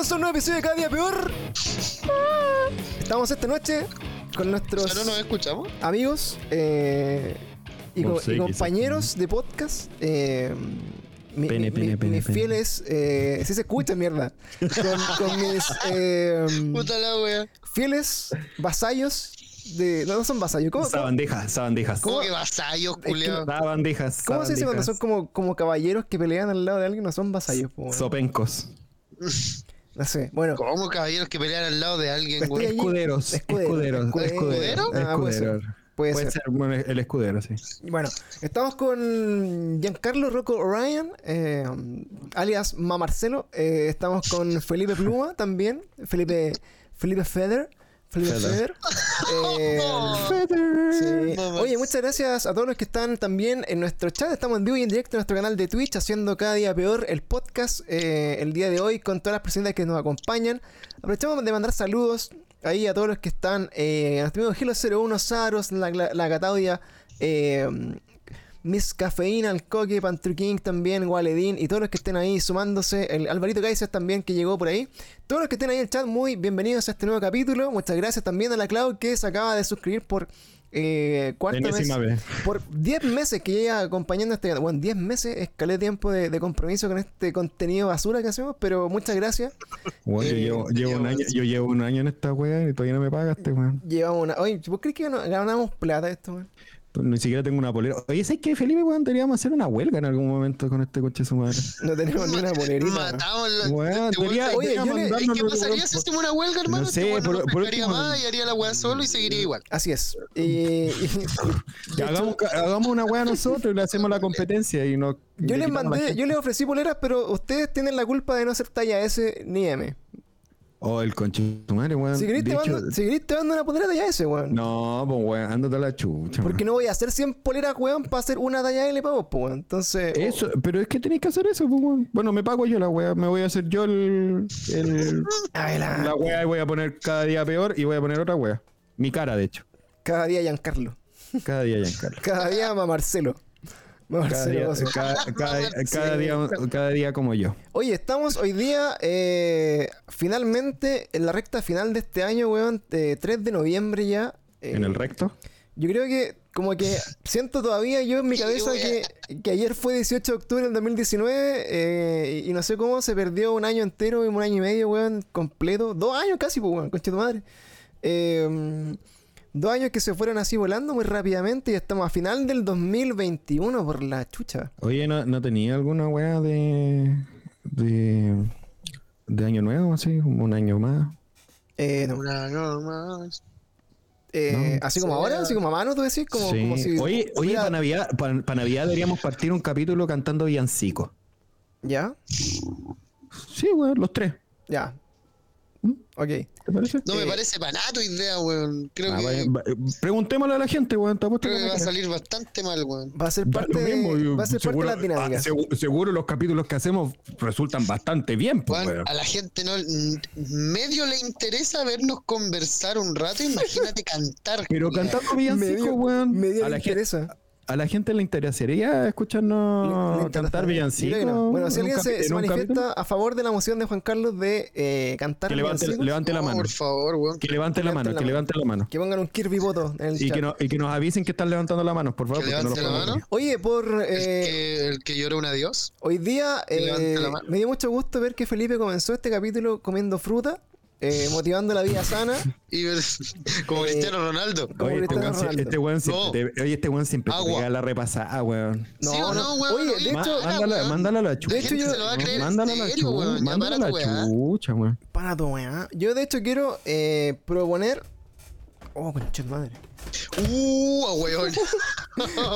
bienvenidos a un nuevo episodio de Cada Día Peor. Estamos esta noche con nuestros ¿Ya no nos escuchamos? amigos eh, y, No co- sé y qué compañeros de podcast. eh, mi- Pene, mi- pene, mi- pene, mis pene. fieles, eh, si se escucha mierda, con, con mis eh, Puta la wea. fieles vasallos de. No, no son vasallos, ¿cómo, cómo, Sabandejas, sabandejas. ¿Cómo que vasallos, que- culiao? Sabandejas. cómo se dice cuando son sabandejas. como, como caballeros que pelean al lado de alguien? No son vasallos, po, weón. Sopencos. no sé. Bueno, ¿Cómo caballeros que pelean al lado de alguien, güey? Escuderos. Escudero, Escuderos. escudero. Escudero. Ah, puede puede ser. ser bueno, el escudero, sí. Bueno, estamos con Giancarlo Rocco Orion, eh, alias Ma Marcelo. Eh, estamos con Felipe Pluma también. Felipe, Felipe Feder. Feder. Eh, sí. Oye, muchas gracias a todos los que están también en nuestro chat. Estamos en vivo y en directo en nuestro canal de Twitch haciendo cada día peor el podcast eh, el día de hoy con todas las personas que nos acompañan. Aprovechamos de mandar saludos ahí a todos los que están. Eh, a nuestro amigo Gilo01, Saros, la, la, la Cataudia, eh, Miss Cafeína, el Coque, Pantru King también, Waledin y todos los que estén ahí sumándose. El Alvarito Kaiser también que llegó por ahí. Todos los que estén ahí en el chat, muy bienvenidos a este nuevo capítulo. Muchas gracias también a la Clau que se acaba de suscribir por eh, cuarta vez. Por 10 meses que lleva acompañando este canal. Bueno, 10 meses escalé tiempo de, de compromiso con este contenido basura que hacemos, pero muchas gracias. Bueno, yo Eh, llevo, llevo un año, yo llevo un año en esta wea y todavía no me pagaste, weón. Llevamos una. Oye, ¿vos crees que ganamos plata esto, weón? Ni siquiera tengo una polera. Oye, ¿sabes qué, Felipe, weón? Deberíamos hacer una huelga en algún momento con este coche su madre. No tenemos ni una polerita. Matamos la. Weón, te debería- Oye, yo le- mandarnos ¿Y ¿Qué pasaría si hacemos una huelga, hermano? No sé, Este por- no por último- más y haría la weá solo y seguiría igual. Así es. Y, y- Que hagamos, hagamos una wea nosotros y le hacemos la competencia y no. yo les mandé, yo les ofrecí poleras, pero ustedes tienen la culpa de no ser talla S ni M. Oh, el conche tu madre, weón. Si querés, te mando, si querés te mando una polera talla S, weón. No, pues weón, ándate a la chucha. Porque weón. no voy a hacer 100 poleras, weón, para hacer una talla L para vos, pues, weón. Entonces. Eso, pero es que tenéis que hacer eso, pues weón. Bueno, me pago yo la wea, me voy a hacer yo el. la- wea y voy a poner cada día peor y voy a poner otra wea. Mi cara, de hecho. Cada día Giancarlo. Cada día Giancarlo. Cada día ma Marcelo. Cada día, Bossi. cada, cada- cada Sí. día, cada día como yo. Oye, estamos hoy día eh, finalmente en la recta final de este año, weón. eh, 3 de noviembre ya. eh, En el recto. Yo creo que como que siento todavía yo en mi cabeza que, que ayer fue 18 de octubre del 2019 eh, y, y no sé cómo se perdió un año entero y un año y medio, weón, completo. Dos años casi, pues, weón, concha tu madre. Eh, dos años que se fueron así volando muy rápidamente y estamos a final del 2021 por la chucha. Oye, ¿no, no tenía alguna wea de. de. de año nuevo, así? Como un año más. Eh, no. Una no más. Eh, No. así como ahora, así como a mano, tú decís, como, sí. como si. Oye, oye para Navidad, para, para Navidad deberíamos partir un capítulo cantando villancico. ¿Ya? Sí, weón, los tres. Ya. ¿Mm? Ok. ¿Te parece? No me Eh, parece para nada tu idea, weón. Creo Ah, que, vaya, va- preguntémosle a la gente, weón. te apuesto creo que que va a salir bastante mal, weón. Va a ser parte, mismo, yo- va a ser seguro, parte de las dinámicas. ah, segu- seguro los capítulos que hacemos resultan bastante bien, pues, Weón, weón. a la gente no medio le interesa vernos conversar un rato, imagínate cantar. Pero cantando villancico, medio, weón. medio a, le la gente, interesa. A la gente le interesaría escucharnos Le- le cantar Yo villancico. creo que no. Bueno, si alguien se, se manifiesta capítulo, a favor de la moción de Juan Carlos de eh, cantar que levante, villancicos, levante la No, mano. Por favor, weón. Que levante la mano, que levante la mano. que pongan un Kirby voto en el Y chat. que, no- y que nos avisen que están levantando la mano, por favor. Que no la mano. Oye, por El, eh, que, el que llora un adiós. hoy día Que eh, la me dio mucho gusto ver que Felipe comenzó este capítulo comiendo fruta, eh, motivando la vida sana. Y como Eh, Cristiano Ronaldo. Como Oye, este Cristiano weón, Ronaldo. este weón siempre, No. te, oye, este weón siempre te Agua. pega la repasada, weón. No, ¿Sí o no. no, weón? Oye, de hecho, para, mándala, weón. mándala a la chucha. de hecho, yo- se lo va a creer Mándala a la weón. chucha. Ya Mándala a la chucha, weón. para tu weá. Yo de hecho quiero eh, proponer. Oh, concha de madre. Uh, weón.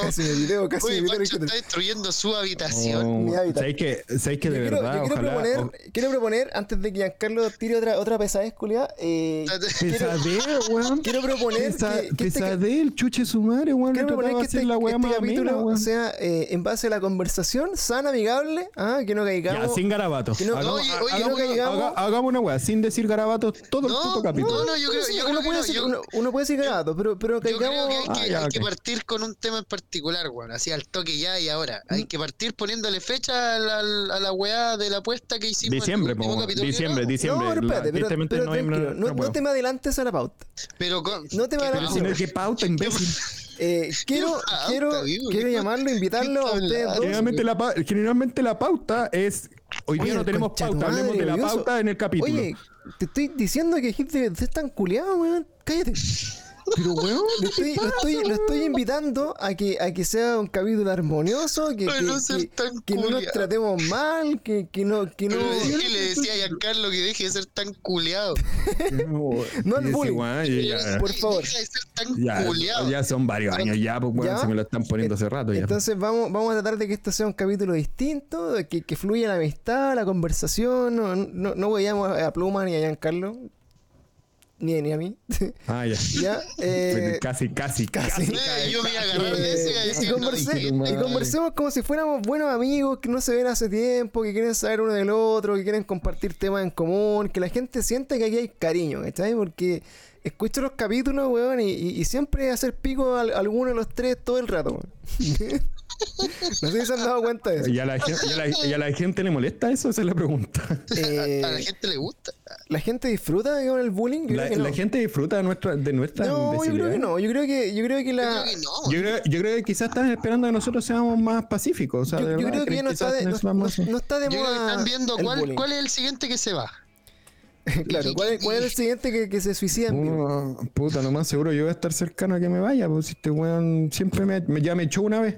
Casi me video, casi Oye, me video. Pancho está destruyendo su habitación. Oh, Mi hábitat. ¿Sabéis que, sabéis que Yo de quiero, verdad? yo quiero ojalá. proponer, o- quiero proponer, antes de que Giancarlo tire otra, otra pesadez, culia, eh, quiero, Pesadeo, weón. quiero proponer Pesa- que, que este, pesadeo, el chuche su madre, weón. quiero proponer que este, la este más capítulo weón. sea eh, en base a la conversación sana, amigable, ah, que no Ya, caigamos. sin garabatos. que no- hagamos, Oye, oye, hagamos- oye, haga- hagamos una weá, sin decir garabatos todo el No, puto capítulo. no, no, yo creo, yo uno, creo que puede decir, uno, uno puede decir gato, pero, pero Yo creo caigamos. que hay, que, Ah, ya, hay ok. que partir con un tema en particular, weón. Así al toque ya y ahora. Hay que partir poniéndole fecha a la, a la weá de la apuesta que hicimos. en el Diciembre, po, capítulo, diciembre, ¿no? diciembre. no, pero la- espérate, pero, pero tranquilo, no, no no puedo. te me adelantes a la pauta. Pero con, No te me ¿qué- adelantes. Pero si no, qué pauta, imbécil. Eh, quiero, pauta, quiero, quiero ¿Qué- llamarlo, invitarlo a ustedes dos. Generalmente la, pa- generalmente la pauta es. Hoy día Oye, no tenemos pauta, hablemos madre, de la pauta en el capítulo. Oye, te estoy diciendo que gente es tan culiado, weón. Cállate. Pero weón. Lo estoy, lo estoy, lo estoy invitando a que, a que sea un capítulo armonioso, que, que, no ser que- que no nos tratemos mal, que, que no, que no, Pero que le decía a Giancarlo que deje de ser tan culeado. No ese bullying. weón, y ya- Por favor. Deja de ser tan Ya, culeado. ya son varios años ya, pues weón, ¿Ya? se me lo están poniendo hace rato ya. Entonces vamos, vamos a tratar de que esto sea un capítulo distinto, que, que fluya la amistad, la conversación, no, no, no vayamos a Pluma ni a Giancarlo, ni, ni a mí. Ah, ya. ya, eh, casi, casi, casi. Eh, yo me iba a agarrar de Eh, eso y iba a y, conversemos como si fuéramos buenos amigos que no se ven hace tiempo, que quieren saber uno del otro, que quieren compartir temas en común, que la gente sienta que aquí hay cariño, ¿cachai? Porque escucho los capítulos, weón, y, y- y siempre hacer pico a, alguno de los tres todo el rato, weón. no sé si se han dado cuenta de eso. ¿Y a, la, gen- y a la- y a la gente le molesta eso? Esa es la pregunta. Eh, a la gente le gusta. ¿La gente disfruta con el bullying? Yo La, creo que no. la gente disfruta de nuestra, de nuestra No, yo creo que no. Yo creo que, yo creo que Yo la. creo que no. Yo creo, yo creo que quizás están esperando que nosotros seamos más pacíficos. O sea, Yo, de creo que ya no está de, no, no- a- no está de Yo creo que moda. están viendo cuál, bullying. cuál es el siguiente que se va. claro, ¿cuál es, cuál es el siguiente que, que se suicida en vivo? Oh, puta, lo más seguro yo voy a estar cercano a que me vaya, pues si este weón siempre me, me- ya me echó una vez.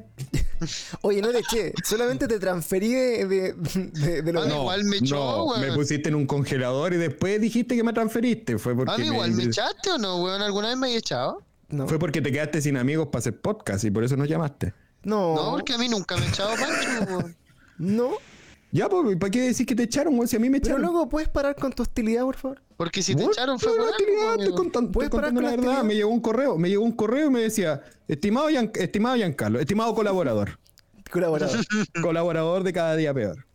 Oye, no te eché, solamente te transferí de, de, de, de lo Ah, no. igual me echó, no, weón. me pusiste en un congelador y después dijiste que me transferiste. Fue porque, A mí me- igual, ¿me echaste o no, weón? ¿Alguna vez me he echado? No, fue porque te quedaste sin amigos para hacer podcast y por eso nos llamaste. no, No, porque a mí nunca me he echado Pancho, weón. no. Ya, pues, ¿para qué decir que te echaron, weón? Si a mí me Pero echaron. luego, ¿puedes parar con tu hostilidad, por favor? Porque si te echaron fue pero por la hostilidad, algo, estoy contando, ¿Puedes estoy parar contando con la verdad. hostilidad? Me llegó un correo, me llegó un correo y me decía, estimado, Gian- estimado Giancarlo, estimado colaborador. Colaborador. colaborador de cada día peor.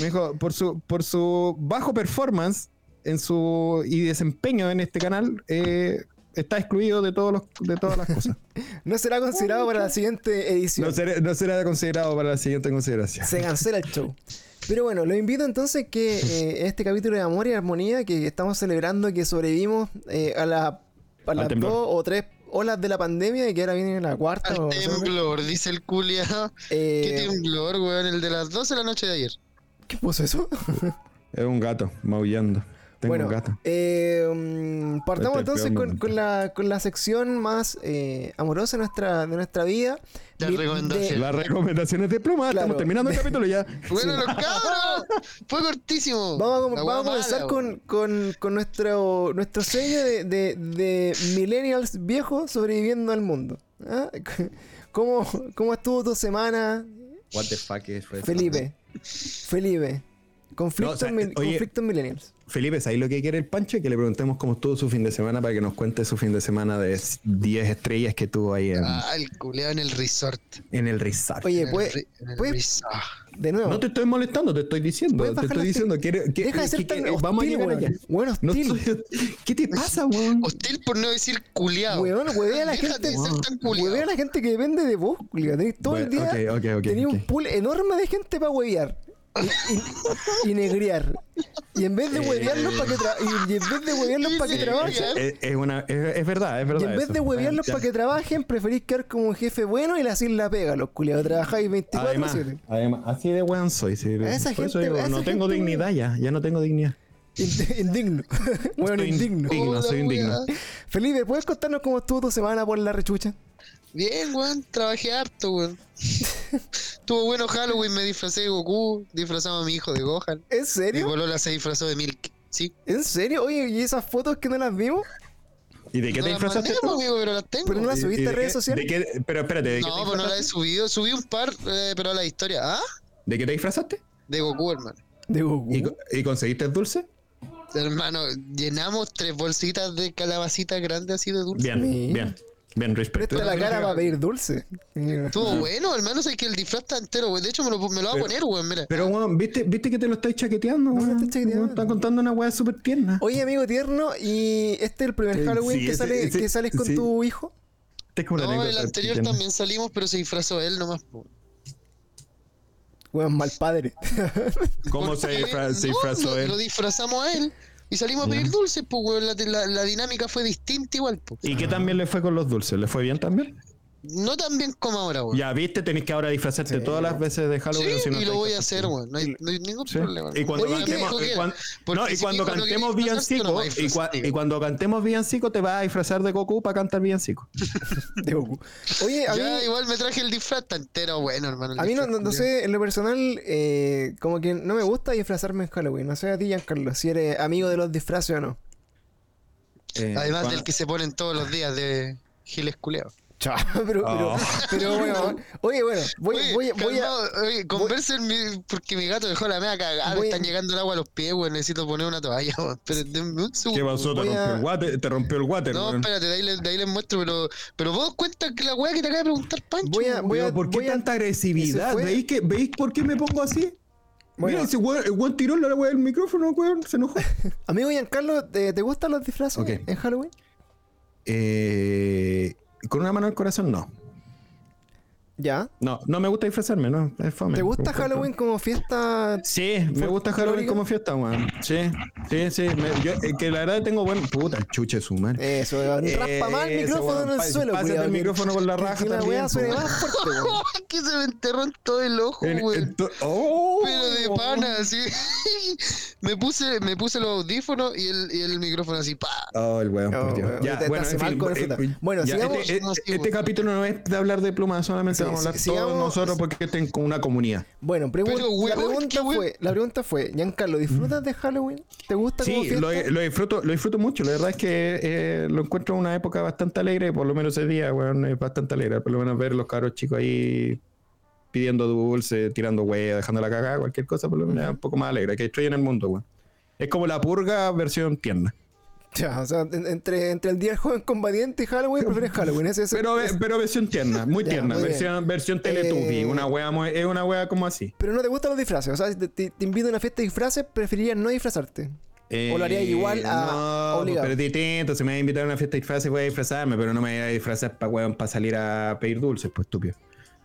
Me dijo, por su, por su bajo performance en su y desempeño en este canal, eh, está excluido de todos los, de todas las cosas. No será considerado para la siguiente edición. No será, no será considerado para la siguiente consideración. Se cancela el show. Pero bueno, lo invito entonces que eh, este capítulo de Amor y Armonía, que estamos celebrando que sobrevivimos eh, a, la, a las dos o tres olas de la pandemia y que ahora viene la cuarta. Al temblor, dice el culiado. Eh, ¿Qué temblor, weón? El de las 12 de la noche de ayer. ¿Qué puso eso? Es un gato maullando. Tengo bueno, un gato. eh, mm, partamos entonces con, la, con la sección más eh, amorosa de nuestra, de nuestra vida. De- Las recomendaciones de pluma, Claro. estamos terminando el capítulo ya. Bueno, los cabros. Fue cortísimo. Vamos a, vamos comenzar con, con, con nuestro, nuestro sello de, de, de millennials viejos sobreviviendo al mundo. ¿Ah? ¿Cómo, ¿Cómo estuvo tu semana, What the fuck es? Felipe? Felipe. Conflictos, No, o sea, mil- oye- conflictos millennials. Felipe, ¿sabes lo que quiere el Pancho? Que le preguntemos cómo estuvo su fin de semana para que nos cuente su fin de semana de 10 estrellas que tuvo ahí en, Ah, el culeado en el resort. en el resort. Oye, En el ¿puedes- re- en el resort. De nuevo. No te estoy molestando, te estoy diciendo. ¿Puedes Te estoy diciendo. quiere- que- Deja de ser que- tan que- hostil, vamos a llegar weón. allá. Weón, No hostil. estoy- ¿Qué te pasa, weón? Hostil por no decir culiado. Weón, huevea a la Déjate gente. de ser tan culiao. Huevea a la gente que depende de vos, culiao. Tenés todo el Bueno, día. ok, ok, ok, tenés un pool enorme de gente para huevear. Y, y- y negrear. Y en vez de Eh. huevearlos para que tra- y, y en vez de huevearlos para que trabajen. Es, es una, es, es verdad, es Y verdad. en vez eso. de huevearlos para que trabajen, preferís quedar como un jefe bueno y le hacís la pega los culiados. Trabajáis 24 Además, además, así de weón soy. sí. esa Por eso gente- digo, esa no tengo dignidad ya, ya no tengo dignidad. Indigno. bueno, Estoy indigno. indigno, Hola, soy indigno. Felipe, ¿puedes contarnos cómo estuvo tu semana por la rechucha? Bien, weón, trabajé harto, weón. Estuvo bueno Halloween, me disfracé de Goku, disfrazamos a mi hijo de Gohan. ¿En Mi serio? polola se disfrazó de Milk. Sí. ¿En serio? Oye, ¿y esas fotos que no las vimos? ¿Y de qué no te las disfrazaste tú? amigo, pero las tengo. Pero no las ¿Y- y subiste a redes qué- sociales. de qué- pero espérate, ¿de qué, No, te pues no la he subido. Subí un par, eh, pero a la historia. ¿Ah? ¿De qué te disfrazaste? De Goku, hermano. De Goku. ¿Y, y conseguiste el dulce? Hermano, llenamos tres bolsitas de calabacita grandes así de dulce. Bien, bien. Bien, respeto. Presta la cara para pedir dulce. Estuvo bueno, hermano, sé que el disfraz está entero, güey. De hecho, me lo, me lo va a poner, güey, mira. Pero, weón, ¿viste, ¿viste que te lo estáis chaqueteando? No, no chaqueteando. Weón, Está contando una weá súper tierna. Oye, amigo tierno, ¿y este es el primer Halloween sí, que, ese- sale, ese- que sales con sí. tu hijo? Esta es como No, el del anterior también salimos, pero se disfrazó él nomás. po. Weón, mal padre. ¿Cómo se, disfra- se no, disfrazó lo, él? lo disfrazamos a él y salimos a pedir dulces, pues, weón. La, la- la dinámica fue distinta igual, pues. ¿Y qué también le fue con los dulces? ¿Le fue bien también? No tan bien como ahora, weón. Ya viste, tenés que ahora disfrazarte Sí. todas las veces de Sí, Halloween. si no y lo voy a hacer, weón. No hay, no hay ningún Sí. problema. Y cuando Oye, ¿qué cantemos, que cuando- no, y si cuando cantemos villancico, no va a y, cua- disfrazarte, y cuando cantemos villancico te vas a disfrazar de Goku para cantar villancico. de Goku. Oye, a mí, Ya, igual me traje el disfraz, está entero bueno, hermano. el a mí no, no- sé, en lo personal, eh, como que no me gusta disfrazarme en Halloween. No sé a ti, Giancarlo, si eres amigo de los disfraces o no. Eh, Además cuando- del que se ponen todos los días de Giles Culeado. Chao, pero, pero, Oh. pero bueno, oye, bueno, voy, Oye, voy, voy a. oye, conversen mi- porque mi gato dejó la mea cagada. Voy Me están llegando el agua a los pies, weón. Necesito poner una toalla, weón. Pero denme un segundo. ¿Qué pasó? Te Voy a- rompió, el water, te rompió el water. No, weón. espérate, de ahí, les, de ahí les muestro, pero, pero vos cuentas que la weá que te acaba de preguntar Pancho. Voy a- voy a- ¿Por qué voy a- tanta agresividad? ¿Veis, que, ¿Veis por qué me pongo así? Bueno. Mira, ese weón, tiró la weá del micrófono, weón, se enojó. Amigo Giancarlo, ¿te, te gustan los disfraces en Halloween? Eh, con una mano al corazón, no. Ya. No, no me gusta disfrazarme, no. Es fome. ¿Te gusta Halloween como fiesta? Sí, me gusta Halloween como fiesta, weón. Sí, sí, sí. me- yo, eh, que la verdad tengo buen. Puta, chuche su madre. Eso, weón. raspa más el micrófono weón, en pa- el suelo, pásate culiao, el que- micrófono con la raja que la también, weá suene más fuerte, weón. que se me enterró en todo el ojo, weón. ¡Oh! Pero de pana, así. me puse, me puse los audífonos y el, y el micrófono así, pa. Oh, el weón, Oh, por Dios. weón, Ya, bueno, en fin. eh, eh, Bueno, ya, sigamos- Este, este weón. capítulo no es de hablar de plumas, solamente Hablar todos nosotros porque estén con una comunidad. Bueno, pregun- Pero, weón, la pregunta weón. fue, la pregunta fue, Giancarlo, ¿disfrutas de Halloween? ¿Te gusta como Sí, fiesta? lo, lo disfruto, lo disfruto mucho. La verdad es que eh, lo encuentro una época bastante alegre, por lo menos ese día, weón, es bastante alegre. Por lo menos ver los caros chicos ahí pidiendo dulce, tirando hueá, dejando la cagada, cualquier cosa, por lo menos es un poco más alegre, que destruyen el mundo, weón. Es como la purga versión tierna. Ya, o sea, en- entre, entre el día del joven combatiente y Halloween, prefieres Halloween. Ese, ese- Pero, ese- pero versión tierna, muy Ya, tierna, muy versión, versión Teletubby, Eh, una wea, muy- es una wea como así. pero no te gustan los disfraces. O sea, si te, te- te invito a una fiesta de disfraces, preferirías no disfrazarte. Eh, ¿O lo harías igual a- no, obligado? pero es distinto. Si me vas a invitar a una fiesta de disfraces, voy a disfrazarme, pero no me voy a disfrazar para salir a pedir dulces, pues estúpido.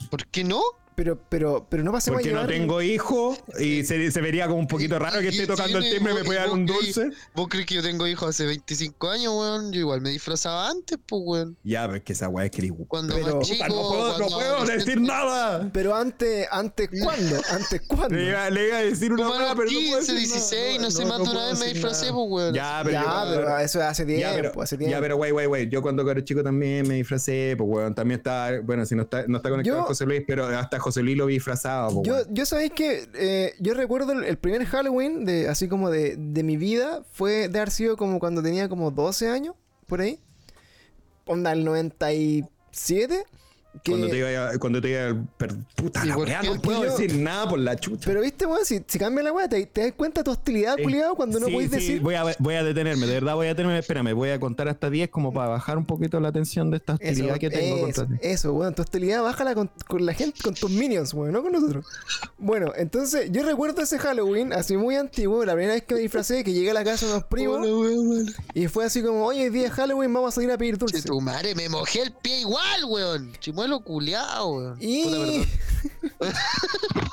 ¿Por qué no? Pero, pero, pero no pasemos Porque a no llevar... tengo hijo y se, se vería como un poquito raro que esté ¿Y tocando el tiene? timbre y me ¿Vos- puede dar un dulce. ¿Vos crees que yo tengo hijos hace 25 años, weón? Yo igual me disfrazaba antes, pues, weón. Ya, pero es que esa weá es que Cuando Pero- más chico. no puedo, no cuando puedo decir nada. Pero antes, antes ¿cuándo? ¿Antes cuándo? Le iba, le iba a decir una weá, pero no puedo 15, decir nada. 16, no, sé, más de una puedo vez me disfracé, pues, weón. Ya, pero ya, yo- pero eso hace tiempo, Ya, pero, hace tiempo. ya, pero, wey, wey, wey. Yo cuando era chico también me disfracé, pues, weón. También está, bueno, si no está, no está conectado Yo- José Luis, pero hasta José Luis lo vi disfrazado, Yo, yo sabéis que eh, yo recuerdo el, el primer Halloween, de, así como de, de mi vida, fue de haber sido como cuando tenía como 12 años, por ahí. Onda, el 97. Que, Cuando te iba a, cuando te iba a, per- puta ¿Y la weá, no puedo Yo- decir nada por la chucha. Pero viste, weón, si, si cambia la weá, te, te das cuenta de tu hostilidad, Sí. culiado, cuando no Sí, podéis sí, decir. Voy a, voy a detenerme, de verdad voy a detenerme. Espérame, voy a contar hasta 10 como para bajar un poquito la tensión de esta hostilidad Eso, que tengo eso, contra ti. eso, weón, tu hostilidad bájala con, con la gente, con tus minions, weón, no con nosotros. Bueno, entonces, yo recuerdo ese Halloween, así muy antiguo, la primera vez que me disfracé, que llegué a la casa de unos primos, y fue así como, oye, día Halloween, vamos a salir a pedir Che, dulces. tu madre, me mojé el pie igual, weón. Chimuelo culiao, weón. Puta, Y... perdón.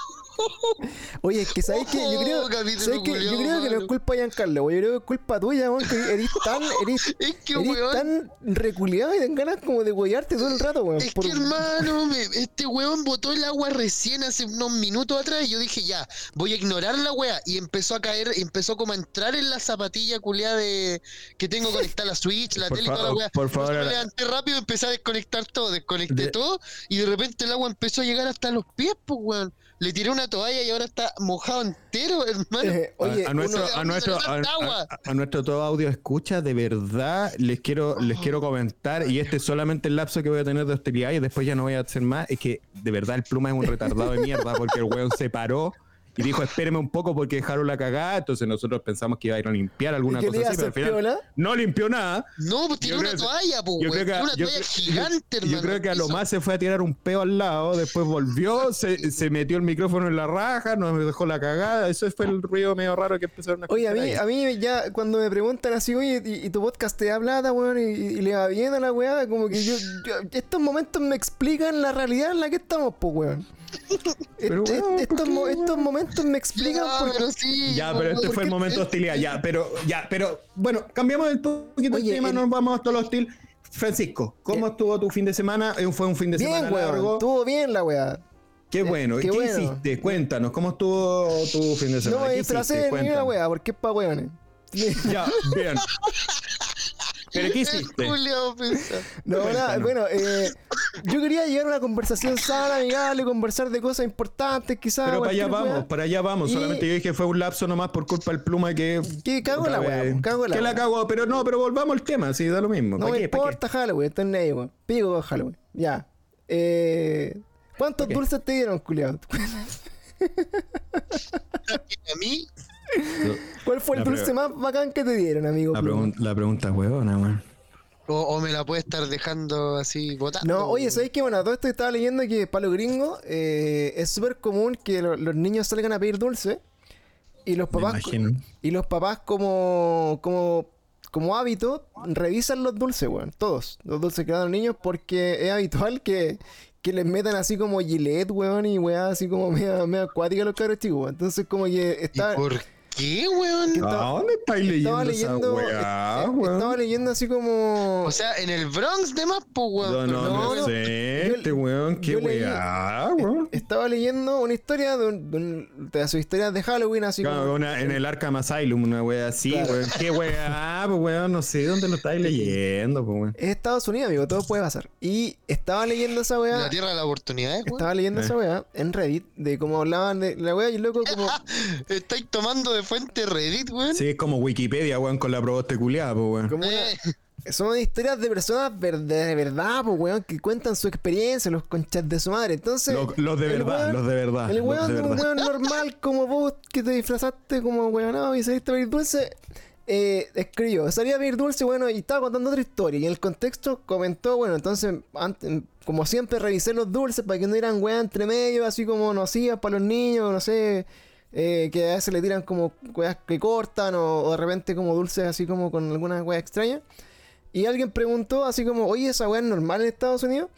Oye, es que sabes que yo creo, Oh, capítulo ¿sabes que yo creo que no es culpa de Giancarlo, weón. Yo creo que es culpa tuya, weón, que eres tan, eres, Es que, eres weón. tan reculeado y te ganas como de huearte todo el rato, weón. Es por- que hermano, me- este weón botó el agua recién hace unos minutos atrás y yo dije ya, voy a ignorar la wea y empezó a caer, empezó como a entrar en la zapatilla culiada de que tengo conectada la Switch, la Por tele y toda la wea. por favor, me levanté rápido y empecé a desconectar todo, desconecté De- todo y de repente el agua empezó a llegar hasta los pies, pues weón. Le tiré una toalla y ahora está mojado entero, hermano. Eh, oye, a, a nuestro, a nuestro, a, agua. a- a nuestro todo audio escucha, de verdad les quiero, les quiero comentar, y este es solamente el lapso que voy a tener de hostilidad y después ya no voy a hacer más, es que de verdad el pluma es un retardado de mierda porque el weón se paró Y dijo, espéreme un poco porque dejaron la cagada. Entonces nosotros pensamos que iba a ir a limpiar alguna ¿Y qué le cosa así, pero al final piola? no limpió nada. No, pues tiene una creo- toalla, pues, Yo creo, que, Tiene una yo, toalla gigante, yo creo que a lo más se fue a tirar un peo al lado, después volvió, se, se metió el micrófono en la raja, nos dejó la cagada. Eso fue el ruido medio raro que empezaron a Oye, a escuchar mí, ahí. a mí ya cuando me preguntan así, oye, ¿y, y tu podcast te da plata, weón? Y, y le va bien a la weá, como que yo, yo- Estos momentos me explican la realidad en la que estamos, pues, weón. Pero, Este- weón, estos, ¿por qué, mo- weón? momentos me explican Ya, por pero sí. Ya, pero este ¿por fue el momento de hostilidad. Ya, pero, ya, pero, bueno, cambiamos el poquito Oye, el tema, el- nos vamos hasta lo hostil. Francisco, ¿cómo estuvo tu fin de semana? Eh, Fue un fin de Bien, semana weón. largo. Estuvo bien la weá. Qué bueno. ¿Y qué qué bueno. hiciste? Cuéntanos, ¿cómo estuvo tu fin de semana? No me ¿Qué disfracé ninguna Cuéntanos. weá, porque es pa' weones. Ya, bien. ¿Pero qué hiciste? Julio. No, nada, bueno, eh, yo quería llegar a una conversación sana, amigable, conversar de cosas importantes, quizás. Pero para allá vamos, para allá vamos. Y- Solamente yo dije fue un lapso nomás por culpa del pluma que. Que cago la weá, cago la Que la cago, pero no, pero volvamos al tema, sí, da lo mismo. No importa Halloween, estoy en ello, weón. Pico con Halloween. Ya. Eh, ¿Cuántos Ok. dulces te dieron, culiado? A mí, ¿Cuál fue el La dulce más bacán que te dieron, amigo? La, pregun- la pregunta es huevona, weón. o, o me la puede estar dejando así botando. No, oye. ¿sabéis qué? Bueno, todo esto estaba leyendo que para los gringos eh, es súper común que lo- los niños salgan a pedir dulce y los papás y los papás como como como hábito revisan los dulces, weón, todos los dulces que dan los niños porque es habitual que, que les metan así como Gillette, weón, y weá así como media, media acuática a los cabros chicos, weón. Entonces como que ¿Y está por qué, weón? que ¿A estaba- dónde estáis leyendo, estaba esa leyendo weá, eh, weón? estaba leyendo así como O sea, en el Bronx de más, pues, weón. No, no, no, no, sé, Yo- este weón, qué leí- weá, weón. estaba leyendo una historia de, un- de, un- de sus historias de Halloween así Claro, como una- en el Arkham Asylum, una wea así, Claro. weón. Qué weá, pues weón, no sé dónde lo estáis leyendo, pues weón. Es Estados Unidos, amigo, todo puede pasar. Y estaba leyendo esa weá. La tierra de las oportunidades, weón. Estaba leyendo Eh. esa weá en Reddit de cómo hablaban de la weá y loco como. Estáis tomando de fuente Reddit, weón. Sí, es como Wikipedia, weón, con la proboste culiada, pues weón. como una- Eh, son historias de personas ver- de verdad, pues weón, que cuentan su experiencia, los conchas de su madre. Entonces. Los, los de el verdad, weón- los de verdad. El weón, de un weón normal como vos que te disfrazaste como weonado y saliste a pedir dulce, eh, escribió, salía a pedir dulce, bueno, y estaba contando otra historia. Y en el contexto comentó, bueno, entonces, antes, como siempre, revisé los dulces para que no eran weas entre medio, así como nocivas para los niños, no sé, eh, que a veces le tiran como weas que cortan o, de repente como dulces así como con alguna wea extraña. Y alguien preguntó así como, oye, ¿esa wea es normal en Estados Unidos?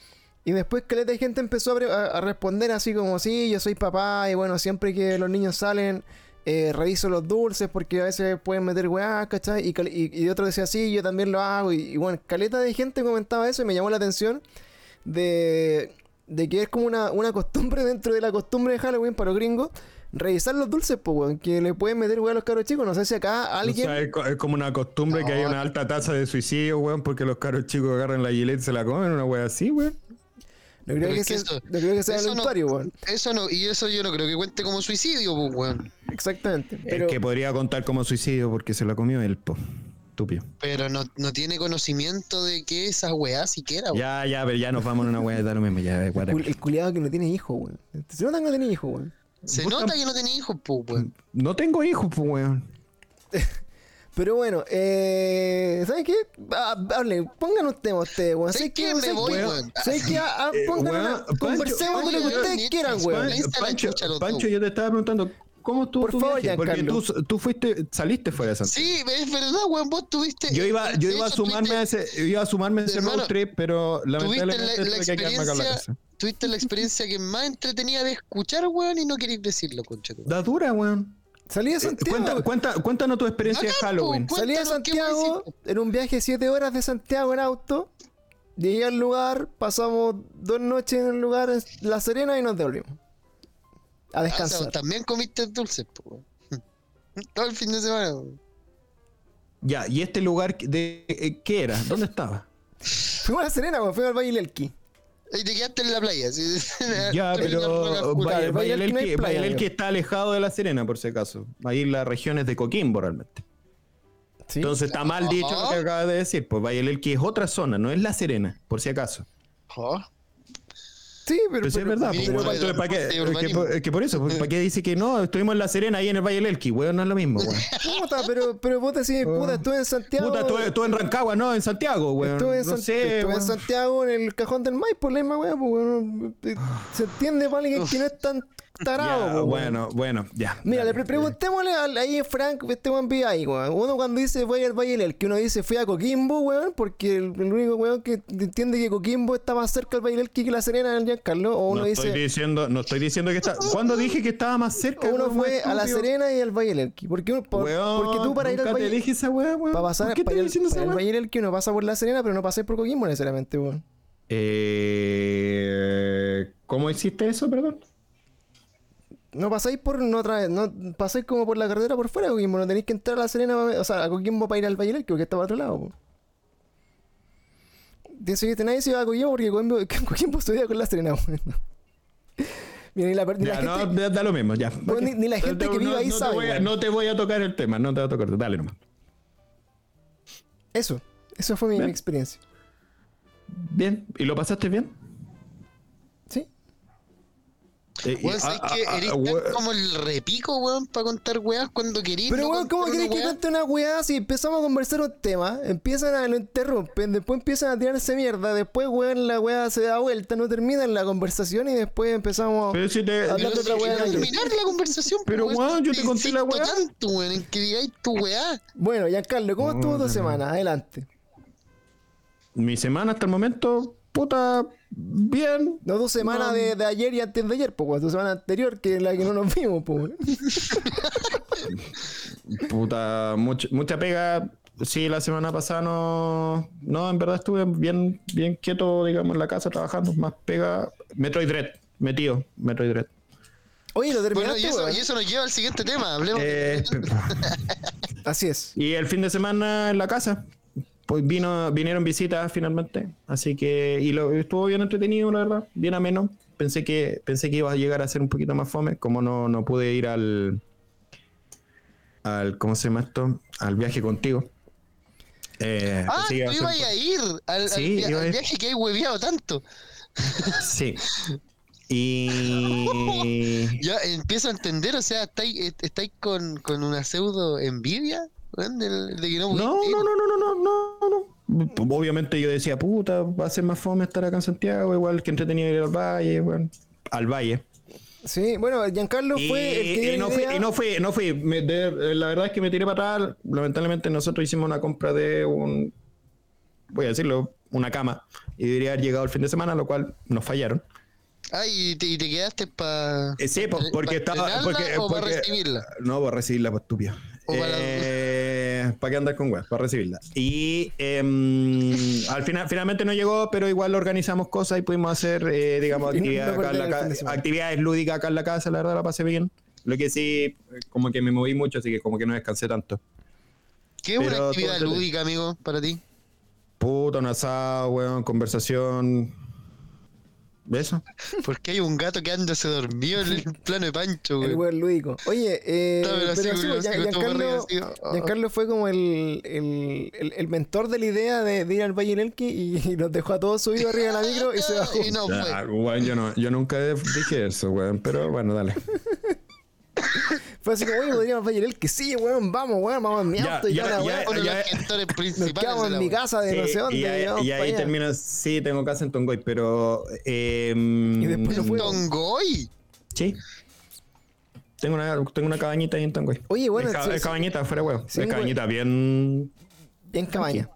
Y después que de gente empezó a, responder así como, sí, yo soy papá y bueno, siempre que los niños salen, eh, reviso los dulces porque a veces pueden meter weá, ¿cachai? Y, y, y otro decía, sí, yo también lo hago. Y, y bueno, caleta de gente comentaba eso y me llamó la atención de, de que es como una, una costumbre dentro de la costumbre de Halloween para los gringos. Revisar los dulces, pues, weón, que le pueden meter weá a los cabros chicos. No sé si acá alguien... O sea, es, co- es como una costumbre que hay una alta tasa de suicidio, weón, porque los caros chicos agarran la gilet y se la comen, una wea así, weón. no creo que es que sea, eso- no creo que sea eso no- voluntario, weón. Eso no, y eso yo no creo que cuente como suicidio, pues, weón. Exactamente. Pero... El que podría contar como suicidio porque se la comió él, po. Estúpido. Pero no, no tiene conocimiento de que esas weas siquiera, weón. Ya, ya, pero ya nos vamos a una wea de dar lo mismo, ya. Cul- El culiado que no tiene hijos, weón. Que no tiene hijos, weón. Se nota que no tiene hijos, pues, weón. No tengo hijos, pues, weón. Pero bueno, eh, ¿sabes qué? Ah, hable, pongan un tema ustedes, weón. ¿Sabes ¿Sabes qué? qué? Me ¿Sabes voy, qué? weón. ¿Sabes qué? Ah, ah, Eh, pongan weón, una- Pancho, Conversemos de lo que ustedes quieran, weón. Pancho, yo te estaba preguntando, ¿cómo estuvo Por tu favor, viaje? Porque tú, tú fuiste, saliste fuera de Santiago. Sí, es verdad, weón. Vos tuviste. Yo iba, yo iba a sumarme a ese, iba a sumarme a ese Hermano, road trip, pero Tuviste la, lamentablemente la tuve que quedarme acá en la casa. Tuviste la experiencia que más entretenida de escuchar, weón, y no queréis decirlo, concha. Da dura, weón. Salí de Eh, Santiago. cuenta, cuenta, cuéntanos tu experiencia de Halloween. Salí de Santiago en un viaje de 7 horas de Santiago en auto. Llegué al lugar, pasamos dos noches en el lugar, en La Serena, y nos devolvimos. A Ah, o sea, descansar. también comiste dulces, po, weón. Todo el fin de semana, weón. Ya, ¿y este lugar de eh, qué era? ¿Dónde estaba? Fuimos a La Serena, weón, fuimos al Valle del Elqui. Y te quedaste en la playa. ¿sí? Ya, pero. Valle, Elqui no está alejado de La Serena, por si acaso. Ahí las regiones de Coquimbo, realmente. Sí. Entonces está mal dicho lo que acabas de decir. Pues Valle del Elqui es otra zona, no es La Serena, por si acaso. Oh. Sí, pero. Pero sí es verdad, pues, que, por eso, pues, ¿para qué dice que no? Estuvimos en La Serena ahí en el Valle del Elqui, weón, no es lo mismo, weón. Puta, pero, pero vos decís, puta, estuve en Santiago. Puta, estuve, estuve en Rancagua, no, en Santiago, weón. Estuve en, no San- sé, estuve en. Santiago en el cajón del Maipo, la misma pues weón. Se entiende para alguien que no es tan tarado, Ya, weón. bueno, bueno, ya. Mira, dale. le pre- preguntémosle al- ahí a Frank, este weón vive ahí, weón. Uno cuando dice voy al Valle del que uno dice fui a Coquimbo, weón, porque el, el único weón que entiende que Coquimbo está más cerca del Valle del que La Serena en el Giancarlo, o uno no dice, estoy diciendo, no estoy diciendo que está. ¿Cuándo dije que estaba más cerca? uno weón, fue a La? Serena y al Valle del. Porque, uno- por- Weón, porque tú para ir al te Valle dije esa weá, weón. para pasar ¿Por qué para diciendo para el? Valle del Elqui uno pasa por La Serena, pero no pasa por Coquimbo necesariamente, weón. Eh, ¿Cómo hiciste eso, perdón? No pasáis por no otra vez, no pasáis como por la carretera por fuera de Coquimbo, no tenéis que entrar a la Serena, o sea, a Coquimbo para ir al Valle porque está para otro lado. po. Dice que nadie se iba a Coquimbo porque Coquimbo, Coquimbo estudia con la Serena. Mira, ni la, ni la Ya, no, gente, da, da lo mismo, ya. Ni- ni la gente te- que vive no- ahí no te sabe, voy a- weón. no te voy a tocar el tema, no te voy a tocar, dale nomás. Eso, eso fue mi, experiencia. Bien, ¿y lo pasaste bien? ¿Sí? Eh, y- Weón, ¿sabes ah, qué? Eres ah, tan como el repico, weón, para contar weas cuando querís. Pero no weón, ¿cómo querés que cuente una weá si empezamos a conversar un tema, empiezan a lo interrumpen, después empiezan a tirarse mierda, después weón la weá se da vuelta, no termina la conversación y después empezamos Pero si te. Hablando Pero otra si weá terminar la conversación, Pero, pues, weón, yo te conté la weá. tanto, weón, en que digáis tu weá. Bueno, Giancarlo, ¿cómo estuvo tu semana? Adelante. Mi semana hasta el momento, puta, bien. No tu semana No. de, de ayer y antes de ayer, pues tu semana anterior, que es la que no nos vimos, pues. Puta, mucha, mucha pega. Sí, la semana pasada no. No, en verdad estuve bien, bien quieto, digamos, en la casa trabajando. Más pega. Metroid Dread, metido, Metroid Dread. Oye, lo Bueno, terminaste, y eso, weón? y eso nos lleva al siguiente tema. Hablemos. Eh, Así es. y el fin de semana en la casa. Pues vino, vinieron visitas finalmente. Así que. Y lo, estuvo bien entretenido, la verdad. Bien ameno. Pensé que, pensé que iba a llegar a ser un poquito más fome. Como no, no pude ir al. al. ¿Cómo se llama esto? Al viaje contigo. Eh, ah, tú a ibas a ir al, via- viaje que hay hueveado tanto. Sí. Y. Ya empiezo a entender, o sea, estáis, estáis con, con una pseudo envidia, del- de, que no No, no, no, no, no, no, no, no. Pues, Obviamente yo decía, puta, va a ser más fome estar acá en Santiago, igual que entretenido ir al valle, weón. Al valle. Sí, bueno, Giancarlo fue el que y, no fui, idea. y no fui, no fui. Me- de- la verdad es que me tiré para atrás. Lamentablemente nosotros hicimos una compra de un, voy a decirlo, una cama. Y debería haber llegado el fin de semana, lo cual nos fallaron. Ah, y te, y te quedaste para. Eh, sí, po- porque estaba. Porque, o para porque- recibirla? No, para recibirla, pues estúpido. Para- Eh, ¿Para qué andar con weas? Para recibirla. Y em, al final, finalmente no llegó, pero igual organizamos cosas y pudimos hacer, eh, digamos, Y no- la ca- actividades lúdicas acá en la casa, la verdad la pasé bien. Lo que sí, como que me moví mucho, así que como que no descansé tanto. ¿Qué es una actividad lúdica, amigo, para ti? Puta, un asado, weón, conversación. ¿Eso? Porque hay un gato que anda se dormido en el plano de Pancho, El güey. weón lúdico. Oye, eh, pero así, Gian- Giancarlo, ah. Giancarlo fue como el, el, el, el mentor de la idea de, de ir al Valle Elqui y, y nos dejó a todos subidos arriba de la micro y se bajó. Y no yo, no, yo nunca dije eso, weón, pero bueno, dale. Fue así como, oye, podríamos Valle del Elqui. Sí, weón, vamos, weón, vamos en mi Ya, auto y ya, ya, la ya, ya- los gestores Nos quedamos en mi casa de no sé dónde. y ahí, y ahí allá. termina, sí, tengo casa en Tongoy, pero... Eh, Y después no fue. Tongoy. Sí. Tengo una, tengo una cabañita ahí en Tongoy. Oye, bueno, es, ca- sí, es sí. cabañita, fuera huevo. Sí, es cabañita bien... Bien cabaña.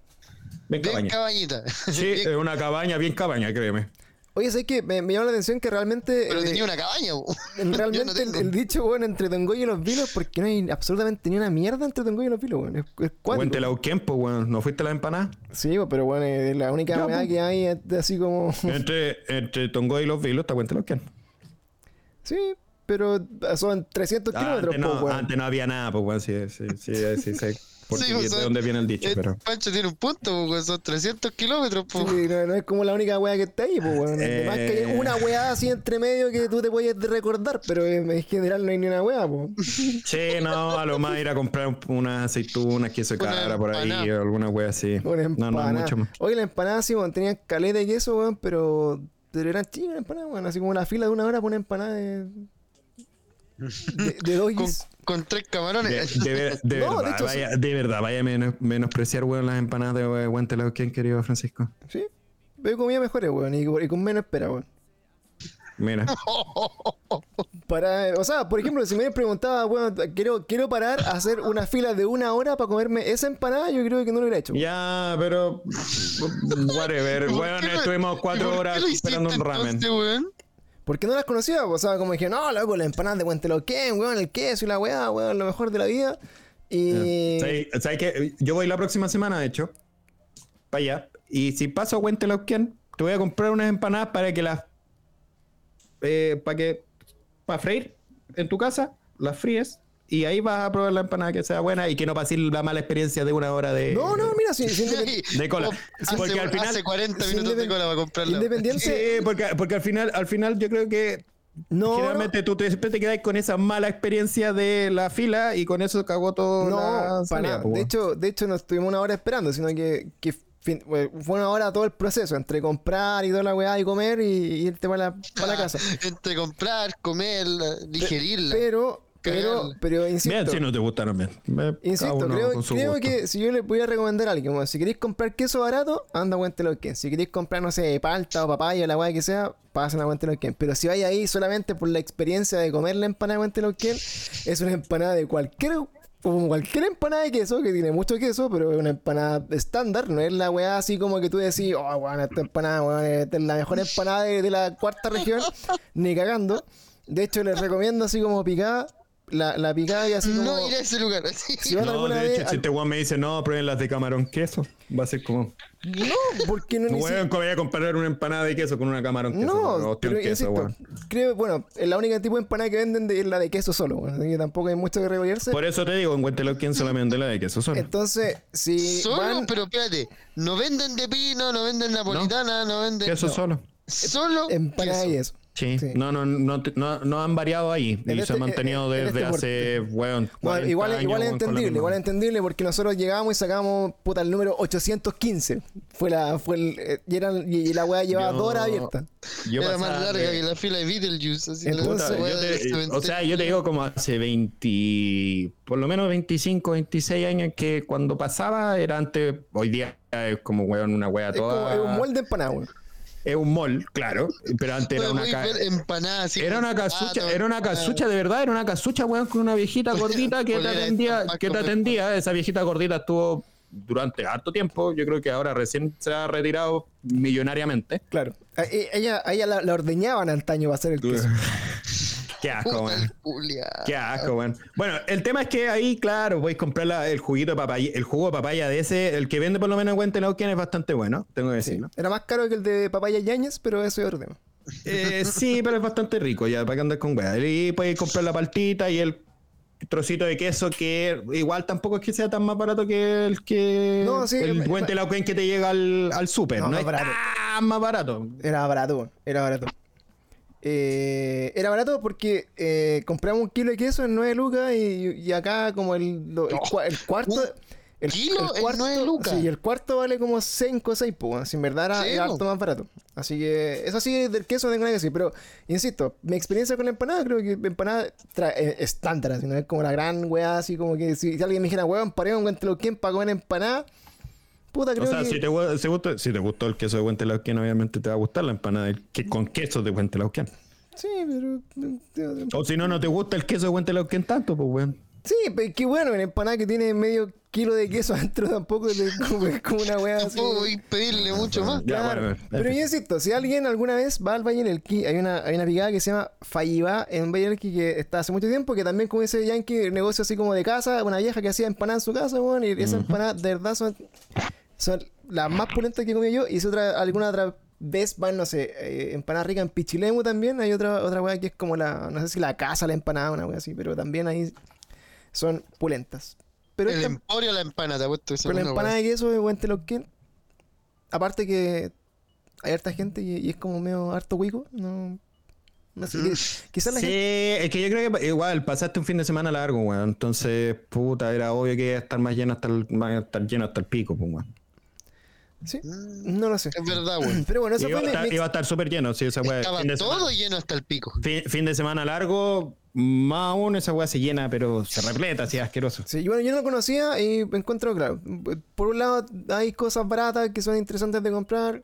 Bien Bien cabaña. cabañita. Sí, Bien- es una cabaña bien cabaña, créeme. Oye, ¿sabes qué? Me, me llama la atención que realmente. Pero eh, tenía una cabaña, bo. realmente no el, dicho, bueno, entre Tongoy y los vilos, porque no hay absolutamente ni una mierda entre Tongoy y los vilos, weón. Es, es. Cuente la Uquempo, weón. ¿No fuiste a la empanada? Sí, pero bueno, eh, la única weá pues. que hay es de así como. Entre, entre Tongoy y los Vilos, está Cuente la Uquempo. sí, pero son 300 kilómetros, antes, no, pues, weón. antes no había nada, pues, weón. Sí, sí, sí, sí, sí, sé por Sí, pues, de dónde viene el dicho, Eh, pero... Pancho tiene un punto, bo, son 300 kilómetros, po. Sí, no, no es como la única weá que está ahí, pues, weón. Además que hay Eh. una weá así entre medio que tú te puedes recordar, pero en en general no hay ni una weá, pues. Sí, no, a lo más ir a comprar unas aceitunas, queso de Una cabra por ahí, o alguna wea así. Una No, no, mucho más. Oye, la empanada sí, weón, tenía caleta y queso, weón, pero pero eran chicas las empanadas, weón. Así como la fila de una hora por una empanada de. de, de doggies. con tres De, camarones. de ver- de No, de verdad, hecho, vaya, de verdad, vaya a menos- menospreciar, weón, las empanadas de Huentelauquén, querido Francisco. Sí. Pero comía mejores, weón. Y, y con menos espera, weón. Mira. Para, o sea, por ejemplo, si me preguntado, bueno, quiero, quiero parar a hacer una fila de una hora para comerme esa empanada, yo creo que no lo hubiera hecho. Ya, pero. Whatever. ¿Por Weón, estuvimos ¿Y cuatro horas esperando un ramen. entonces? Porque no las conocía, o sea, como dije, no, loco, la empanada de Huenteloquén, weón, el queso y la weá, weón, lo mejor de la vida. Y. ¿Sabes sabes qué? Yo voy la próxima semana, de hecho, para allá. Y si paso a Huentelauquén, te voy a comprar unas empanadas para que las. eh, para que. para freír en tu casa, las fríes. Y ahí vas a probar la empanada que sea buena y que no pase la mala experiencia de una hora de. No, no, mira, independ- De cola. Hace, Porque al final- hace 40 si minutos de cola para comprarla. independiente. Sí, porque, porque al final, al final yo creo que No, generalmente tú te, siempre te quedas con esa mala experiencia de la fila y con eso cagó todo no, la para nada. De hecho, de hecho, no estuvimos una hora esperando, sino que, que fin- fue una hora todo el proceso, entre comprar y toda la weá y comer y, y irte para la, para la casa. Entre comprar, comer, digerirla. Pero, pero, pero insisto. Si no te gustaron bien. Me- Insisto, creo, que si yo le pudiera recomendar a alguien, como si queréis comprar queso barato, anda a Huenteloquén. Si queréis comprar, no sé, palta o papaya, la weá que sea, pasen a Huenteloquén. Pero si vais ahí solamente por la experiencia de comer la empanada de Huenteloquén, es una empanada de cualquier, como cualquier empanada de queso, que tiene mucho queso, pero es una empanada estándar, no es la weá así como que tú decís, oh, weón, esta empanada, weón, esta es la mejor empanada de, de la cuarta región, ni cagando. De hecho, les recomiendo así como picada, la, la picada y así como... No iré a ese lugar. así. Si van No, alguna de vez hecho, si al- este weón me dice, no, prueben las de camarón queso, va a ser como, No, porque no ni weón, voy a comparar una empanada de queso con una camarón queso. No, hostia, pero un queso, insisto, weón. creo, bueno, la única tipo de empanada que venden de- es la de queso solo, bueno, así que tampoco hay mucho que regodearse. Por eso te digo, en Huentelauquén solamente la de queso solo. Entonces, si Solo, van pero espérate. No venden de pino, no venden napolitana, no, venden. Queso solo. Solo. empanada queso. y eso. Sí. Sí. No, no, no, no, no han variado ahí. Y se este- han mantenido en- en desde este hace, weón, 40 Bueno, igual, años, igual es entendible, igual es entendible porque nosotros llegamos y sacamos puta el número 815. Fue la, fue el, eh, y, eran- y la weá llevaba Yo- dos horas abierta. Yo Era más larga de- que la fila de Beetlejuice. Así Entonces, la Puta, weá yo del te- o sea, yo te digo como hace 20, por lo menos 25, 26 años que cuando pasaba era antes, hoy día es como weón, una Es como toda. es un molde de empanada, weón. Es un mall, claro, pero antes era una así era una casucha, era una casucha de verdad, era una casucha, weón, con una viejita gordita que te atendía, que te atendía, esa viejita gordita estuvo durante harto tiempo, yo creo que ahora recién se ha retirado millonariamente. Claro. A, e- ella, a ella la, la ordeñaban antaño para hacer el queso. Qué asco, weón. Qué asco, weón. Bueno, el tema es que ahí, claro, podéis comprar la- el juguito de papaya, el jugo de papaya de ese, el que vende por lo menos en Huentelauquén es bastante bueno, tengo que Sí. decirlo. Era más caro que el de papaya Yañez, pero eso es otro tema. Eh, sí, pero es bastante rico ya, para que andes con weá. Y podéis comprar la paltita y el trocito de queso que igual tampoco es que sea tan más barato que el que No, sí, el que te llega al, al súper, No, no, más es barato. tan más barato. Era barato, era barato. Eh, era barato porque eh, compramos un kilo de queso en 9 lucas y, y acá como el, lo- el, cua- el cuarto... ¿Un El, kilo en cuarto, 9 lucas? Sí, el cuarto vale como 5 o 6, pues, en verdad era, Sí, era harto más barato. Así que eso sí, del queso no tengo nada que decir. Pero, insisto, mi experiencia con la empanada, creo que empanada eh, estándar, así, no es como la gran weá, así como que si, si alguien me dijera, weón, paré un Huentelauquén para comer empanada, puta, creo O sea, que... si te, si gusta- si te gustó el queso de Huentelauquén, obviamente te va a gustar la empanada que, con queso de Huentelauquén. Sí, pero... O si no, no te gusta el queso de Huentelauquén tanto, pues weón. Sí, pero qué bueno, una empanada que tiene medio kilo de queso adentro tampoco es como, es como una wea así. Tampoco voy a pedirle mucho más. Ya, Claro. bueno, pero yo insisto, si alguien alguna vez va al Valle del Elqui, hay una, hay una picada que se llama Fallibá en Valle del Elqui que está hace mucho tiempo, que también como ese Yankee, negocio así como de casa, una vieja que hacía empanadas en su casa, weón, y esas empanadas de verdad son, son las más pulentas que he comido yo, y si otra, alguna otra vez van, no sé, eh, empanada rica en Pichilemu también, hay otra, otra weá que es como la, no sé si la casa, la empanada, una weá así, pero también ahí son pulentas. Pero el esta- emporio la empanada, te puesto pero la empanada de queso de Huentelauquén, aparte que hay harta gente y, y es como medio harto huico, no... No sé, que- quizás la Sí, gente... es que yo creo que igual pasaste un fin de semana largo, weón. Entonces, puta, era obvio que iba a estar más lleno hasta el, más- estar lleno hasta el pico, pues, weón. ¿Sí? Mm, No lo sé. Es verdad, weón. Pero bueno, eso Iba a, fue mi- estar, mi- iba a estar súper lleno, sí, esa weá. Estaba Fin de, semana, todo lleno hasta el pico. fin, fin de semana largo, más aún esa weá se llena, pero se repleta, así asqueroso. Sí, y bueno, yo no lo conocía y encuentro, claro, por un lado hay cosas baratas que son interesantes de comprar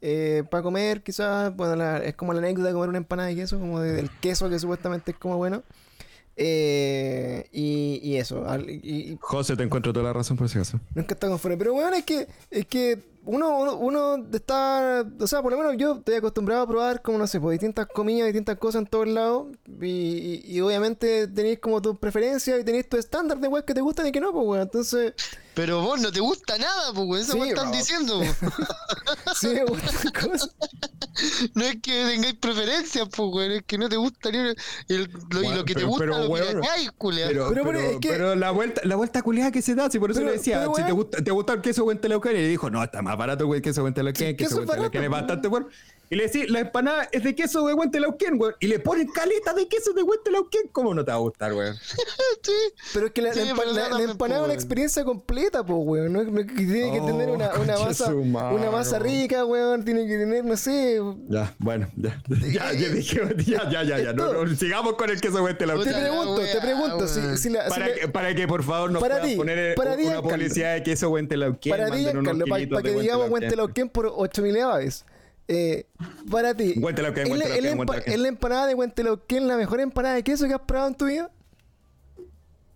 eh, para comer, quizás, bueno, la- es como la anécdota de comer una empanada de queso, como de- del queso que supuestamente es como bueno. Eh, y, y eso, y, y José, te encuentro toda la razón por ese caso. nunca está conforme. Pero bueno, es que, es que uno, uno, uno está, o sea, por lo menos yo estoy acostumbrado a probar como, no sé, pues, distintas comidas, distintas cosas en todos lados. Y, y- y obviamente tenéis como tus preferencias y tenéis tu estándar de weas que te gustan y que no, pues bueno. Entonces, Pero vos no te gusta nada, pues, weón. Eso Sí, me están bro. diciendo. po. sí me gustan cosas. No es que tengáis preferencias, pues, weón. Es que no te gusta ni el, el- lo, y Bueno, lo que te pero- gusta, pero, lo weón, pirateáis, culiao. Pero, Pero, pero, pero es que- pero la vuelta, la vuelta culiada que se da, si por eso Pero- le decía, pero, si te gusta, te gusta el queso Huentelauquén, y le dijo, no, está más barato güey, el queso Huentelauquén, el queso queso es bastante bueno. Y le decía, la empanada es de queso de Huentelauquén, güey. Y le ponen caleta de queso de Huentelauquén, ¿cómo no te va a gustar, güey? Sí. Pero es que la, Sí, la empa- pero la- no la también, empanada es una weón. experiencia completa, pues, weón. No, no tiene que Oh, tener una, una masa, madre, una masa weón. rica, weón. Tiene que tener, no sé. Ya, bueno, ya, ya, ya dije, ya, ya, ya, ya, no, no, sigamos con el queso Te Huentelauquén. Puta, pregunto, te pregunto, si, weón. si la, si Para la- que, para que por favor nos puedan ti, poner para una publicidad de queso Huentelauquén. para ti, Carlos, para, de que digamos Huentelauquén. Por 8000 aves. Eh, para ti, Huentelauquén, ¿es la- Huentelauquén, es la empa- Huentelauquén. ¿es la empanada de Huentelauquén la mejor empanada de queso que has probado en tu vida?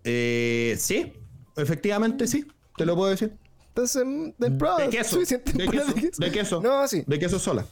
Eh, sí, efectivamente sí, te lo puedo decir. Entonces, mm, de probado De queso, suficiente de queso, de queso. No, sí. De queso sola.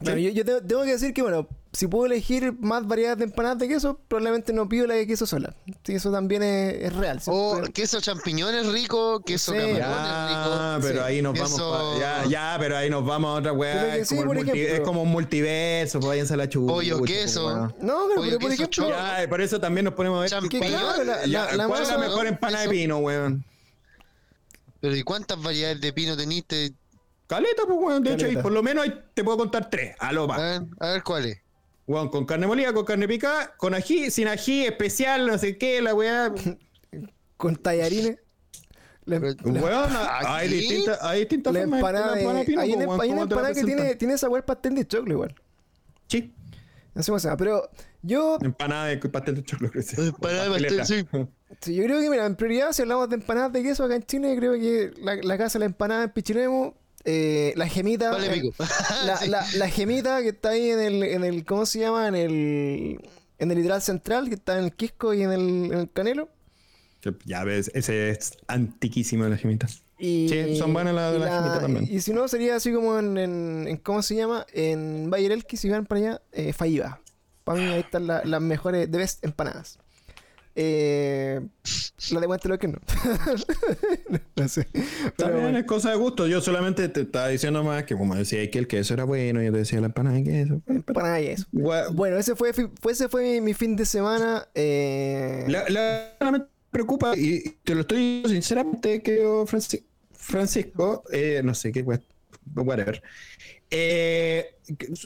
Bueno, yo, yo tengo, tengo que decir que, bueno, si puedo elegir más variedades de empanadas de queso, probablemente no pido la de queso sola. Sí, eso también es, es real. O siempre- queso champiñones rico, queso Sí. camarones Ya, rico. pero ahí nos Queso- vamos. pa- ya, ya, pero ahí nos vamos a otra Pero weá. Es, sí, como el por multi- ejemplo. es como un multiverso, pues váyanse a la. Pollo, pues, queso. No, claro, Pollo, pero por queso, ejemplo. Ya, por eso también nos ponemos a ver. Champiñón. que claro, la, ya, la- la ¿Cuál es la mejor empanada de pino, weón? Pero ¿y cuántas variedades de pino teniste? Caleta, pues, weón. De hecho, y por lo menos ahí te puedo contar tres. A lo A más. ver, a ver cuál Weón, con carne molida, con carne picada, con ají, sin ají, especial, no sé qué, la weá. con tallarines. La, Pero- la- hay distintas, hay distintas la formas empanada de de, pino, hay pues, una, weón, hay una ¿cómo te la empanada que tiene, tiene sabor pastel de choclo igual. Sí, No sé cómo se llama, pero yo, empanada de pastel de chocolate. Empanada de pastel, sí. sí, yo creo que, mira, en prioridad, si hablamos de empanadas de queso acá en Chile, creo que la, la casa de la empanada en Pichilemu, eh, la gemita. Vale, el- la, Sí. la, la gemita que está ahí en el, en el, ¿cómo se llama? En el, en el litoral central, que está en el Quisco y en el, en el Canelo. Ya ves, ese es antiquísimo de las gemitas. Y, Sí, son buenas las de la gemita también. Y si no, sería así como en, en, en- ¿cómo se llama? En Elqui, si van para allá, eh, Faiba. Para mí ahí están la- las mejores, de best empanadas. Eh, la de Guante que no. no sé. Pero También bueno. es cosa de gusto. Yo solamente te estaba diciendo más que como decía que el queso era bueno, yo te decía la empanada de queso. Empanada y Bueno, ese fue, ese fue mi, fin de semana. Eh, La, la- me preocupa, y te lo estoy diciendo sinceramente, Franci- Francisco, eh, no sé qué, whatever. Eh,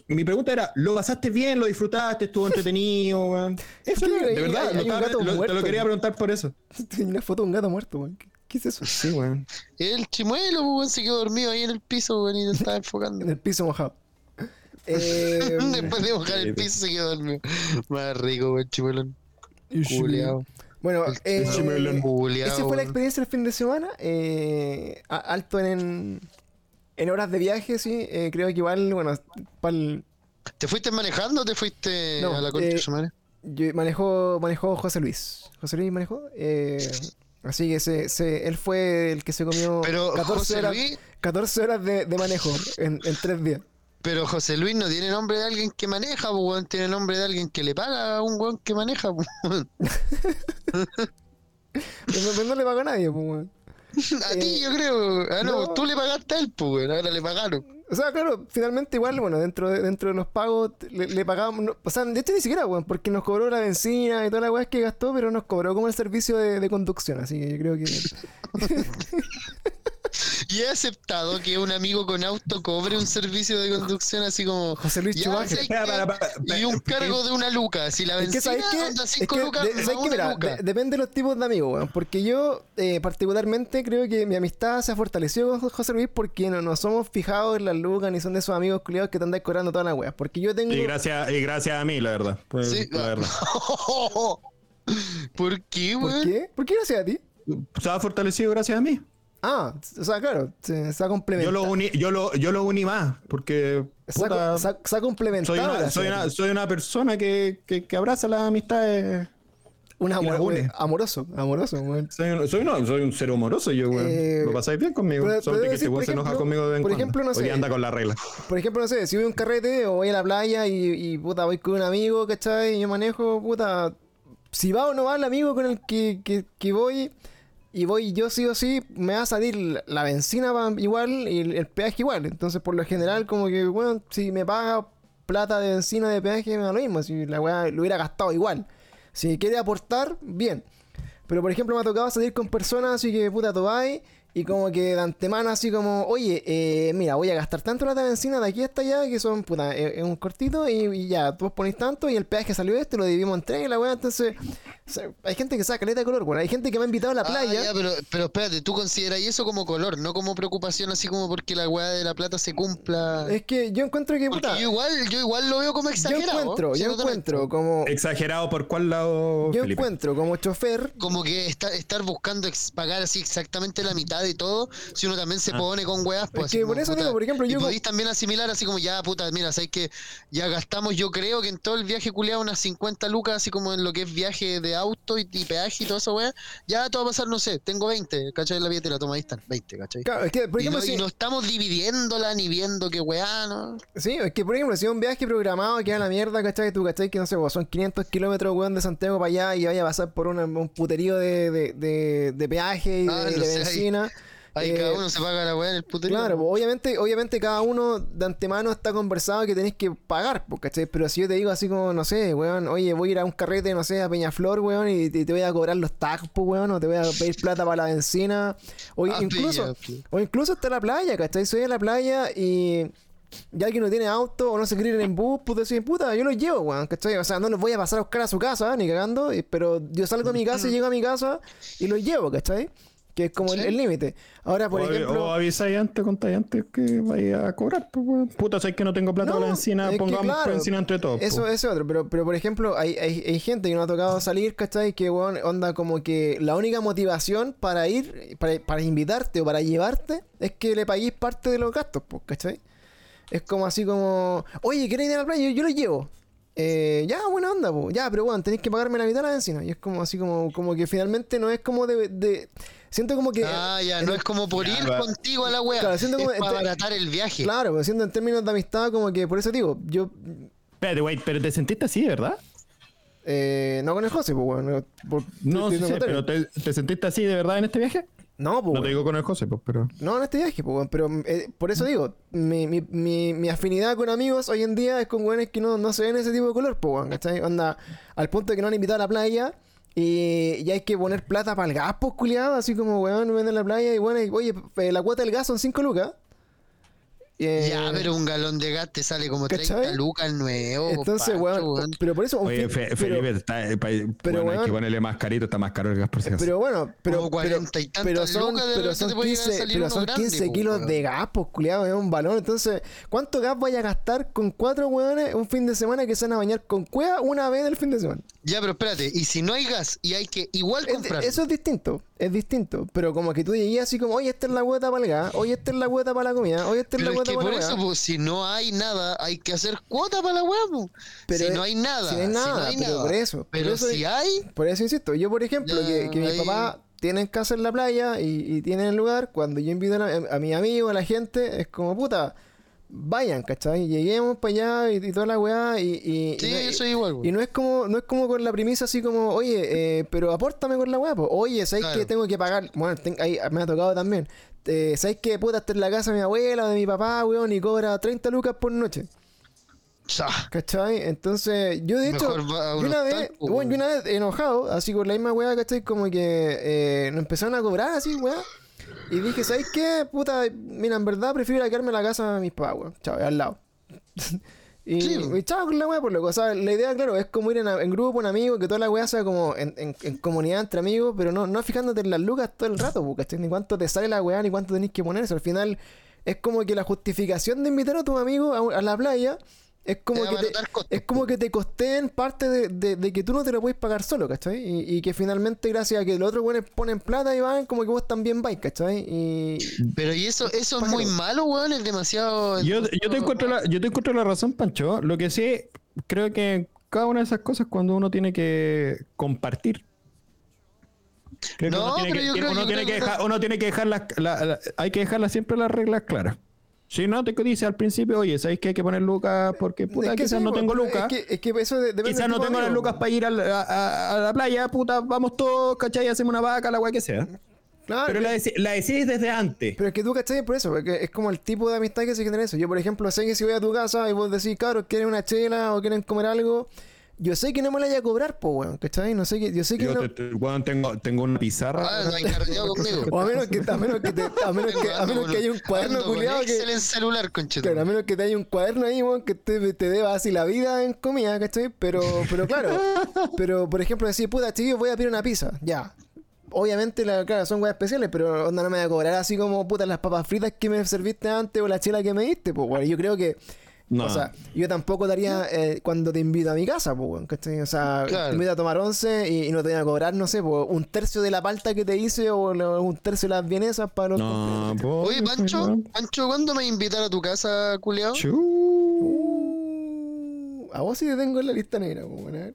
mi pregunta era, ¿lo pasaste bien? ¿Lo disfrutaste? ¿Estuvo entretenido? Eso de verdad, hay- lo hay lo- te lo quería preguntar por eso. Hay una foto de un gato muerto, weón. ¿Qué, qué es eso? Sí, weón. El chimuelo, weón, se quedó dormido ahí en el piso, weón, y te estaba enfocando. En el piso mojado. Eh, Después de mojar el piso se quedó dormido. Más rico, weón, chimuelón. Culeado. bueno, eh, Culeado, esa fue la experiencia del fin de semana. eh, alto en, en horas de viaje, sí. eh, creo que igual, bueno, pa'l- ¿Te fuiste manejando o te fuiste No, a la concha eh, yo- manejó, manejó José Luis. José Luis manejó. eh, así que se, se- él fue el que se comió Pero 14 José horas, Luis, 14 horas de, de manejo en, en tres días. pero José Luis no tiene nombre de alguien que maneja, pues, weón, tiene nombre de alguien que le paga a un weón que maneja, pues, weón. Pero no, no le pagó a nadie, pues, weón. A Eh, ti, yo creo. Ah, no, no. tú le pagaste a él, pues, ahora le pagaron. O sea, claro, finalmente igual, bueno, dentro de, dentro de los pagos le, le pagamos, no- o sea, de hecho ni siquiera, weón, porque nos cobró la benzina y toda la weá que gastó, pero nos cobró como el servicio de, de conducción, así que yo creo que... y he aceptado que un amigo con auto cobre un servicio de conducción así como. José Luis para, Y un cargo de una luca. Si la Es que, benzina anda Es 5 que lucas, depende de los tipos de amigos, weón. Porque yo, eh, particularmente, creo que mi amistad se ha fortalecido con José Luis porque no, no somos fijados en las lucas ni son de esos amigos culiados que te andan cobrando todas las weas. Porque yo tengo. Y gracias, y gracias a mí, la verdad. Pues, Sí, la verdad. ¿Por qué, ¿Por weón? qué? ¿Por qué gracias a ti? Se ha fortalecido gracias a mí. Ah, o sea, claro, se, se ha Yo complementado. lo uní, yo lo, yo lo uní más, porque Se puta, se ha- se ha complementado. soy, una, soy, una, soy una persona que, que, que abraza las amistades. Un amor- amoroso, amoroso. Soy, un- soy, no, soy un ser amoroso, yo, weón. Eh, lo pasáis bien conmigo. pero- Solo pero que decir, este se enoja conmigo de vez por cuando. ejemplo, no Hoy sé. día anda con la regla. Por ejemplo, no sé, si voy a un carrete o voy a la playa y, y, puta, voy con un amigo, ¿cachai? Y yo manejo, puta, si va o no va el amigo con el que, que, que voy y voy yo sí o sí, me va a salir la- benzina igual y el, el peaje igual. Entonces, por lo general, como que, bueno, si me paga plata de benzina de peaje, me da lo mismo. Si la weá lo hubiera gastado igual. Si quiere aportar, bien. Pero por ejemplo me ha tocado salir con personas así que puta tobay y como que de antemano así como, oye, eh, mira, voy a gastar tanto la de benzina de aquí hasta allá que son puta, es es un cortito y, y ya, tú pones tanto y el peaje salió este, lo dividimos en tres y la weá, entonces o sea, hay gente que saca caleta de color, bueno, hay gente que me ha invitado a la Ah, playa. ya, pero, pero espérate, tú consideras eso como color, no como preocupación, así como porque la weá de la plata se cumpla. Es que yo encuentro que Porque puta, yo igual, yo igual lo veo como yo exagerado. encuentro, yo no te encuentro como ¿Exagerado por cuál lado, yo Felipe? encuentro como chofer Como que está- estar buscando pagar así exactamente la mitad de todo, si uno también se pone con weas, pues. Ah. Es que como, por eso puta, digo, por ejemplo, y yo podéis también asimilar así como, ya, puta, mira, sabes que ya gastamos, yo creo que en todo el viaje culiado unas 50 lucas, así como en lo que es viaje de auto y, y peaje y todo eso, wea. Ya te va a pasar, no sé, tengo 20, ¿cachai? La billetera, toma, ahí están, 20, ¿cachai? claro, es que por y, ejemplo no, y si- no estamos dividiéndola ni viendo qué weá, ¿no? Sí, es que por ejemplo, si es un viaje programado que a la mierda, ¿cachai? Tú, ¿cachai? Que no sé, pues, son 500 kilómetros, weón, de Santiago para allá y vaya a pasar por una- un puterío de, de, de, de peaje y de, Ah, de no sé, ahí- benzina. Ahí Eh, cada uno se paga la weá en el puterío. Claro, pues, obviamente, obviamente cada uno de antemano está conversado que tenés que pagar, pues, ¿cachai? Pero si yo te digo así como, no sé, weón, oye, voy a ir a un carrete, no sé, a Peñaflor, weón, y te, te voy a cobrar los tags, pues, weón, o te voy a pedir plata para la benzina, o Ah, incluso, o incluso hasta la playa, ¿cachai? Soy en la playa y ya alguien no tiene auto o no se quiere ir en bus, pues decir, puta, yo los llevo, weón, ¿cachai? O sea, no los voy a pasar a buscar a su casa, ni cagando, pero yo salgo de mi casa y llego a mi casa y los llevo, ¿cachai? Que es como el Sí. el límite. Ahora, por o, ejemplo... o avisáis antes, contáis antes que vaya a cobrar. Pues. Puta, sabes que no tengo plata No, para la encina, es pongamos claro, encina entre todos. Eso, pues. ese otro, pero, pero por ejemplo, hay, hay, hay gente que no ha tocado salir, ¿cachai? Que weón, onda como que la única motivación para ir, para, para invitarte o para llevarte, es que le paguéis parte de los gastos, pues, ¿cachai? Es como así como, oye, ¿querés ir a la playa? Yo, yo lo llevo. Eh, ya, buena onda, pues. Ya, pero bueno, tenéis que pagarme la mitad de la benzina. Y es como así como, como que finalmente no es como de. de- siento como que. Ah, ya, en no es como por Ya, ir va. contigo a la weá. Claro, siento como- es para abaratar el viaje. Claro, pero siento en términos de amistad, como que por eso digo, yo Espérate, güey, pero te sentiste así, ¿verdad? Eh, no con el José, pues, bueno. por- No, sí sé, pero te, te sentiste así de verdad en este viaje? No, pues. No te digo con el José, pues, pero. No, en este viaje, pues, pero eh, por eso digo, mi, mi, mi, mi afinidad con amigos hoy en día es con weones que no, no se ven ese tipo de color, pues, weón, ¿cachai? Onda, al punto de que no han invitado a la playa y ya hay que poner plata para el gas, pues, culiado, así como, weón, ven en la playa y, bueno, y, oye, eh, la cuota del gas son 5 lucas. Eh, Ya, pero un galón de gas te sale como 30 ¿Cachai? lucas nuevo. Entonces, weón, weón. pero por eso... Oye, fin- Fe- pero- Felipe, está, eh, pa- pero, bueno, hay que ponerle más carito, está más caro el gas por si acaso. Pero bueno, pero, Como pero, 40 y tantas pero son, lucas de pero son te puede llegar a 15, salir pero son grande, 15 po, kilos weón. de gas, pues culiado, es un balón. Entonces, ¿cuánto gas vaya a gastar con cuatro hueones un fin de semana que se van a bañar con cueva una vez el fin de semana? Ya, pero espérate, y si no hay gas y hay que igual Es- comprar. eso es distinto, es distinto. Pero como que tú llegues así como, oye, esta es la hueta para el gas, oye, esta es la hueta para la comida, oye, esta es Pero la es hueta que para por la eso, hueá. pues, si no hay nada, hay que hacer cuota para la weá, po. Pero si es- no hay nada. si no hay nada, hay pero nada. por eso, por Pero eso si es- hay, Por eso insisto, yo por ejemplo, que, que mis ahí- papás tienen casa en la playa y, y tienen el lugar, cuando yo invito a, la- a mis amigos, a la gente, es como puta, vayan, ¿cachai? Lleguemos para allá y, y toda la weá y... y- sí, y eso es igual, y weón. no es como no es como con la premisa así como, oye, eh, pero apórtame con la weá, pues. Oye, ¿sabes Claro. que tengo que pagar? Bueno, ten- ahí me ha tocado también. Eh, ¿Sabes que puta estar en la casa de mi abuela o de mi papá, weón, y cobra 30 lucas por noche? Cha. ¿Cachai? Entonces, yo de hecho, yo una vez, bueno, yo una vez enojado, así con la misma weá, ¿cachai? Como que eh, nos empezaron a cobrar así, weá. Y dije, ¿sabes qué? Puta, mira, en verdad prefiero ir a quedarme en la casa de mis papás, weón. Chao, al lado. y, Sí. y chao con la weá, por loco. O sea, la idea, claro, es como ir en, en grupo, en amigos, que toda la weá sea como en, en- en comunidad entre amigos, pero no, no fijándote en las lucas todo el rato, po, ¿cachai? Ni cuánto te sale la weá, ni cuánto tenés que ponerse. Al final, es como que la justificación de invitar a tus amigos a, a la playa es como Te que te, es como que te costeen parte de, de- de que tú no te lo puedes pagar solo, ¿cachai? Y, y que finalmente, gracias a que los otros buenos ponen plata y van, como que vos también vais, ¿cachai? Y. Pero y eso, eso es muy malo, weón, es demasiado. Yo, yo te encuentro la, yo te encuentro la razón, Pancho. Lo que sí, creo que cada una de esas cosas cuando uno tiene que compartir. Creo que No, uno tiene pero que, yo creo- uno tiene que dejar, uno tiene que dejar las, la- la- hay que dejarlas siempre las reglas claras. Si no te dice al principio, oye, ¿sabéis que hay que poner lucas? Porque puta, Es que quizás sí, no tengo lucas. Es que, es que eso de- depende Quizás no tengo las lucas para ir a la, a- a la playa, puta, vamos todos, ¿cachai? Hacemos una vaca, la weá que sea. Claro, Pero la, decís desde antes. Pero es que tú, ¿cachai? Por eso, porque es como el tipo de amistad que se genera eso. Yo, por ejemplo, sé que si voy a tu casa y vos decís, cabros, quieren una chela o quieren comer algo, yo sé que no me la voy a cobrar, po, weón, ¿cachai? No sé que, yo sé que Yo no... te- te- weón, tengo, tengo una pizarra. Ah, conmigo. O a menos que, a menos que, te- a menos que, a menos que haya un cuaderno culiado que... Excel en celular, conchetum. Claro, a menos que te haya un cuaderno ahí, weón, que te, te deba así la vida en comida, ¿cachai? Pero, pero claro, pero por ejemplo, decir, puta, chiquillo, voy a pedir una pizza, ya. Obviamente, la, claro, son weas especiales, pero onda no me voy a cobrar así como, puta, las papas fritas que me serviste antes o la chela que me diste, pues, weón. Yo creo que, No. o sea, yo tampoco daría eh, cuando te invito a mi casa, pues. O sea, Claro. te invito a tomar once y, y no te voy a cobrar, no sé, pues, un tercio de la palta que te hice o lo- un tercio de las vienesas para los No, po, Oye, Pancho, Pancho, ¿cuándo me invitar a tu casa, culiao? Uh, a vos sí te tengo en la lista negra, pues, bueno, a ver.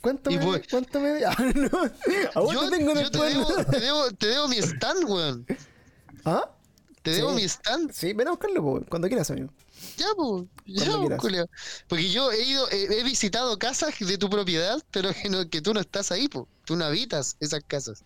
¿Cuánto Y me, voy- ¿Cuánto me Ah, no. A vos Yo, te tengo en yo el te, debo, te, debo, te debo mi stand, weón. ¿Ah? Te debo Sí. mi stand. Sí, ven a buscarlo, pues, cuando quieras, amigo. Ya, pues. Ya, pues, culiao. Porque yo he ido, he, he visitado casas de tu propiedad, pero que, no, que tú no estás ahí, pues. Tú no habitas esas casas.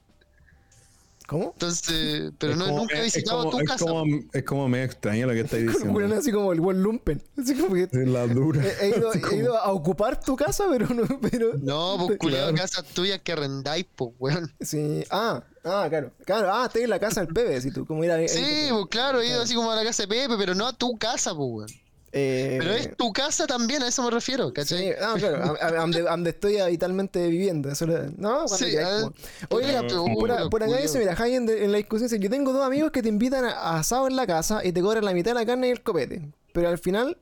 ¿Cómo? Entonces, pero Es no, como- nunca he visitado como- tu es casa. Como, es como me extraña lo que estáis diciendo. así como el buen lumpen. Así como que la dura. he, he ido, he ido a ocupar tu casa, pero no. Pero, No, pues culiao, Claro. casas tuyas que arrendáis, pues, weón. Sí. Ah, ah, claro. Claro, ah, estoy en la casa del Pepe, si tú, como ir a. Sí, pues claro, he ido así como a la casa de Pepe, pero no a tu casa, pues, weón. Eh, Pero es tu casa también, a eso me refiero, Sí, ¿cachai? ah, claro, donde, estoy habitualmente viviendo. Eso lo- no, Sí, quieras, ah, como- Oye, mira, por, por acá dice, mira, Javi en, en la discusión dice, yo tengo dos amigos que te invitan a, a asado en la casa y te cobran la mitad de la carne y el copete. Pero al final,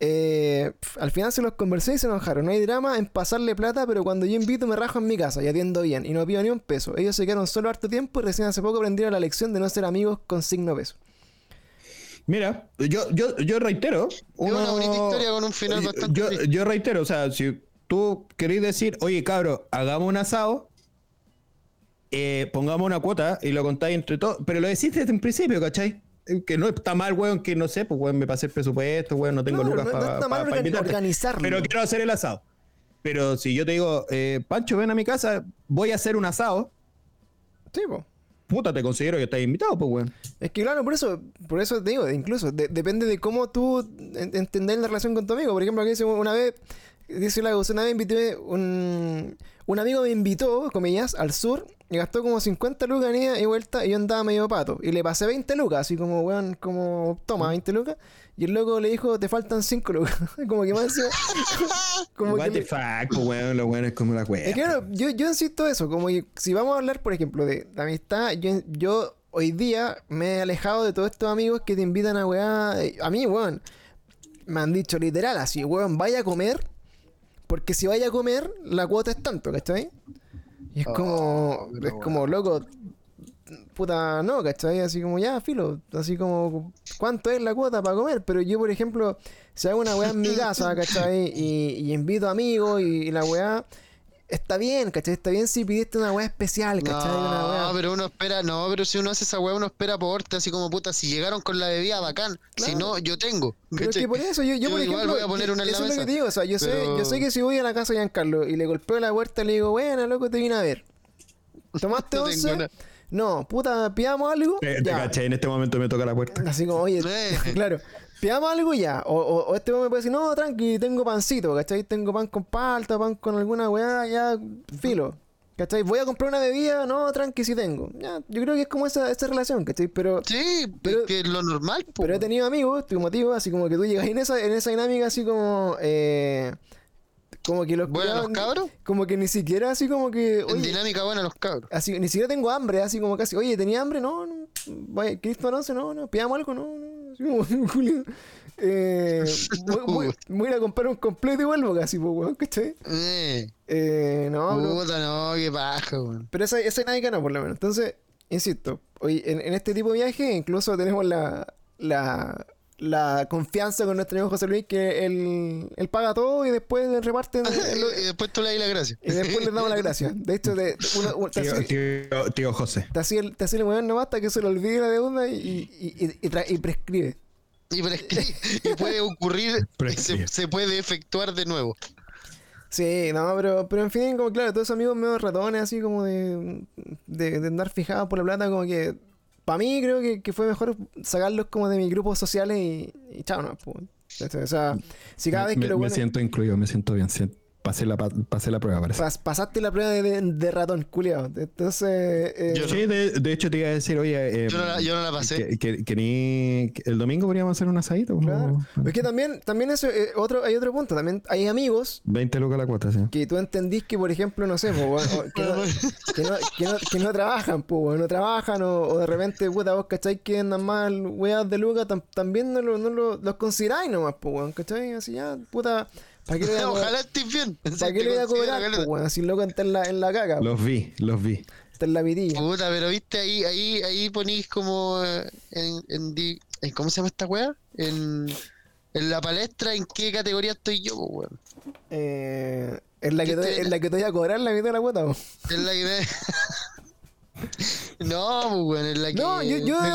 eh, al final se los conversé y se enojaron. No hay drama en pasarle plata, pero cuando yo invito me rajo en mi casa y atiendo bien y no pido ni un peso. Ellos se quedaron solo harto tiempo y recién hace poco aprendieron la lección de no ser amigos con signo peso. Mira, yo, yo, yo reitero. Es una bonita historia con un final yo- bastante Yo, triste. yo reitero, o sea, si tú querés decir, oye, cabro, hagamos un asado, eh, pongamos una cuota y lo contáis entre todos, pero lo decís desde un principio, ¿cachai? Que no está mal, weón, que no sé, pues, weón, me pasé el presupuesto, weón, no tengo Claro, lucas no- no para está mal organi- organizarlo. Pero quiero hacer el asado. Pero si yo te digo, eh, Pancho, ven a mi casa, voy a hacer un asado, Sí, po. puta, te considero que estás invitado, pues, weón. Es que claro, por eso, por eso te digo, incluso de- depende de cómo tú en- entendés la relación con tu amigo. Por ejemplo, aquí una vez, dice la una vez invité un, un amigo me invitó, comillas, al sur y gastó como 50 lucas en ida y vuelta y yo andaba medio pato. Y le pasé 20 lucas, así como, weón, como, toma, 20 lucas. Y el loco le dijo, te faltan 5 lucas. como que más encima- como What que the fuck, pues, weón, lo bueno es como la weá. es que yo, yo insisto eso, como que si vamos a hablar, por ejemplo, de, de amistad, yo, yo hoy día me he alejado de todos estos amigos que te invitan a weá. eh, A mí, weón, me han dicho literal así, weón, vaya a comer, porque si vaya a comer, la cuota es tanto, ¿cachai? Y es Oh, como, es como, loco, puta, no, ¿cachai? Así como, ya, filo, así como, ¿cuánto es la cuota para comer? Pero yo, por ejemplo, si hago una weá en mi casa, ¿cachai? Y, y invito amigos y, y la weá, está bien, ¿cachai? Está bien si pidiste una weá especial, ¿cachai? No, pero uno espera, no, pero si uno hace esa weá, uno espera aporte, así como puta, si llegaron con la bebida, bacán. Si no, yo tengo. Pero es ¿cachai? que por eso, yo, yo, Yo por igual ejemplo, voy a poner una en la eso es lo mesa, que te digo, o sea, yo, sé, yo sé que si voy a la casa de Giancarlo y le golpeo la puerta y le digo, bueno, loco, te vine a ver. ¿Tomaste No once? No, puta, pidamos algo. Eh, te Ya. en este momento me toca la puerta. Así como, oye, Eh. claro, pidamos algo ya. O, o, o este me puede decir, no, tranqui, tengo pancito, ¿cachai? Tengo pan con palta, pan con alguna weá, ya, filo. ¿Cachai? Voy a comprar una bebida, no, tranqui, si tengo. Ya, yo creo que es como esa, esa relación, ¿cachai? Pero, Sí, Pero- que es lo normal, po. pero he tenido amigos, tu motivo, así como que tú llegas en esa, en esa dinámica, así como. Eh, como que los. Bueno, los cabros. Como que ni siquiera así como que. En Oye, dinámica buena los cabros. así, ni siquiera tengo hambre, así como casi. Oye, ¿tenía hambre? No, no. Vaya, ¿Cristo no? No, no. ¿Pidamos algo? No, no. Eh, voy, voy- a ir a comprar un completo y vuelvo casi, pues, weón, ¿cachai? Eh, Eh, no, puta, no, qué paja, weón. Pero esa, esa dinámica no, por lo menos. Entonces, insisto, hoy en, en este tipo de viaje incluso tenemos la, la, la confianza con nuestro amigo José Luis que él, él paga todo y después reparten y después tú le das la gracia. y después les damos las gracias. De hecho, de, uno- te Tío, hace- tío, tío José. te hacía el, el weón nomás hasta que se le olvide la deuda y, y, y, y tra- y prescribe. Y, prescri- y puede ocurrir, Prescribe. se, se puede efectuar de nuevo. Sí, no, pero, pero en fin, como claro, todos esos amigos medio ratones, así como de, de, de andar fijados por la plata, como que para mí creo que, que fue mejor sacarlos como de mis grupos sociales y, y chao, no, pues. O sea, si cada vez que me, lo me bueno- siento incluido, me siento bien. si- Pasé la, pa- pasé la prueba, parece. pas- pasaste la prueba de, de, de ratón, culiado. Entonces, eh, Yo Sí, de, de hecho te iba a decir, oye, eh, Yo no la, yo no la pasé. que, que- que ni- que el domingo podríamos hacer un asadito. como- claro. Es que también, también eso, eh, otro, hay otro punto, también hay amigos 20 lucas la cuota, sí. que tú entendís que, por ejemplo, no sé, po, o que, no, que, no, que, no, que no trabajan, pues, weón, no trabajan, o, o de repente, puta, vos, ¿cachai? Que andan mal, weas de Lucas, tam- también no, lo, no lo, los consideráis nomás, pues, weón, ¿cachai? Así ya, puta, ¿para qué le voy a cobrar? Ojalá estés bien. ¿Para qué le voy a cobrar, weón? Si loco está en la, en la caca, po, Los vi, los vi. está en la vidilla. Puta, pero viste ahí, ahí, ahí ponís como eh, en, en, ¿cómo se llama esta wea? En, en la palestra en qué categoría estoy yo, po, weón. Eh, en la que ¿Qué te, en la que te voy a cobrar la mitad de la cuota. En la que me... No, pues weón, en la que No, yo- yo me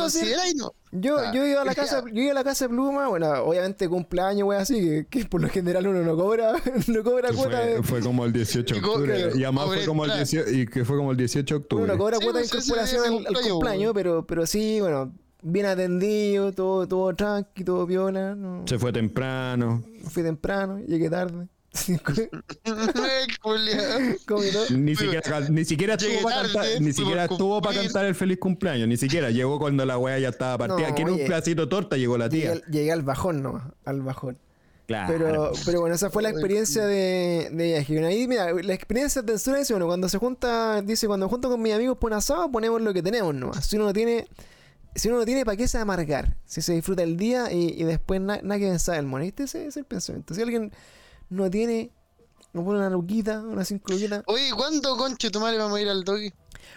no. Yo, Ah, yo he ido a la casa, yo ido a la casa de Pluma, bueno, obviamente cumpleaños, wey, así, que, que por lo general uno no cobra, no cobra cuota de, Fue, fue como el 18 de octubre. Y además fue como el entrada. 18, y que fue como el 18 de uno octubre. no cobra Sí, cuota de pues, ese incorporación de al, al cumpleaños, cumpleaños, pero, pero sí, bueno, bien atendido, todo, todo tranqui, todo viola, no, Se fue temprano. fui temprano, llegué tarde. Ni siquiera, ni siquiera Llegué estuvo para tarde, cantar, ni fui siquiera por estuvo para cantar el feliz cumpleaños, ni siquiera llegó cuando la wea ya estaba partida. No, Quiere un pedacito de torta, llegó la tía. llegué al bajón nomás, al bajón. Claro. Pero, pero bueno, esa fue la experiencia de, de viaje. Ahí, mira, la experiencia de censura dice, bueno, cuando se junta, dice, cuando junto con mis amigos por un asado, ponemos lo que tenemos nomás. Si uno no tiene, si uno no tiene, ¿para qué se va a amargar? Si se disfruta el día y, y después na- nada que pensar el mono. Ese es el pensamiento. Si alguien no tiene, no pone una luquita, una cinco luquitas. Oye, ¿cuándo, concho, tu madre vamos a ir al doggy?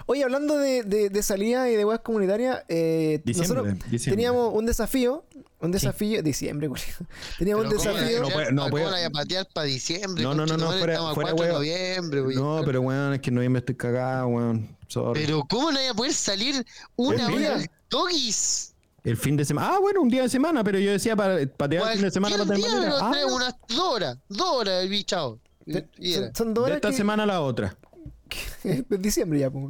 Oye, hablando de, de, de salida y de weas comunitarias, eh, nosotros diciembre. teníamos un desafío, un desafío, diciembre, güey. Teníamos un Pero ¿cómo la desafío. No puede- patear no pa- puede- ¿Cómo la vaya a patear para diciembre? No, no, no, no, fuera- Estamos a fuera 4 de noviembre, güey. No, pero weón, es que en noviembre estoy cagado, weón. Sorry. Pero ¿cómo no vaya a poder salir una hora al doggies? El fin de semana. Ah, bueno, un día de semana, pero yo decía para patear el fin de semana para tener manera. Ah, unas dos horas, dos horas y chao. Y- son, dos de horas esta que- semana a la otra. es diciembre ya, pues.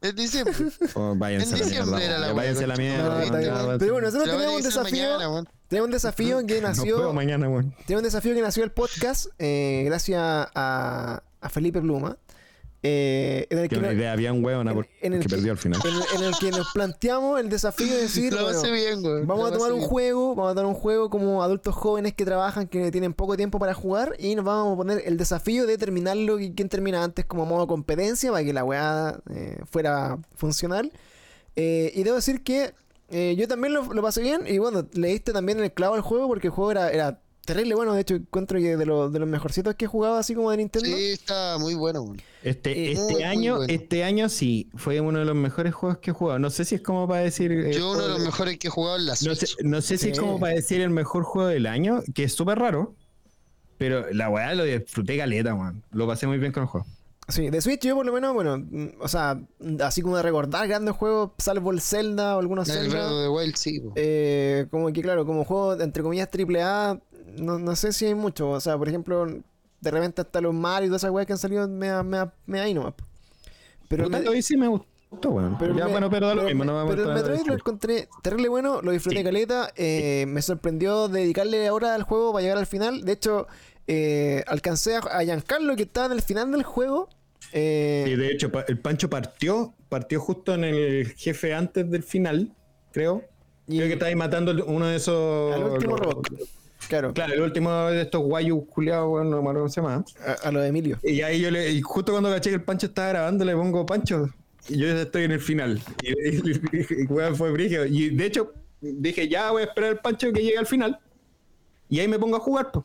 Es diciembre. Oh, váyanse a En la diciembre mierda. era la wea, váyanse a la mierda. No, ya, Pero bueno, nosotros tenemos un que desafío. mañana. Tenemos un desafío que Nos nació. mañana. Tenemos un desafío que nació el podcast eh, gracias a, a Felipe Pluma. Eh, en el Que que una no- idea bien huevona en- porque en el que- perdió al final. en, en el que nos planteamos el desafío de decir, Lo bueno, pasé bien, güey. vamos a tomar un bien. juego, vamos a tomar un juego como adultos jóvenes que trabajan, que tienen poco tiempo para jugar, y nos vamos a poner el desafío de terminarlo y quién termina antes como modo competencia para que la weá eh, fuera funcional. Eh, y debo decir que eh, yo también lo, lo pasé bien, y bueno, leíste también en el clavo al juego porque el juego era, era terrible bueno, de hecho encuentro que de, los de los mejorcitos que he jugado así como de Nintendo. Sí, está muy bueno, güey. Este, Eh, este muy, muy año, bueno. este año sí, fue uno de los mejores juegos que he jugado. No sé si es como para decir. eh, Yo uno de los mejores que he jugado en la No sé, Switch. no sé si es como para decir el mejor juego del año, que es súper raro. Pero la weá lo disfruté caleta, man. Lo pasé muy bien con el juego. Sí, de Switch yo por lo menos, bueno, mm, o sea, así como de recordar grandes juegos, salvo el Zelda o el Zelda. Of the Wild, sí. Eh, como que claro, como juego entre comillas triple A, no, no sé si hay mucho. O sea, por ejemplo, de repente hasta los Mario y todas esas weas que han salido me da, me da- me da ahí nomás. Pero el, hoy sí me gustó, weón. pero ya, me- bueno, pero da lo pero mismo, el- no vamos a pero el entrar en Metroid lo encontré terrible bueno, lo disfruté Sí. caleta. eh, me sorprendió dedicarle ahora al juego para llegar al final. De hecho, eh, alcancé a, a Giancarlo que estaba en el final del juego. Eh, Sí, de hecho, pa- el Pancho partió, partió justo en el jefe antes del final, creo. Y- Creo que estaba ahí matando uno de esos. al último robot. Claro, Claro, el último de estos guayus culiados, bueno, no me acuerdo cómo se llama. a, a lo de Emilio. Y ahí yo le, y justo cuando caché que el Pancho estaba grabando, le pongo Pancho. Y yo ya estoy en el final. Y, y- y, weón, fue brígido. Y de hecho, dije, ya voy a esperar al Pancho que llegue al final. Y ahí me pongo a jugar, pues.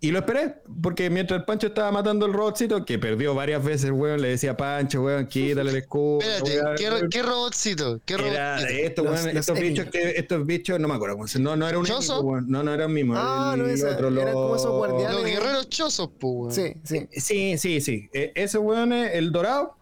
Y lo esperé, porque mientras el Pancho estaba matando el robotcito, que perdió varias veces, weón, le decía Pancho, weón, quítale el escudo. Espérate, weón". ¿qué, ro- qué robotcito? ¿Qué Era robotcito? esto, Los- weón, los estos bichos que, estos bichos, no me acuerdo cómo se no, no era un ¿Choso? weón, no, no era el mismo. Ah, el, no, otro, eran como esos los- guardianes. Los guerreros chosos, pues, weón. Sí, sí. Sí, sí, sí. E- ese weón es el dorado.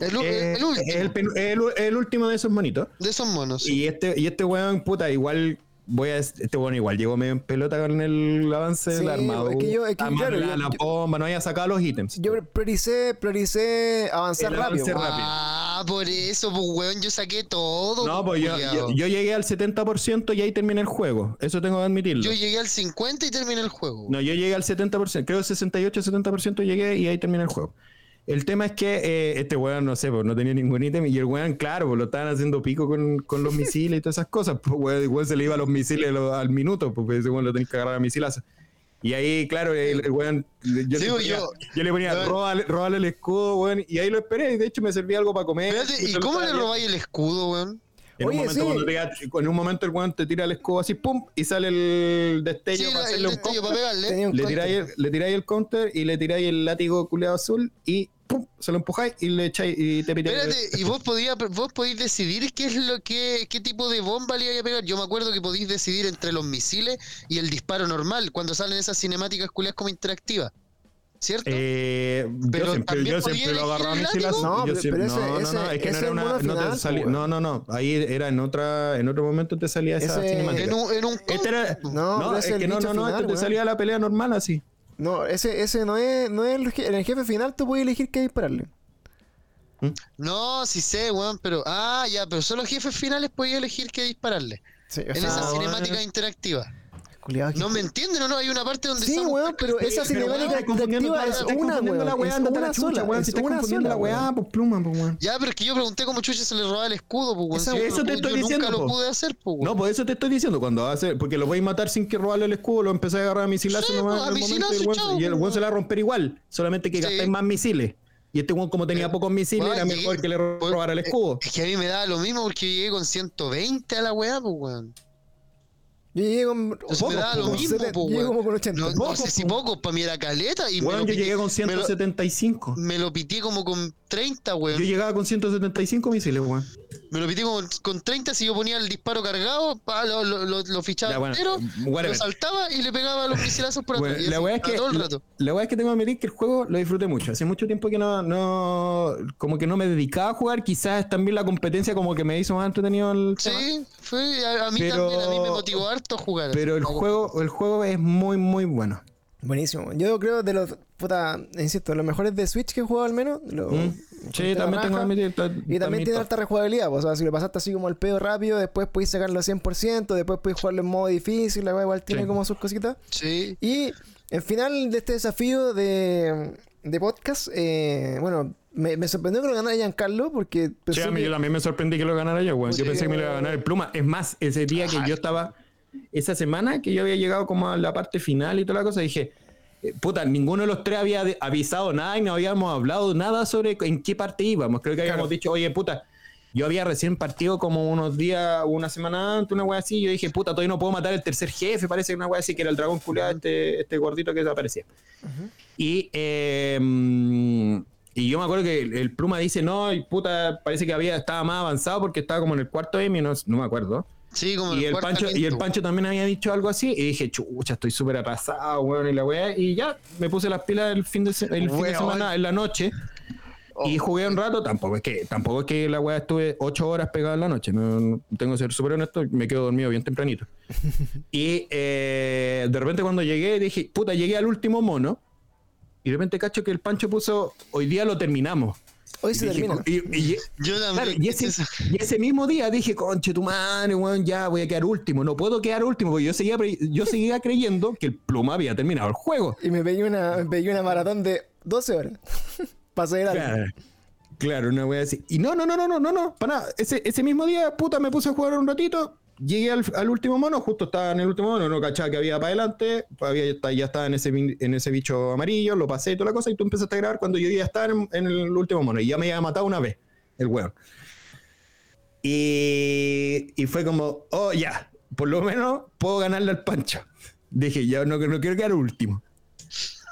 El, eh, el último es el, el, el último de esos monitos. de esos monos. sí. Y este, y este weón, puta, igual voy a. Este weón igual llegó medio en pelota con el avance Sí, del armado. es que yo- es que, la, claro, la, yo- la yo- bomba, no había sacado los ítems. Yo prioricé, prioricé avanzar El rápido. Ah, por eso, pues, weón, yo saqué todo. No, pues yo, yo, yo llegué al 70% y ahí terminé el juego. Eso tengo que admitirlo. Yo llegué al 50 y terminé el juego. No, yo llegué al 70%, creo 68-70% llegué y ahí terminé el juego. El tema es que eh, este weón, no sé, pues no tenía ningún ítem y el weón, claro, pues lo estaban haciendo pico con, con los misiles y todas esas cosas. Pues weón, el weón se le iba a los misiles lo- al minuto, porque ese weón lo tenía que agarrar a misilazo. Y ahí, claro, el, el weón, yo, Sí, le pues, ponía, yo- yo le ponía, róbale, róbale el escudo, weón, y ahí lo esperé, y de hecho me servía algo para comer. Espérate, ¿y cómo le robáis el escudo, weón? En Oye, un momento, sí. cuando te- en un momento el weón te tira el escudo así, pum, y sale el destello Sí, para hacerle un destello combo. para pegarle. Tenía un Le counter. tiráis, el, le tiráis el counter y le tiráis el látigo culeado azul y pum, se lo empujáis y le echáis y te pitáis. Espérate, y vos podías, vos podéis decidir qué es lo que, qué tipo de bomba le iba a pegar. Yo me acuerdo que podéis decidir entre los misiles y el disparo normal, cuando salen esas cinemáticas culiadas como interactivas. ¿Cierto? Eh, Pero yo siempre, yo lo agarraba a látigo. No, Yo pero- siempre- pero ese- no, no, ese- no, es que no era una. No, te salía- po, no, no, no. Ahí era en otra, en otro momento te salía esa Ese- cinemática. en un, en un Este era, No, no, es que no, no, no, final, este te salía la pelea normal así. No, ese, ese no es, no es el, je- en el jefe final, tú puedes elegir qué dispararle. No, sí sé, weón, pero. Ah, ya, pero solo jefes finales podía elegir qué dispararle. Sí, o En sea, esa cinemática interactiva. No me entienden o no, hay una parte donde Sí, estamos- weón, pero esa cinemática weón, interactiva la- es una, confundiendo la weón. weá, Es ándate a la sola, weón, si una confundiendo sola, la weá, weón. pues pluma, pues weón. Ya, pero es que yo pregunté cómo chucha se le robaba el escudo, pues, weón. Esa- Si yo eso no te estoy yo diciendo, Nunca lo pude hacer, pues, weón. No, por eso te estoy diciendo, cuando hace, porque lo podéis matar sin que robarle el escudo, lo empezáis a agarrar a misilazo Sí, nomás pues, a en el momento y misilazo, el weón- el pues, weón se la va a romper igual, solamente que gastáis más misiles. Y este weón como tenía Eh, pocos misiles, weón, era llegué- mejor que le pues, robara el eh, escudo. Es que a mí me daba lo mismo porque llegué con 120 a la weá, pues, weón. Yo llegué con. Entonces Poco, me daba lo po, mismo, sete- pues, llegué weón. como con 80. No, no Poco, sé si po. poco, para mí era caleta. Y me Weón, lo yo pité- llegué con me lo- 175. Me lo pité como con 30, weón. Yo llegaba con 175 misiles, weón. Me lo pité como con 30 si yo ponía el disparo cargado, pa, lo, lo, lo, lo fichaba Ya, bueno, entero, lo whatever. saltaba y le pegaba los misilazos por Bueno, atrás. Y la weá es que todo el la, rato. la weá es que tengo que admitir que el juego lo disfruté mucho. Hace mucho tiempo que no, no como que no me dedicaba a jugar. Quizás también la competencia como que me hizo más entretenido el tema. Sí, fue, a, a mí Pero- también, a mí me motivó harto a jugar. Pero el juego, el juego es muy, muy bueno. Buenísimo. Yo creo de los. Puta, insisto, los mejores de Switch que he jugado al menos. lo- Mm. Sí, también tengo admitir. Y también tiene alta rejugabilidad, pues, o sea, si lo pasaste así como el pedo rápido, después podéis sacarlo a 100%, después podéis jugarlo en modo difícil, la igual tiene Sí. como sus cositas. Sí, Y el final de este desafío de, de podcast, eh, bueno, me, me sorprendió que lo ganara Giancarlo porque Sí, a mí que- yo también me sorprendí que lo ganara yo, weón. Yo Sí. pensé que me lo iba a ganar el Pluma. Es más, ese día que yo estaba, esa semana que yo había llegado como a la parte final y toda la cosa, dije, eh, puta, ninguno de los tres había avisado nada y no habíamos hablado nada sobre en qué parte íbamos. Creo que habíamos Claro. dicho, oye, puta, yo había recién partido como unos días, una semana antes, una wea así. y Yo dije, puta, todavía no puedo matar el tercer jefe. Parece que una wea así que era el dragón culiado, este, este gordito que desaparecía. Y, eh, mm, y yo me acuerdo que el, el pluma dice, no, y puta, parece que había, estaba más avanzado porque estaba como en el cuarto Emmy, no, no me acuerdo. Sí, como Y el, Pancho, y el. Pancho también había dicho algo así. Y dije, chucha, estoy súper atrasado, weón, y la weá. Y ya, me puse las pilas el fin de, se- el fin de semana, en la noche. Y jugué un rato, tampoco es que tampoco es que la weá estuve ocho horas pegada en la noche. No, no- tengo que ser súper honesto, me quedo dormido bien tempranito. y eh, de repente cuando llegué, dije, puta, llegué al último mono. Y de repente cacho que el Pancho puso, hoy día lo terminamos. Hoy se dije, termina. y- y- Yo Claro, también. y, ese, y ese mismo día dije, conche tu madre, weón, ya voy a quedar último. No puedo quedar último porque yo seguía, yo seguía creyendo que el pluma había terminado el juego. Y me pegué una, me pegué una maratón de 12 horas. Para algo. Claro, claro, una wea así. Y no, no, no, no, no, no, no, para nada. Ese, ese mismo día, puta, me puse a jugar un ratito. Llegué al, al último mono, justo estaba en el último mono, no cachaba que había para adelante, había, ya estaba en ese, en ese bicho amarillo, lo pasé y toda la cosa, y tú empezaste a grabar cuando yo ya estaba en, en el último mono, y ya me había matado una vez, el weón. Y, y fue como, oh, ya, por lo menos puedo ganarle al pancho. Dije, ya no, no quiero quedar último.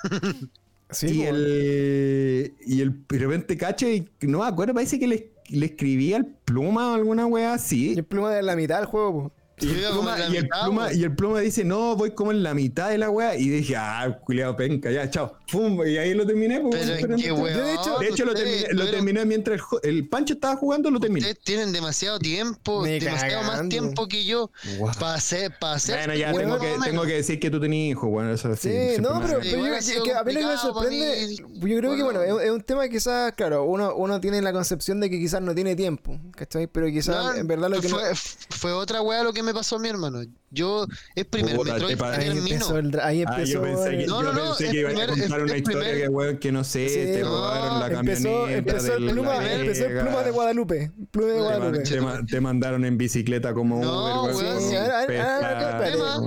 Sí, y, el, y el de repente cacho y no me acuerdo, parece que le, le escribí al pluma o alguna wea así. el pluma de la mitad del juego, po. Y el, pluma, y, el mitad, pluma, weón. y el pluma dice, no, voy como en la mitad de la wea. Y dije, ah, culiado penca, ya, chao. Pum, y ahí lo terminé. pues, Pero bueno, qué esperando. weón. de hecho- de hecho, lo terminé, lo tuvieron- terminé mientras el, Pancho estaba jugando, lo terminé. Ustedes tienen demasiado tiempo, demasiado más tiempo que yo Guau. para hacer, para hacer. Bueno, ya Weón, tengo que, tengo que decir que tú tenías hijos, bueno, eso sí. No, pero, yo- sido que a mí lo que me sorprende, mí. yo creo que Bueno. es, es un tema que quizás, claro, uno, uno tiene la concepción de que quizás no tiene tiempo, ¿cachai? Pero quizás No, en verdad lo que no... fue, fue otra weá lo que me pasó a mi hermano. Yo, es primer Puta, Metroid Ahí empezó, el, ahí Ah, yo pensé que, el- No, yo no, no, pensé es que iba a primer- contar es- una es historia primer- que, weón, que no sé, Sí, te no, robaron la empezó, camioneta. empezó pluma, la empezó el pluma de Guadalupe, pluma de Sí, Te, man- mandaron en bicicleta como No, Uber, weón, Sí,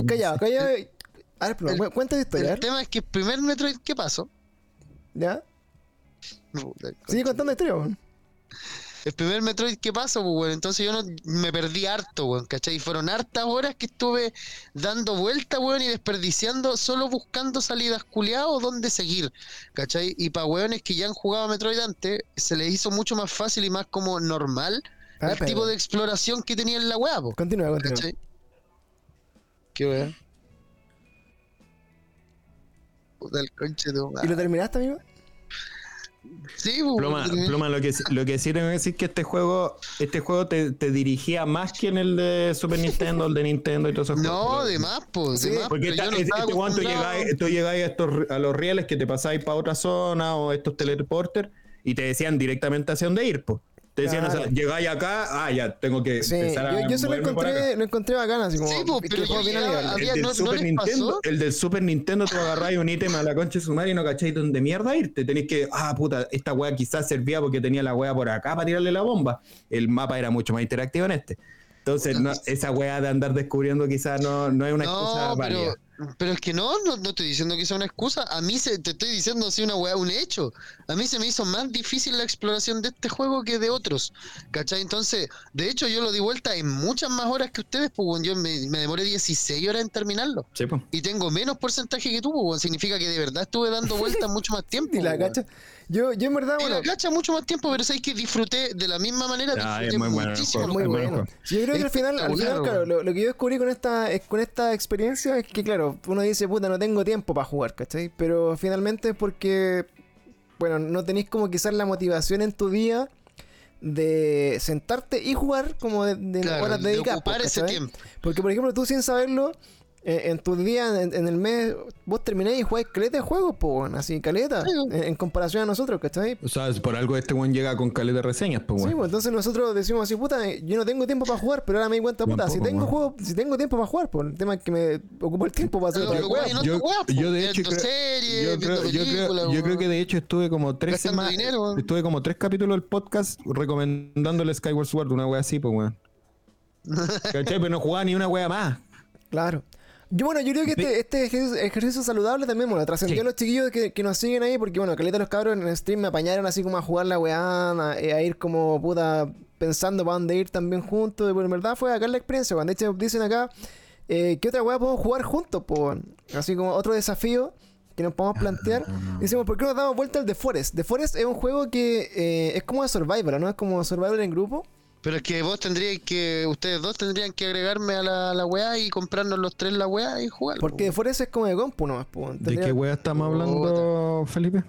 callado, callado. A ver, pluma, El- cuenta tu historia, a El tema es que el primer Metroid que pasó. ¿ya? Sigue contando la historia, weón. El primer Metroid que pasó, pues, weón. Entonces yo no me perdí harto, weón, ¿cachai? Y fueron hartas horas que estuve dando vueltas, weón, y desperdiciando, solo buscando salidas culiadas o dónde seguir, ¿cachai? Y para weones que ya han jugado a Metroid antes, se les hizo mucho más fácil y más como normal A ver, el tipo de exploración que tenía en la weá, po, Continúa, continúa. ¿cachai? ¿Qué weá? Puta el conche de ¿Y lo terminaste, amigo? Sí, pues, Pluma, Pluma, lo que, lo que tengo que decir es que este juego, este juego te, te dirigía más que en el de Super Nintendo, el de Nintendo y todos esos No, juegos. de más, pues, de Sí, más. Porque esta- no este tú acostumbrado. llegáis, tú llegáis a, estos, a los rieles que te pasáis para otra zona o estos teleporters y te decían directamente hacia dónde ir, pues. Te decían, o sea, Claro. llegáis acá, ah, ya, tengo que Sí, empezar a yo, yo se lo encontré, lo encontré bacán, así como... Sí, pero el yo llegaba- había- del, ¿no- no Super Nintendo, pasó? el del Super Nintendo, tú agarráis un ítem a la concha de su madre y no cacháis dónde mierda irte. Tenéis que, ah, puta, esta weá quizás servía porque tenía la weá por acá para tirarle la bomba. El mapa era mucho más interactivo en este. Entonces, no- esa weá de andar descubriendo quizás no, no es una excusa válida. pero, pero es que no, no, no estoy diciendo que sea una excusa. A mí se, te estoy diciendo así una weá, un hecho. A mí se me hizo más difícil la exploración de este juego que de otros. ¿Cachai? Entonces, de hecho, yo lo di vuelta en muchas más horas que ustedes, pues weón. yo me, me demoré 16 horas en terminarlo. Sí, pues. Y tengo menos porcentaje que tú, pues weón. Significa que de verdad estuve dando vueltas mucho más tiempo. Y la cacha. Yo, yo en verdad, Y bueno, la cacha mucho más tiempo, pero sabes que disfruté de la misma manera. Ah, disfruté es muy bueno muchísimo. juego. muy es bueno bueno. yo creo que al final, al final claro, lo, lo que yo descubrí con esta, es- con esta experiencia es que, claro, uno dice, puta, no tengo tiempo para jugar, ¿cachai? Pero finalmente es porque, bueno, no tenéis como quizás la motivación en tu día de sentarte y jugar como de, de Claro, horas de dedicadas. ocupar ese ¿cachai? tiempo. Porque, por ejemplo, tú sin saberlo, eh, en tus días, en, en el mes, vos terminás y jugáis caleta de juegos, po, weón, así, caleta, Sí, en, en comparación a nosotros, ¿cachai? O sea, por algo este weón llega con caleta de reseñas, pues, Sí, weón. pues entonces nosotros decimos así, puta, yo no tengo tiempo para jugar, pero ahora me di cuenta, puta, si tengo juego, si tengo tiempo para jugar, pues el tema es que me ocupo el tiempo para hacer otra y no yo, po, yo de hecho creo, series, yo, creo, yo, creo, yo que de hecho estuve como tres semanas estuve como tres capítulos del podcast recomendándole Skyward Sword una wea así pues weón ¿cachai? pero no jugaba ni una wea más Claro. Yo, bueno, yo creo que este, este ejercicio, ejercicio saludable también, bueno, trascendió Sí. a los chiquillos que, que nos siguen ahí, porque, bueno, caleta los cabros en el stream me apañaron así como a jugar la weá, a, a ir como, puta, pensando para dónde ir también juntos, y bueno, en verdad fue acá la experiencia, cuando de hecho dicen acá, eh, ¿qué otra weá podemos jugar juntos, po? Así como otro desafío que nos podemos plantear. Decimos, ¿por qué no nos damos vuelta al The Forest? The Forest es un juego que eh, es como de Survivor, ¿no? Es como Survivor en grupo. Pero es que vos tendríais que, ustedes dos tendrían que agregarme a la, la weá y comprarnos los tres la weá y jugar. Porque The Forest es como de compu nomás, po. ¿de qué wea estamos hablando Felipe?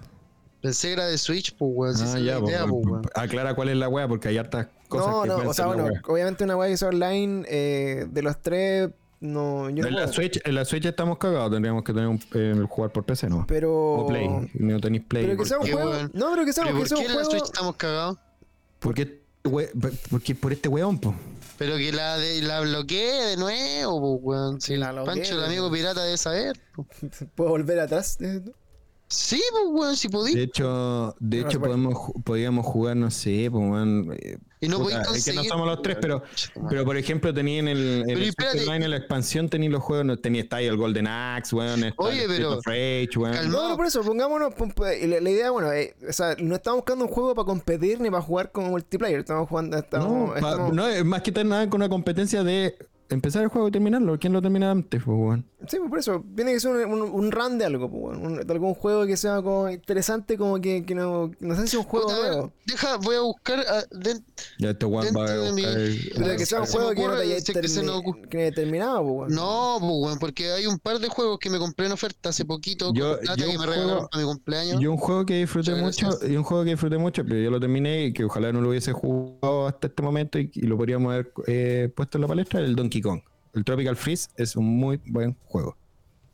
Pensé que era de Switch, pues weón. si ah es ya pues, idea, pues, weón. aclara cuál es la wea porque hay hartas cosas No, que no, pueden o sea, bueno, wea. obviamente una weá que sea online, eh, de los tres, no, yo no en la puedo. Switch en la Switch estamos cagados tendríamos que tener un, eh, el jugar por PC no Pero. o Play no tenéis Play Pero que sea un juego. No, pero que sea, ¿Pero que por qué un en la juego. Switch estamos cagados? porque porque por este weón pues Pero que la, de, la bloquee de nuevo, pues weón. Si la bloquee, Pancho, el amigo pirata, debe saber. po. Puedo volver atrás. Sí, pues, weón, si De podí. hecho, de No, hecho se puede. podemos, podíamos jugar, no sé, pues, weón, eh, Y no puta, es que no somos los tres, pero, pero por ejemplo, tenía en el, el espérate. Switch Online, en la expansión, tenía los juegos, no, tenía está ahí el Golden Axe, weón, está Oye, el pero- of Rage, weón. No, no, por eso, pongámonos. pon- pon- La, la idea, bueno, eh, o sea, no estamos buscando un juego para competir ni para jugar como multiplayer. Estamos jugando. Estamos, No, pa- más que tener nada con una competencia de empezar el juego y terminarlo. ¿Quién lo termina antes, pues, weón? Sí, pues por eso. Tiene que ser un, un, un run de algo, pues, un- de algún juego que sea como interesante, como que, que no. No sé si es un juego Puta, nuevo. deja, voy a buscar. ah, Ya este weón va a mi- Pero que sea un juego que no te haya termi- terminado, pues, bueno. No, pues, weón, porque hay un par de juegos que me compré en oferta hace poquito. Yo- con plata yo que un me regalaron juego- para mi cumpleaños. Y un juego que disfruté mucho, y un juego que disfruté mucho, pero yo lo terminé y que ojalá no lo hubiese jugado hasta este momento y, y lo podríamos haber eh, puesto en la palestra, el Donkey Kong. El Tropical Freeze es un muy buen juego.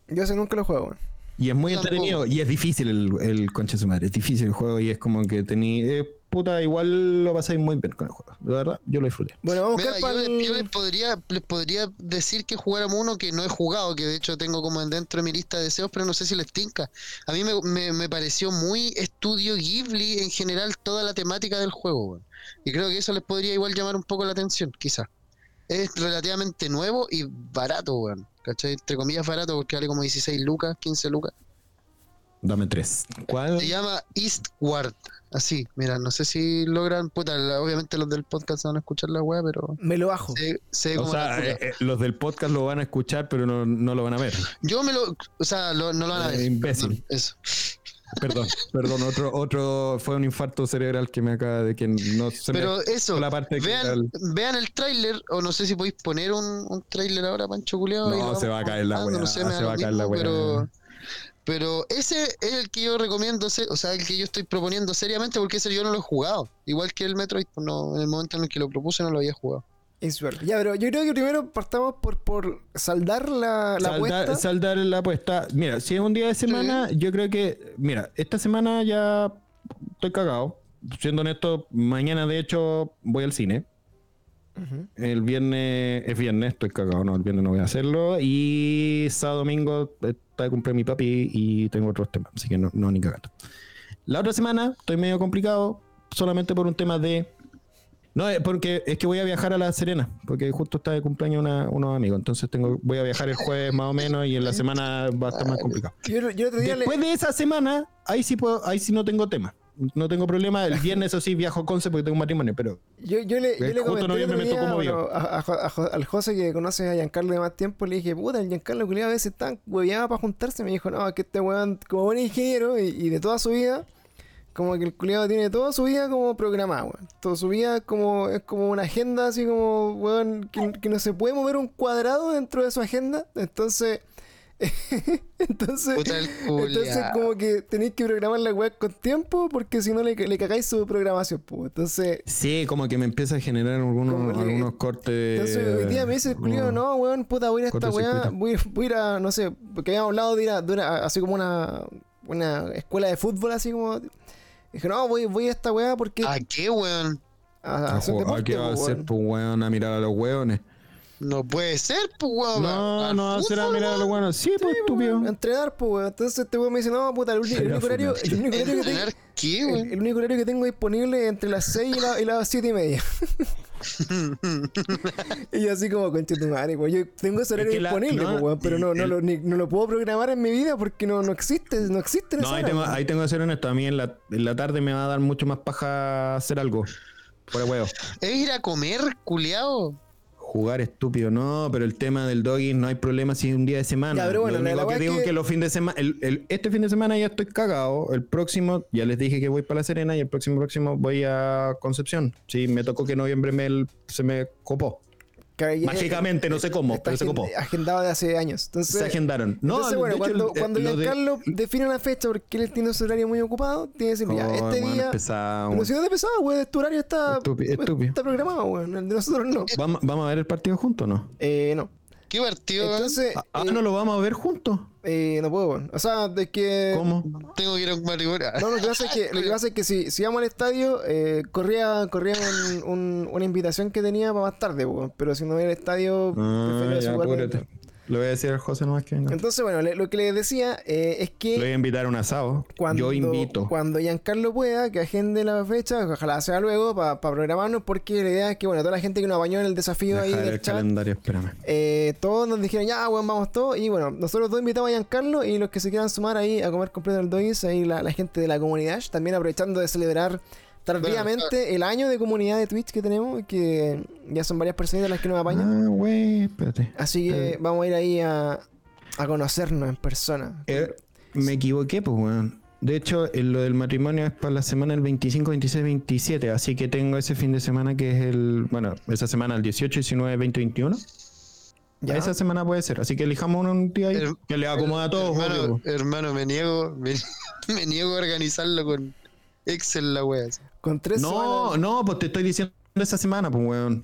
Yo ese nunca lo juego. Y es muy Yo entretenido y es difícil el, el concha de su madre. Es difícil el juego y es como que tení. eh, puta, igual lo pasáis muy bien con el juego. La verdad, yo lo disfruté. Bueno, vamos a buscar yo, les- yo les, podría, les podría decir que jugáramos uno que no he jugado, que de hecho tengo como dentro de mi lista de deseos, pero no sé si les tinca. A mí me, me- me pareció muy estudio Ghibli en general toda la temática del juego. Y creo que eso les podría igual llamar un poco la atención, quizás. Es relativamente nuevo y barato, weón. ¿Cachai? Entre comillas barato porque vale como 16 lucas, 15 lucas. Dame tres. ¿Cuál? Se llama Eastward. Así, mira, no sé si logran, puta, la- obviamente los del podcast van a escuchar la weá, pero Me lo bajo. O sea, eh, eh, los del podcast lo van a escuchar, pero no, no lo van a ver. Yo me lo. O sea, lo- no lo van a ver. Eh, imbécil. Perdón, Eso. Perdón, perdón, otro, otro fue un infarto cerebral que me acaba de que no se me- Pero eso, la parte que vean, vean el tráiler, o no sé si podéis poner un, un tráiler ahora, Pancho Culeado. No, se va a caer la weá, No sé, me se va a caer la weá. Pero, pero ese es el que yo recomiendo, o sea, el que yo estoy proponiendo seriamente, porque ese yo no lo he jugado. Igual que el Metroid, pues no, en el momento en el que lo propuse no lo había jugado. Ya, pero yo creo que primero partamos por, por saldar la, la Saldar, apuesta. saldar la apuesta. Mira, si es un día de semana, yo creo que. Mira, esta semana ya estoy cagado. Siendo honesto, mañana de hecho voy al cine. El viernes es viernes, estoy cagado, no, el viernes no voy a hacerlo. Y sábado domingo está de cumpleaños mi papi y tengo otros temas, así que no, no ni cagando. La otra semana estoy medio complicado, solamente por un tema de. No, eh, porque es que voy a viajar a La Serena, porque justo está de cumpleaños una- unos amigos. Entonces tengo, voy a viajar el jueves más o menos y en la semana va a estar más complicado. Yo, yo le- Después de esa semana, ahí sí puedo, ahí sí no tengo tema. No tengo problema. El viernes, eso sí, viajo a Conce porque tengo un matrimonio, pero Yo, yo le, yo Eh, le justo comenté el noviembre otro me tocó día, movido. bueno, a- a al José que conoce a Giancarlo de más tiempo, le dije, puta, el Giancarlo culiado a veces tan hueveado para juntarse. Me dijo, no, es que este weón, como buen ingeniero y, y de toda su vida, como que el culiado tiene toda su vida como programada, weón. Toda su vida como, es como una agenda así como, weón, que, que no se puede mover un cuadrado dentro de su agenda. Entonces, entonces, entonces como que tenéis que programar la weá con tiempo porque si no le, le cagáis su programación, pues. Entonces, sí, como que me empieza a generar algunos, le- algunos cortes. entonces hoy día me dice el algunos- no, weón, puta, voy a ir a esta weá, voy, voy a ir a, no sé, porque habíamos hablado de ir a, de ir a- así como una, una escuela de fútbol, así como. Dije, no, voy, voy a esta weá porque. ¿A qué, weón? a, a hacer jo- deporte, ¿a ¿Qué va a hacer, weón. pues, weón? A mirar a los weones. No puede ser, pues, weón. No, ¿Al no va a ser a mirar a los weones. Sí, pues, estúpido. A entrenar, pues, weón. Entonces este weón me dice, no, puta, el, uni- el único horario, el único horario que tengo. ¿Entrenar qué, El, weón? el único horario que tengo disponible es entre las 6 y, la- y las 7 y media. y yo así como, concha tu madre. Yo tengo ese horario que la- disponible, no, pero no, no, el- lo, ni- no lo puedo programar en mi vida porque no, no existe, no existe No, ahí hora, tengo, ahí tengo que ser honesto. A mí en la, en la tarde me va a dar mucho más paja hacer algo. Por el huevo. ¿Es ir a comer, culiao? Jugar estúpido, no, pero el tema del doggy no hay problema si es un día de semana. Ya, pero bueno, Lo único la que digo es que los fines de semana, el, el- este fin de semana ya estoy cagado. El próximo, ya les dije que voy para La Serena y el próximo próximo voy a Concepción. Sí, me tocó que noviembre me, se me copó. Mágicamente, no sé cómo, pero se copó. agendado de hace años. Entonces, Se agendaron. No, entonces, bueno, de hecho, cuando, cuando de- Giancarlo define una fecha porque él tiene su horario muy ocupado, tiene que decir, ya, Oh, este bueno, día. pesado, Pero si no te pesado, weón, tu horario está, Estúpido, estúpido. está programado, weón. El de nosotros no. ¿Vamos, ¿Vamos a ver el partido juntos o no? Eh, no. ¿Qué partido? Entonces, Ah, eh, no lo vamos a ver juntos. eh, no puedo. O sea, de que. ¿Cómo? Tengo que ir a un matrimonio. No, lo que pasa es que, lo que, pasa es que si, si vamos al estadio, eh, corría, corría un- un- una invitación que tenía para más tarde. Pero si no voy al estadio, Ah, prefiero ya. Le voy a decir al José nomás que venga. Entonces, bueno, le- lo que les decía eh, es que... Le voy a invitar a un asado. Cuando, Yo invito. Cuando Giancarlo pueda, que agende la fecha, ojalá sea luego para programarnos, porque la idea es que, bueno, toda la gente que nos apañó en el desafío ahí Deja del el chat, calendario, espérame. eh, todos nos dijeron, ya, bueno, vamos todos. Y bueno, nosotros dos invitamos a Giancarlo y los que se quieran sumar ahí a comer completo el Dois, ahí la, la gente de la comunidad, también aprovechando de celebrar tardíamente el año de comunidad de Twitch que tenemos, que ya son varias personas las que nos apañan. Ah, güey, espérate. Así que eh. vamos a ir ahí a, a conocernos en persona. Eh, me equivoqué, pues, weón. De hecho, eh, lo del matrimonio es para la semana del 25, 26, 27. Así que tengo ese fin de semana que es el. Bueno, esa semana el 18, 19, 20, 21. Ya. Esa semana puede ser. Así que elijamos un día ahí El- que le acomoda a todos, hermano, po. hermano, me niego, me, me niego a organizarlo con Excel la wea. Así. Con tres No, semanas- no, pues te estoy diciendo esa semana, pues, weón.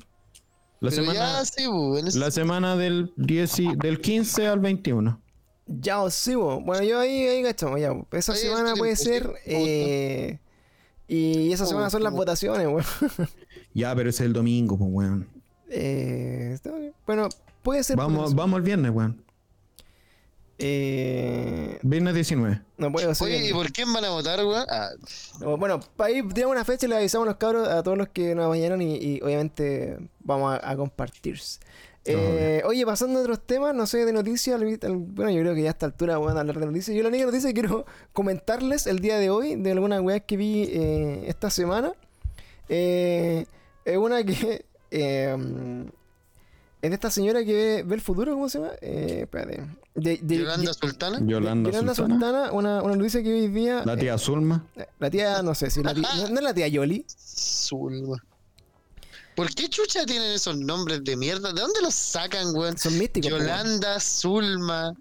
La Pero semana, ya sí, ese- la semana del, 10 y- del 15 al 21. Ya, os sigo. Bueno, yo ahí, ahí gachamos, ya. Esa Ahí semana el puede tiempo, ser. sí, gusta. eh, y esa semana son las votaciones, weón. Ya, pero ese es el domingo, pues, weón. Eh, bueno, puede ser. Vamos, vamos el viernes, weón. Eh, Viernes 19. no puedo ser. Oye, ¿y por quién van a votar, weón? Ah, Bueno, para ahí tiramos una fecha y le avisamos a los cabros a todos los que nos bañaron y, y obviamente vamos a, a compartir. Eh, oye, pasando a otros temas, no sé, de noticias, al- al- bueno, yo creo que ya a esta altura van a hablar de noticias. Yo la única noticia que quiero comentarles el día de hoy, de alguna weá que vi eh, esta semana, eh, es una que eh, es de esta señora que ve, ve el futuro, ¿cómo se llama? Eh, espérate. De, de- Yolanda de- Sultana. Yolanda, Yolanda Sultana. Sultana, una, una noticia que hoy día... La tía Zulma. eh, la tía, no sé si la tía, no, no es la tía Yoli. Zulma. ¿Por qué chucha tienen esos nombres de mierda? ¿De dónde los sacan, weón? Son místicos. weón. Yolanda, Zulma,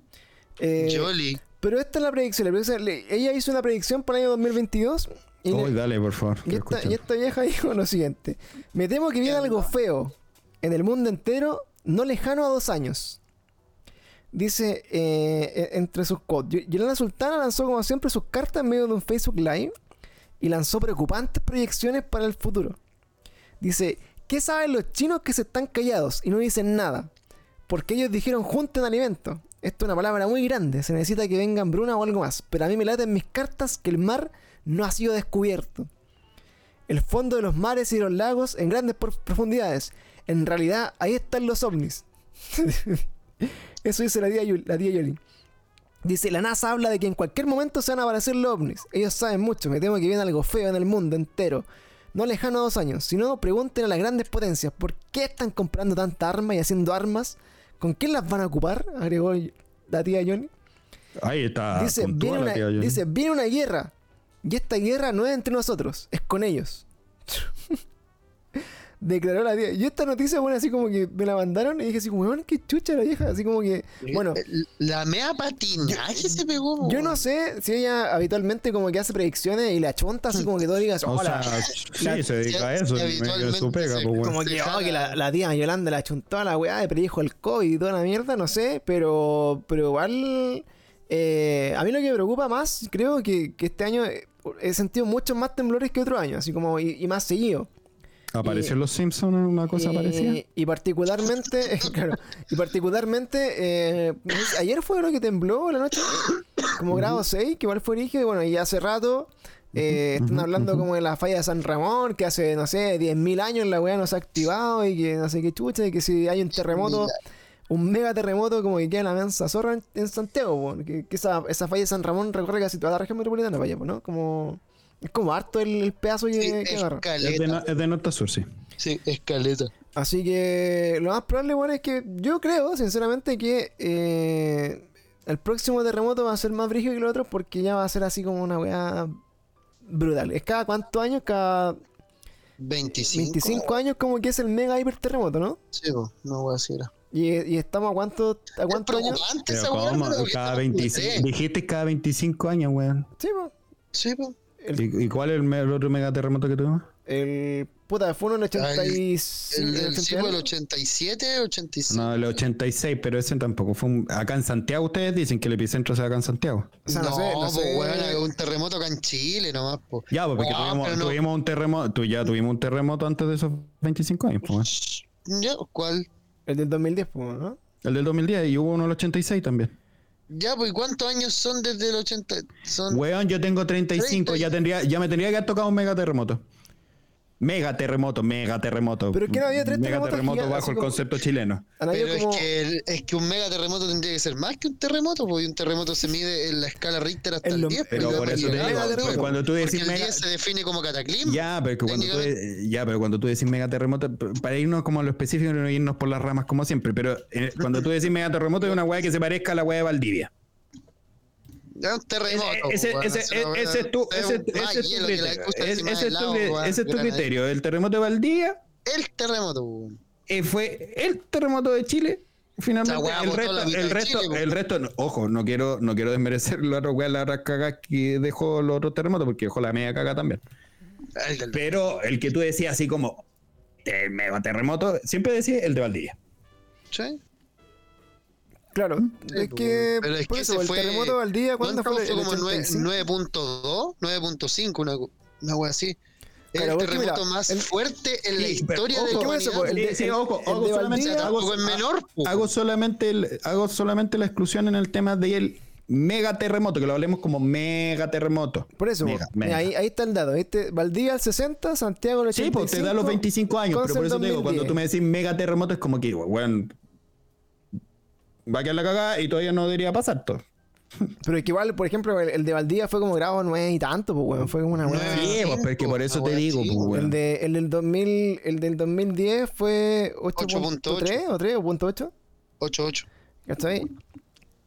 Eh, Jolly. Pero esta es la predicción. la predicción- le- ella hizo una predicción para el año 2022. Y, le- Uy, dale, por favor. y esta, y esta vieja dijo lo siguiente: Me temo que viene algo feo en el mundo entero, no lejano a dos años. Dice eh, e- entre sus quotes: Yolanda Sultana lanzó, como siempre, sus cartas en medio de un Facebook Live y lanzó preocupantes proyecciones para el futuro. Dice: ¿Qué saben los chinos que se están callados y no dicen nada? Porque ellos dijeron junten alimentos. Esto es una palabra muy grande, se necesita que vengan bruna o algo más. Pero a mí me late en mis cartas que el mar no ha sido descubierto. El fondo de los mares y de los lagos en grandes profundidades. En realidad, ahí están los ovnis. Eso dice la tía, Yul- la tía Yoli. Dice, la NASA habla de que en cualquier momento se van a aparecer los ovnis. Ellos saben mucho, me temo que viene algo feo en el mundo entero. No lejano a dos años. Si no, pregunten a las grandes potencias, ¿por qué están comprando tanta arma y haciendo armas? ¿Con quién las van a ocupar? Agregó la tía Johnny. Ahí está. viene una, dice, viene una guerra. Y esta guerra no es entre nosotros, es con ellos. Declaró la tía. Y esta noticia, bueno, así como que me la mandaron y dije así, weón, qué chucha la vieja. Así como que, bueno, Eh, La mea patinaje se pegó. yo no sé si ella habitualmente como que hace predicciones y la chonta así como que todo digas, O hola. sea, sí, se dedica a eso. de su pega, se- pues, weón. Como que, oh, que la, la tía Yolanda la chuntó a la weá y predijo el COVID y toda la mierda, no sé, pero, pero igual eh, a mí lo que me preocupa más, creo que, que este año eh, he sentido muchos más temblores que otro año, así como y, y más seguido. ¿Apareció en los Simpsons una cosa y, parecida? Y particularmente, claro, y particularmente, eh, ayer fue lo que tembló la noche, como grado 6, que igual fue rígido, y bueno, y hace rato eh, están hablando como de la falla de San Ramón, que hace, no sé, 10.000 años la weá no se ha activado y que no sé qué chucha, y que si hay un terremoto, un mega terremoto como que queda la mensa zorra en, en Santiago, po, que, que esa, esa falla de San Ramón recorre casi toda la región metropolitana, vaya, po, ¿no? Como, es como harto el, el pedazo que, Sí, que agarra. Es de, escaleta. no- es de norte a sur, sí. Sí, escaleta. Así que lo más probable, bueno, es que yo creo, sinceramente, que eh, el próximo terremoto va a ser más brígido que el otro porque ya va a ser así como una weá brutal. ¿Es cada cuántos años? Cada 25. 25 años como que es el mega hiper terremoto, ¿no? Sí, no voy a decir. Y, y estamos a cuánto, a cuántos años. Pero ¿cómo? pero que Cada estamos 25, en dijiste cada 25 años, weón. Sí, po. Sí, po. El, ¿Y, y cuál es el, el otro megaterremoto que tuvimos? el puta, fue uno en el 85. El, el, el sí, el 80 87, 85. No, el 86, pero ese tampoco fue un... Acá en Santiago ustedes dicen que el epicentro sea acá en Santiago. O sea, no, no, sé, no po, sé. weón, un terremoto acá en Chile nomás, po. Ya, pues, porque Ah, tuvimos, no. tuvimos un terremoto, tú ya tuvimos un terremoto antes de esos 25 años, pues. Ya, ¿cuál? El del 2010, pues, ¿no? El del 2010 y hubo uno del 86 también. Ya, pues, ¿y ¿cuántos años son desde el 80? Son... Weón, yo tengo 35, ya tendría, ya me tendría que haber tocado un mega terremoto. Mega terremoto, mega terremoto. Pero es que no había tres Mega terremotos terremoto gigantes, bajo el como- concepto chileno. Pero como- es, que, el- es que un mega terremoto tendría que ser más que un terremoto, porque un terremoto se mide en la escala Richter hasta el lo- 10. Pero por eso te digo, porque- cuando tú porque decís el mega, 10 se define como cataclismo. Ya, pero que cuando tú, técnicamente. ya, pero cuando tú decís mega terremoto, para irnos como a lo específico y no irnos por las ramas como siempre, pero eh, cuando tú decís mega terremoto es una weá que se parezca a la weá de Valdivia. Ya un terremoto. Ese, ese, bueno, ese, ese es tu, es ese, es tu criterio. Es- es es. El terremoto de Valdivia El terremoto, eh, fue el terremoto de Chile. Finalmente, el resto, el resto, Chile, el resto, no, ojo, no quiero, no quiero desmerecer la otra weá, la caga que dejó los otros terremotos, porque dejó la media caga también. El Pero el que tú decías así como el mega terremoto, siempre decías el de Valdivia. ¿Sí? Claro, es pues, que pero es por que eso, ese el fue- terremoto al día, ¿cuándo ¿Cuánto fue? fue? el como nueve- 85? 9.2, 9.5, una, una wea así. Claro, el porque mira, terremoto más el- fuerte en la historia de ojo, la ¿qué fue eso, humanidad. El de- Sí, el- ojo, el hago de solamente, Valdivia- hago- es menor, hago solamente el- hago solamente la exclusión en el tema del mega terremoto, que lo hablemos como mega terremoto. Por eso, Mega, mega. Ahí, ahí está el dato. ¿viste? Valdivia al 60, Santiago al 85. Sí, pues te da los 25 años, pero por el eso te digo, cuando 2010. tú me decís mega terremoto es como que, weón, va a quedar la cagada y todavía no debería pasar todo. Pero es que igual, por ejemplo, el, el de Valdivia fue como grado 9 y tanto, pues, weón. Fue como una. Nueve. Sí, pues, pero es que por eso te digo, pues, weón. El, de, el del 2000, el del 2010 fue 8.8. 8.3 o 3 o punto 8. 8.8. ¿Cachai?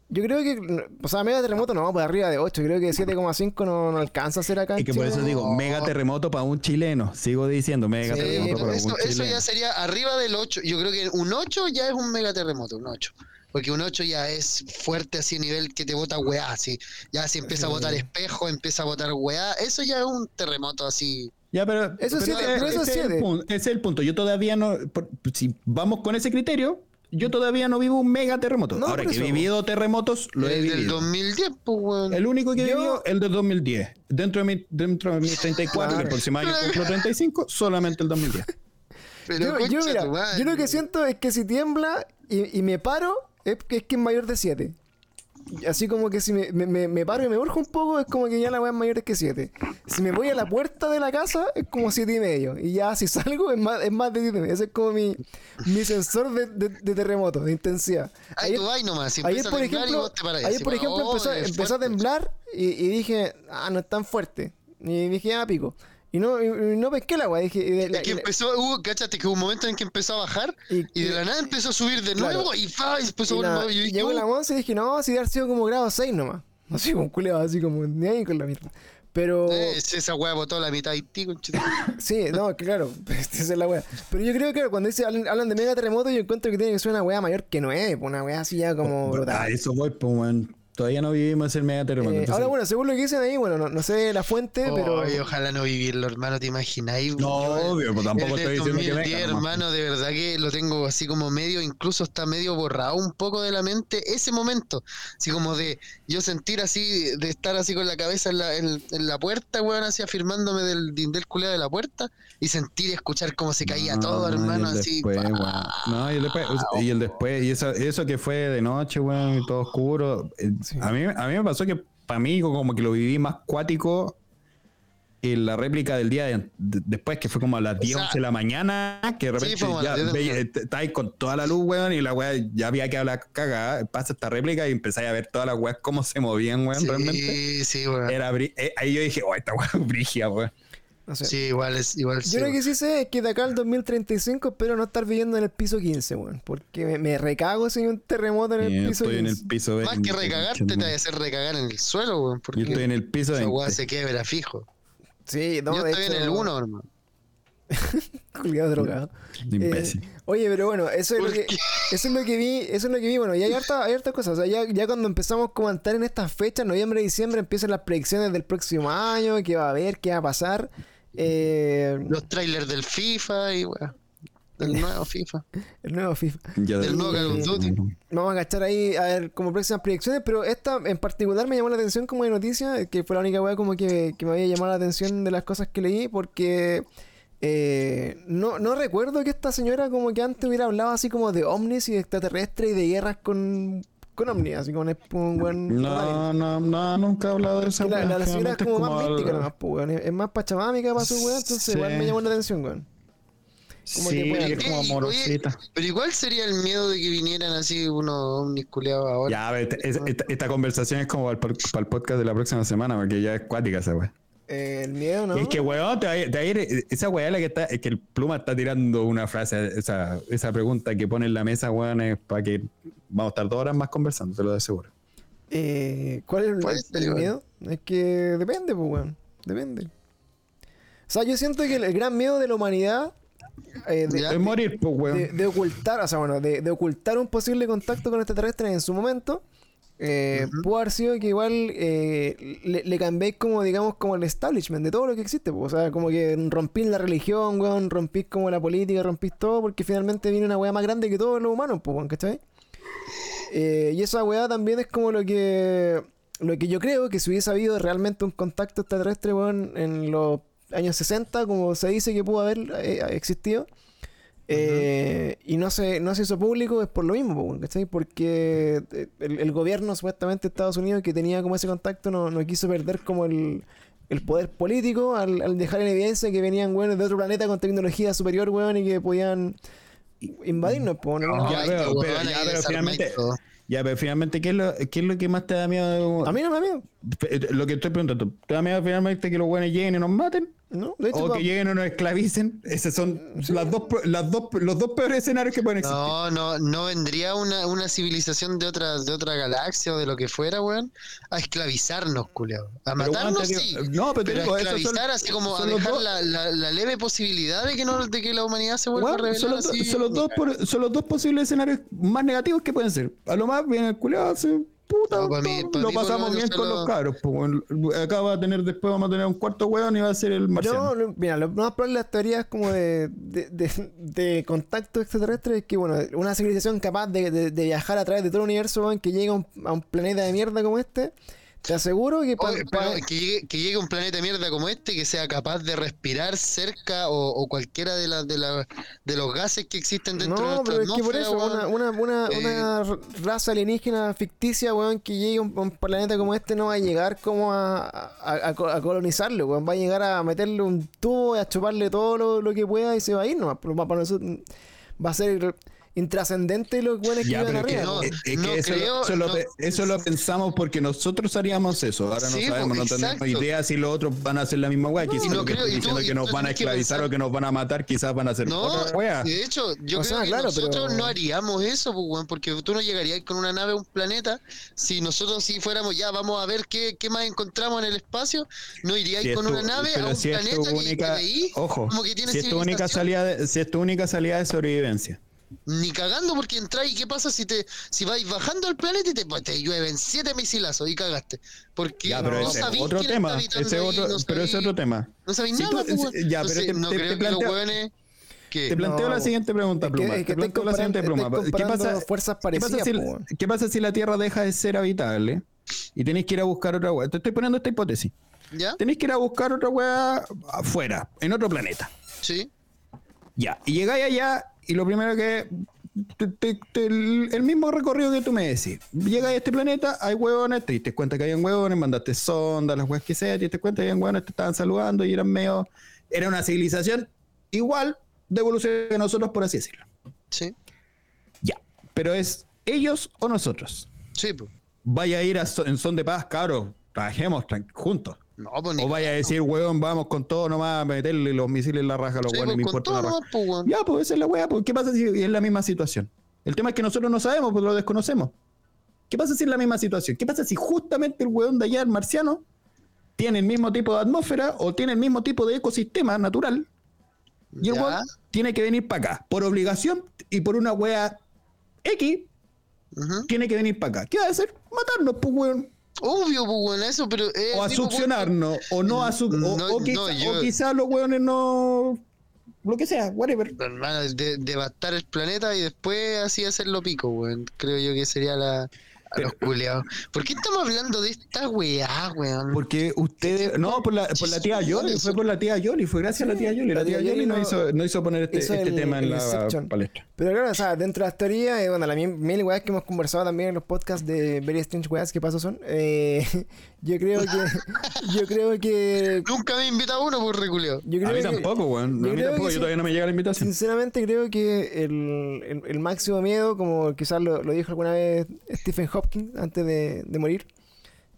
Yo creo que, o sea, mega terremoto no, pues arriba de 8. Creo que 7,5 no, no alcanza a ser acá. Es que por eso digo, mega terremoto para un chileno. Sigo diciendo, mega Sí, terremoto para eso, un eso chileno. ya sería arriba del 8. Yo creo que un 8 ya es un mega terremoto, un 8. Porque un 8 ya es fuerte así a nivel que te bota weá, así. Ya si empieza a botar espejo, empieza a botar weá, eso ya es un terremoto así. Ya, pero, Eso pero pero eso ese es el punto, ese es el punto. Yo todavía no. por- si vamos con ese criterio, yo todavía no vivo un mega terremoto. No, Ahora que he vivido terremotos, lo he el del vivido. 2010, pues weón. El único que he vivido, el del 2010. Dentro de mi, dentro de mis 34, Claro. que el próximo año cumplo 35, solamente el 2010. Pero Yo, yo, mira, yo lo que siento es que si tiembla y, y me paro, es que es que es mayor de 7. Así como que si me, me- me- paro y me urjo un poco, es como que ya la weá es mayor que 7. Si me voy a la puerta de la casa, es como 7 y medio. Y ya si salgo, es más, es más de 7 y medio. Ese es como mi, mi sensor de, de- de terremoto, de intensidad. Ahí Ayer, tú vas nomás. Si ayer, por ejemplo, paras. ayer, por ejemplo oh, empezó, empezó a temblar y, y dije, ah, no es tan fuerte. Y dije, ah, pico. Y no, y- no pesqué la weá. Dije, y de- la- Es que empezó, hubo, cáchate que hubo un momento en que empezó a bajar Y- y, de la nada empezó a subir de Claro. nuevo y, fa, y empezó Y a volver. y Y, llegó yo, la once y dije, no, si de haber sido como grado 6 nomás. Así como un culeado, así como ni ahí con la mierda. Pero, eh, esa weá botó la mitad de ti, conchito. sí, no, claro, esa es la wea. Pero yo creo que cuando dice, hablan, hablan de mega terremoto, yo encuentro que tiene que ser una wea mayor que 9, una wea así ya como a brutal. eso voy, pues, weón. Todavía no vivimos el mega terremoto. Eh, entonces- ahora, bueno, según lo que dicen ahí, bueno, no, no sé la fuente, pero. Ay, ojalá no vivirlo, hermano, te imagináis. No, Yo, obvio, pues tampoco el estoy diciendo que 2010, venga, nomás. hermano, de verdad que lo tengo así como medio, incluso está medio borrado un poco de la mente ese momento. Así como de yo sentir así, de estar así con la cabeza en la, en, en la puerta, weón, así afirmándome del dindel culeado de la puerta y sentir y escuchar cómo se caía No, todo, y hermano, así. después. No, y el después, y el después, y eso, eso que fue de noche, weón, y todo oscuro. eh, A, mí, a mí me pasó que para mí como que lo viví más cuático en la réplica del día de- de- después, que fue como a las 10, sea, 11 de la mañana, que de repente a ya las 10 de la veía- mañana. eh, estáis con toda la luz, weón, y la weá ya había que hablar cagada. Pasa esta réplica y empezáis a ver todas las weas cómo se movían, weón, realmente. Sí, sí, weón. Era eh, ahí yo dije, oh, esta weá es brigia, weón. No sé. Sí, igual es, igual sí, Yo lo que sí sé es que de acá al 2035 espero no estar viviendo en el piso 15, weón. Porque me, me recago si hay un terremoto en el Y piso estoy 15. en el piso Más que recagarte, te va a hacer recagar en el suelo, weón. Porque Yo estoy en el piso esa weá 20. se quiebra fijo. Sí, no, Yo de estoy hecho, en el 1, hermano. Culiado drogado. Imbécil. Eh, oye, pero bueno, eso es, lo ¿Por que, qué? eso es lo que vi, eso es lo que vi, bueno, y hay harta- hay hartas cosas, o sea, ya, ya cuando empezamos a comentar en estas fechas, noviembre, diciembre, empiezan las predicciones del próximo año, qué va a haber, qué va a pasar. Eh, Los trailers del FIFA y weón. Del nuevo FIFA. el nuevo FIFA. Ya Del nuevo Call of Duty. Vamos a agachar ahí a ver como próximas predicciones, pero esta en particular me llamó la atención como de noticia, que fue la única weá como que, que me había llamado la atención de las cosas que leí, porque Eh, no, no recuerdo que esta señora como que antes hubiera hablado así como de ovnis y de extraterrestres y de guerras con, con ovnis, así como un, un buen... No, no, no, nunca he hablado de esa la, la, la señora es como, más al- mística nomás, pues, weón. Es más pachamámica para su weón, entonces Sí. igual me llamó la atención, weón. como que Sí, puede- es como Oye, amorosita. Pero igual sería el miedo de que vinieran así unos ovnis culiados ahora. Ya, a ver, esta, es- esta- esta conversación es como para el, podcast de la próxima semana, porque ya es cuática esa weá. Eh, el miedo, ¿no? Y Es que, weón, te va, a ir- te va a ir- esa weá es la que está, es que el pluma está tirando una frase, esa, esa pregunta que pone en la mesa, weón, es para que vamos a estar dos horas más conversando, te lo aseguro. Eh, ¿Cuál es el, miedo? Es que depende, pues, weón. Depende. O sea, yo siento que el, el gran miedo de la humanidad eh, de, morir, pues, weón. de- de ocultar, o sea, bueno, de, de ocultar un posible contacto con extraterrestres en su momento, eh, pudo haber sido que igual eh, le, le cambiéis como, digamos, como el establishment de todo lo que existe, pues. o sea, como que rompís la religión, weón, rompís como la política, rompís todo, porque finalmente viene una weá más grande que todos los humanos, pues, weón, ¿cachai? Eh, y esa weá también es como lo que lo que yo creo que si hubiese habido realmente un contacto extraterrestre, weón, en los años 60, como se dice que pudo haber eh, existido, eh, y no se, no se hizo público, es por lo mismo, ¿cachai? Porque eh, el, el gobierno supuestamente de Estados Unidos que tenía como ese contacto no, no quiso perder como el, el poder político al, al dejar en evidencia que venían weones de otro planeta con tecnología superior, weón, y que podían invadirnos, po, ¿no? Ya Ay, veo, pero- ya, pero finalmente- todo. Ya, pero finalmente, ¿qué es lo, qué es lo que más te da miedo? A mí no me da miedo, Lo que estoy preguntando, ¿te da miedo finalmente que los buenos lleguen y nos maten? ¿No? De hecho, ¿O que lleguen y nos esclavicen? Esos son las dos, las dos, los dos peores escenarios que pueden existir. No, no, no vendría una, una civilización de otra, de otra galaxia o de lo que fuera, weón, a esclavizarnos, culiao. A Pero, matarnos, digo- sí. no, pero te Pero digo, a esos son- esclavizar así como a dejar dos- la, la, la leve posibilidad de que no, de que la humanidad se vuelva Weón, a son, los, así. son los dos, por- son los dos posibles escenarios más negativos que pueden ser. A lo más bien el culiado hace puta. No, mí- lo lo pasamos bien con los- cabros. pues. Acá va a tener, después vamos a tener un cuarto weón y va a ser el marciano. No, no, mira, lo más probable de las teorías como de, de, de, de contacto extraterrestre es que, bueno, una civilización capaz de, de- de viajar a través de todo el universo, weón, que llegue a un, a un planeta de mierda como este, te aseguro que Oye, pero que, llegue, que llegue un planeta mierda como este que sea capaz de respirar cerca o, o cualquiera de, las de, la- de los gases que existen dentro No, de pero es nuestra que por eso, weón. una, una, una, Eh, una raza alienígena ficticia, weón, que llegue a un, planeta como este no va a llegar como a, a, a co- a colonizarlo, weón. Va a llegar a meterle un tubo, a chuparle todo lo, lo que pueda y se va a ir pa- para nosotros va a ser intrascendente los weones que Ya, que, arriba. no, es- que eso, lo- creo, eso lo, no. pe- eso lo pensamos porque nosotros haríamos eso. Ahora no Sí, sabemos, no pues, tenemos exacto. idea si los otros van a hacer la misma weá. Quizás no lo que creo, tú- diciendo que tú nos van a esclavizar o que nos van a matar, quizás van a hacer No, otra weá. de hecho, yo O creo sea, que claro, nosotros pero- no haríamos eso, pues, porque tú no llegarías con una nave a un planeta. Si nosotros si fuéramos ya, vamos a ver qué, qué más encontramos en el espacio, no iríais Si con tu- una nave a un si planeta que- única- que veí ojo, como que tiene si es tu única civilización. salida de, si es tu única salida de sobrevivencia. Ni cagando porque entráis y qué pasa si te si vais bajando al planeta y te, pues, te llueven siete misilazos y cagaste. Porque Ya, pero no ese sabéis otro quién tema. Ese ahí, otro, no pero ese es otro tema. No sabéis Si nada, tú- pues, ya, pero Entonces, te- no te- creo te que los planteo- weones que Te planteo la siguiente pregunta, Es que- Pluma. es que te planteo la siguiente Pluma. ¿Qué pasa, fuerzas ¿qué, parecidas, pasa si, qué pasa si la Tierra deja de ser habitable y tenéis que ir a buscar otra weá? Te estoy poniendo esta hipótesis. ¿Ya? Tenéis que ir a buscar otra weá afuera, en otro planeta. Sí. Ya. Y llegáis allá y lo primero que. te- te- te- el, el mismo recorrido que tú me decís. Llegáis a este planeta, hay huevones, te diste cuenta que habían huevones, mandaste sondas, las weas que sea, te diste cuenta que habían huevones, te estaban saludando y eran medio. Era una civilización igual de evolución que nosotros, por así decirlo. Sí. Ya. Pero es ellos o nosotros. Sí, pues. Vaya a ir a so- en son de paz, cabros. Trabajemos juntos. No, pues O vaya a decir, huevón, vamos con todo nomás a meterle los misiles en la raja a los Sí, huevones, pues, me importa una raja. nomás, pues, weón. Ya, pues esa es la weá. Pues, ¿Qué pasa si es la misma situación? El tema es que nosotros no sabemos, pues lo desconocemos. ¿Qué pasa si es la misma situación? ¿Qué pasa si justamente el weón de allá, el marciano, tiene el mismo tipo de atmósfera o tiene el mismo tipo de ecosistema natural? Y el weón tiene que venir para acá. Por obligación y por una weá X, tiene que venir para acá. ¿Qué va a hacer? Matarnos, pues weón. Obvio, pues, weón, eso, pero. eh, O a succionarnos, o no a su o, No, o quizá- no, yo- o quizá los weones no. Lo que sea, whatever. hermano, de- devastar el planeta y después así hacerlo pico, weón. Creo yo que sería la. Los culiados. ¿Por qué estamos hablando de esta weá, weón? Porque ustedes. No, por la, por la tía Yoli, fue por la tía Yoli, fue gracias a la tía Yoli. La tía Yoli no hizo, no hizo poner este, hizo este el- tema en la Inception. palestra. Pero claro, o sea, dentro de las teorías, eh, bueno, las mil, mil weas que hemos conversado también en los podcasts de Very Strange Weas, ¿qué pasos son? Eh, yo creo que. yo creo que. Nunca me invita uno por reculeo. Yo creo A mí que- tampoco, weón. yo A mí tampoco, yo todavía no me llega la invitación. Sinceramente creo que el, el- el máximo miedo, como quizás lo, lo dijo alguna vez Stephen Hopkins antes de, de morir,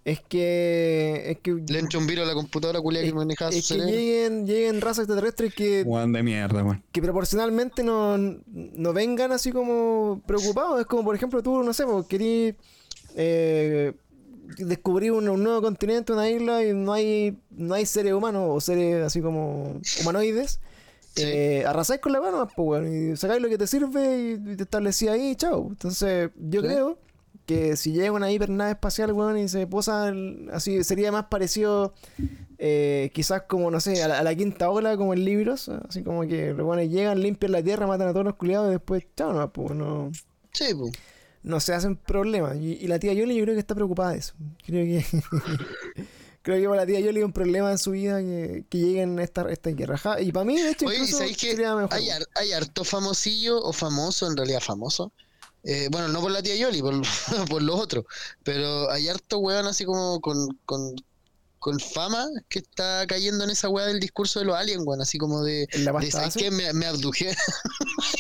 es que, es que, Le encho un virus a la computadora culia que es, manejaba su es que cerebro. lleguen, lleguen razas extraterrestres que, Weón de mierda, que proporcionalmente no, no vengan así como preocupados. Es como, por ejemplo, tú, no sé, pues, querís eh, descubrir un, un nuevo continente, una isla, y no hay, no hay seres humanos o seres así como humanoides. Sí. Eh, arrasáis con la mano, pues, y sacáis lo que te sirve y, y te establecís ahí, chao. Entonces, yo Sí. creo que si llega una hipernave espacial, weón, y se posa el- así, sería más parecido eh, quizás como, no sé, a la, a la quinta ola, como en libros, así como que los llegan, limpian la tierra, matan a todos los culiados y después, chao, no, pues, no, Sí, po. no se hacen problemas. Y, y la tía Yoli yo creo que está preocupada de eso. Creo que... Creo que para la tía Yoli es un problema en su vida que, que lleguen esta, esta guerra. Y para mí, de hecho, Oye, ¿y incluso sabéis que hay harto famosillo o famoso, en realidad famoso? Eh, bueno, no por la tía Yoli, por, por los otros, pero hay harto weón así como con, con, con fama que está cayendo en esa weá del discurso de los aliens, weón, así como de, En la de ¿sabes qué? Me, me abdujeron.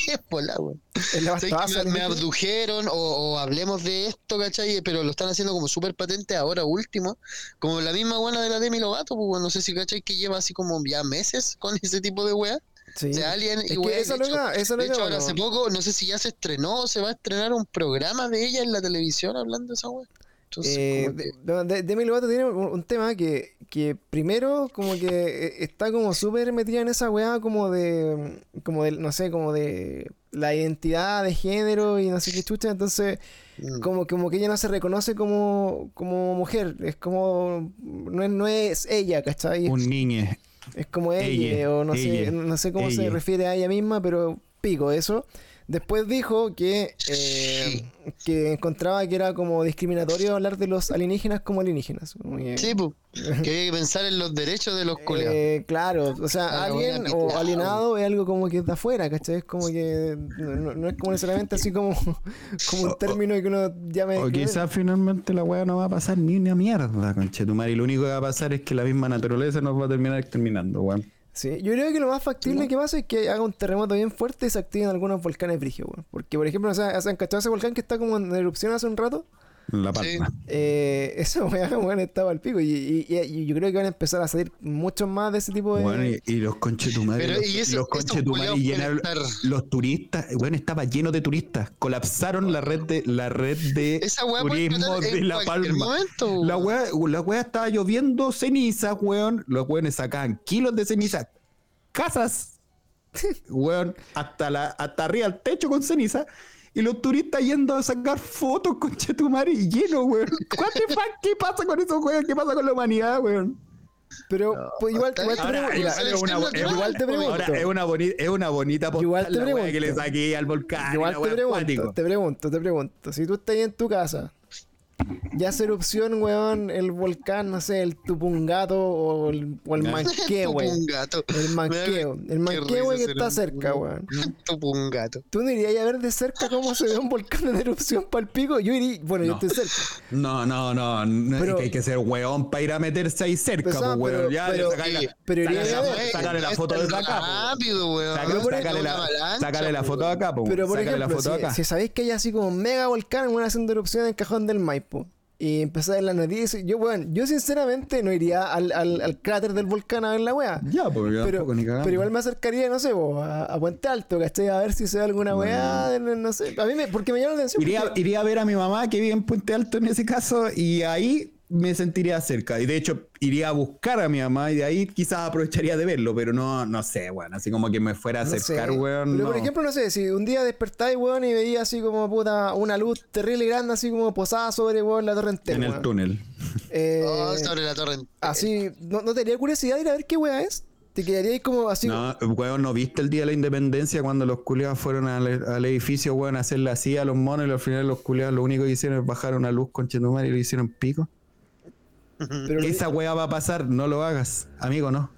Es pola, weón. En la ¿Sabes pasta que me, abdujeron o, o hablemos de esto, ¿cachai? Pero lo están haciendo como súper patente ahora último. Como la misma buena de la Demi Lovato, pues no sé si, ¿cachai? Que lleva así como ya meses con ese tipo de weá. Sí. De Alien Es y que weá. esa De no hecho, era- esa no de era, hecho, ahora bueno. hace poco, no sé si ya se estrenó o se va a estrenar un programa de ella en la televisión hablando de esa weá. Entonces, Eh, que- de- Demi Lovato tiene un, un tema que, que primero como que eh, está como súper metida en esa weá como de, como de, no sé, como de la identidad de género y no sé qué chucha, entonces mm, como, como que ella no se reconoce como, como mujer, es como, no es, no es ella, ¿cachai? Un niño. Es como ella, Ella, o no sé, no sé cómo se refiere a ella misma, pero pico eso. Después dijo que, eh, que encontraba que era como discriminatorio hablar de los alienígenas como alienígenas. Sí, pues. Que hay que pensar en los derechos de los culiados. eh, claro, o sea, Ah, alien o alienado es algo como que es de afuera, ¿cachai? Es como que no, es como necesariamente así como, como un término que uno llame. O quizás finalmente la weá no va a pasar ni una mierda, conchetumare. Y lo único que va a pasar es que la misma naturaleza nos va a terminar exterminando, weón. Sí, yo creo que lo más factible que pasa es que haga un terremoto bien fuerte y se activen algunos volcanes brígidos. Porque, por ejemplo, o sea, ¿se han cachado ese volcán que está como en erupción hace un rato? La Sí. palma. Eh, weá, weón, estaba al pico. Y, y- y- y yo creo que van a empezar a salir muchos más de ese tipo de. Bueno, y, y los conchetumares, los, y eso- los conchetumares llenaron estar- los turistas, bueno, estaba lleno de turistas, colapsaron la red de la red de Esa turismo de La Palma. momento, La weón. weá, la weá estaba lloviendo ceniza, weón. Los weones sacaban kilos de ceniza, casas, weón, hasta la, hasta arriba al techo con ceniza. Y los turistas yendo a sacar fotos con Chetumare lleno, weón. What the fuck? ¿Qué pasa con esos weón? ¿Qué pasa con la humanidad, weón? Pero pues, igual, igual te pregunto. Es igual te pregunto. Ahora es una, boni- es una bonita postal, Igual te pregunto. que le saqué al volcán. igual y te pregunto, te pregunto, te pregunto. Si tú estás ahí en tu casa, ya hace erupción, weón, el volcán, no sé, el Tupungato o el, o el. Manquehue. un gato. El Manquehue. El Manquehue que está cerca, weón. un gato. ¿Tú no irías a ver de cerca cómo se ve un volcán en erupción para el pico? Yo iría, bueno, yo No. estoy cerca. No, no, no. no, Pero- es que hay que ser weón para ir a meterse ahí cerca, Pues, weón. pero- ya, pero- sacarle la- pero iría sácale a la- ver. sácale la foto desde acá. Rápido, weón. Sácale, Pero por sácale la, avalancha, sácale la foto weón. acá, po, Pero por ejemplo, la foto si, acá. si sabéis que hay así como un mega volcán, una haciendo erupción en el cajón del Maipo. Y empezar a ver las noticias. Yo, bueno, yo sinceramente no iría al, al, al cráter del volcán a ver la weá. Ya, porque Pero, tampoco ni cagando. pero igual me acercaría, no sé, po, a, a Puente Alto, ¿cachai? A ver si se ve alguna weá, no, no sé. A mí me, porque me llama la atención. Iría, porque- iría a ver a mi mamá que vive en Puente Alto en ese caso y ahí me sentiría cerca. Y de hecho, iría a buscar a mi mamá y de ahí quizás aprovecharía de verlo, pero no, no sé, weón. Así como que me fuera a no sé. acercar, weón. Pero no. por ejemplo, no sé, si un día despertáis, weón, y veía así como puta una luz terrible y grande, así como posada sobre, weón, la torre entera. en el weón. túnel. Eh, Oh, sobre la torre. Así, ¿no, ¿no te haría curiosidad ir a ver qué weá es? te quedarías como así. No, weón, ¿no viste el día de la independencia cuando los culiados fueron al, al edificio, weón, a hacerle así a los monos y al final los culiados lo único que hicieron es bajar una luz con Chetumar y le hicieron pico? Pero Esa weá va a pasar, no lo hagas, amigo, no.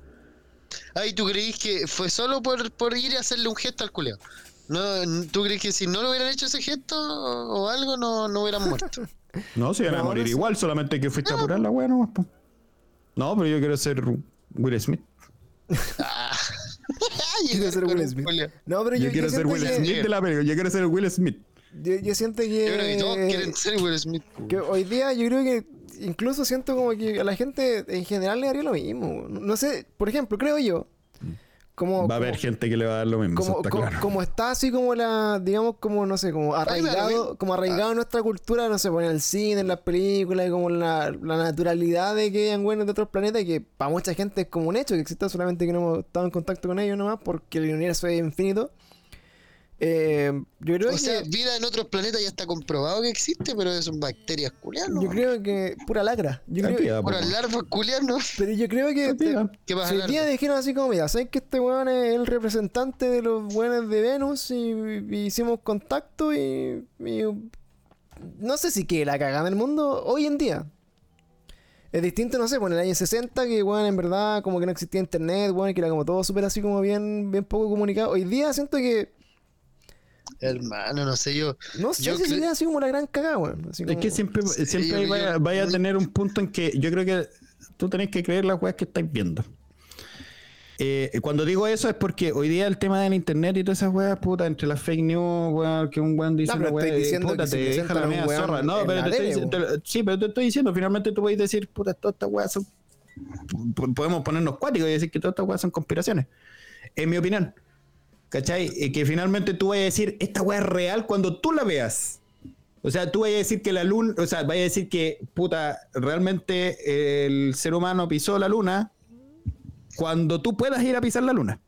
Ay, ¿tú creís que fue solo por, por ir y hacerle un gesto al culeo? No, ¿Tú crees que si no le hubieran hecho ese gesto o, algo, no, no hubieran muerto? No, se iban a morir igual, solamente que fuiste a apurar la weá nomás. No, pero yo quiero ser Will Smith. Ah. Quiero ser Will Smith. No, pero Yo, yo, quiero yo ser Will que- Smith de la película, yo quiero ser Will Smith. Yo, yo siento que, Yo creo que todos quieren ser Will Smith. que hoy día yo creo que incluso siento como que a la gente en general le daría lo mismo. No sé, por ejemplo, creo yo. Como, Va a haber gente que le va a dar lo mismo, eso como, está como, claro. como está así como la, digamos, como no sé, como arraigado, como arraigado en nuestra cultura, no sé, pues en el cine, en las películas, y como la, la naturalidad de que hayan buenos de otros planetas, que para mucha gente es como un hecho que exista, solamente que no hemos estado en contacto con ellos nomás, porque el universo es infinito. Eh, yo creo O que sea, vida en otros planetas ya está comprobado que existe, pero son bacterias culiadas, ¿no? yo creo que pura lacra. Yo creo, larvas culiadas, ¿no? pero yo creo que Tranquila. ¿Qué pasa, Si hoy día larva? dijeron así como, mira, ¿sabes que este weón es el representante de los weones de Venus? Y, y hicimos contacto y, y No sé si que la cagada en el mundo hoy en día. Es distinto, no sé, pues en el año 60, que weón, en verdad, como que no existía internet, weón, que era como todo súper así como bien, bien poco comunicado. Hoy día siento que. Hermano, no sé yo. No sé Yo si sería así como la gran cagada, weón. Es que siempre, Sí, siempre yo- ahí yo- vaya, a yo- tener un punto en que yo creo que tú tenés que creer las weas que estáis viendo. Eh, cuando digo eso es porque hoy día el tema del internet y todas esas weas, puta, entre las fake news, weón, que un weón dice No, una wea, estoy diciendo puta, que te deja la media zorra. No, pero te estoy, tele, te- sí, pero te estoy diciendo, finalmente tú podés decir, puta, todas estas weas son. p- Podemos ponernos cuáticos y decir que todas estas weas son conspiraciones. En mi opinión. ¿Cachai? Eh, que finalmente tú vayas a decir, esta wea es real cuando tú la veas. O sea, tú vayas a decir que la luna, o sea, vayas a decir que, puta, realmente el ser humano pisó la luna cuando tú puedas ir a pisar la luna.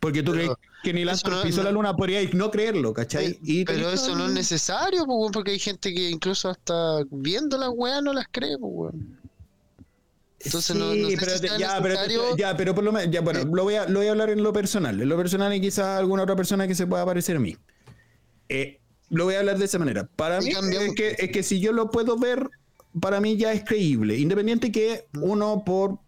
Porque tú Pero crees que eso Armstrong no- pisó no- la luna, podrías no creerlo, ¿cachai? Y Pero eso no es necesario, pues, porque hay gente que incluso hasta viendo las weas no las cree, pues, weón. Entonces no, no Sí, sé pero si ya, pero, ya, pero por lo menos, ya, bueno, lo voy, a, lo voy a hablar en lo personal. En lo personal y quizás alguna otra persona que se pueda parecer a mí. Eh, lo voy a hablar de esa manera. Para mí es que, es que si yo lo puedo ver, para mí ya es creíble. Independiente que uno por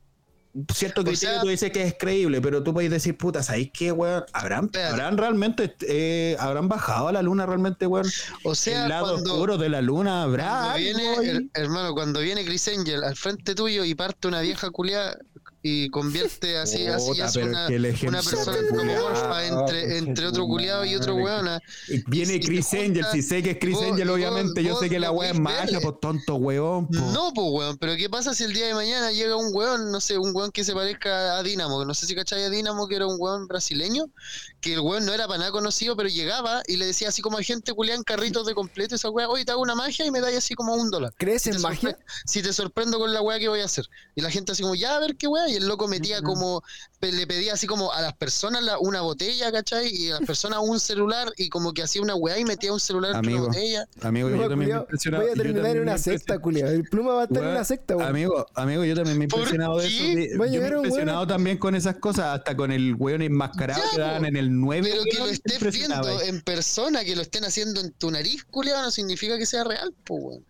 cierto criterio sea- tú dices que es creíble, pero tú puedes decir, puta, ¿sabéis qué, weón? ¿Habrán. ¿Habrán realmente, eh, habrán bajado a la luna realmente, weón? O sea, el lado cuando, oscuro de la luna, ¿habrá cuando viene, hermano, cuando viene Chris Angel al frente tuyo y parte una vieja culiada y convierte así, así hace una, una persona culiao, antropomorfa entre, entre otro culiado y otro weón. Viene Chris Angel, si sé que es Chris vos- Angel, vos- obviamente, yo vos sé que la weá es magia, pues tonto weón. po. No, pues weón, pero ¿qué pasa si el día de mañana llega un weón, no sé, un weón que se parezca a Dinamo? No sé si cachai a Dinamo, que era un weón brasileño, que el weón no era para nada conocido, pero llegaba y le decía así como a gente culiada en carritos de completo, esa weá, oye, te hago una magia y me dais así como un dólar. ¿Crees Si en magia? Si te sorprendo con la weá que voy a hacer. Y la gente así como, ya a ver qué weá, y el loco metía como, le pedía así como a las personas la- una botella, ¿cachai? Y a las personas un celular y como que hacía una weá y metía un celular en Amigo, una botella. Amigo, yo Pluma, también me impresionado. voy a yo terminar en una secta, culiao. El pluma va a estar en una secta, weón. Amigo, amigo, yo también me he ¿Por impresionado de eso. de- yo me he impresionado weón- también con esas cosas, hasta con el weón enmascarado Ya, que daban en el 9. Pero que lo estés impresionaba viendo en persona, que lo estén haciendo en tu nariz, culiado, no significa que sea real, pues, weón.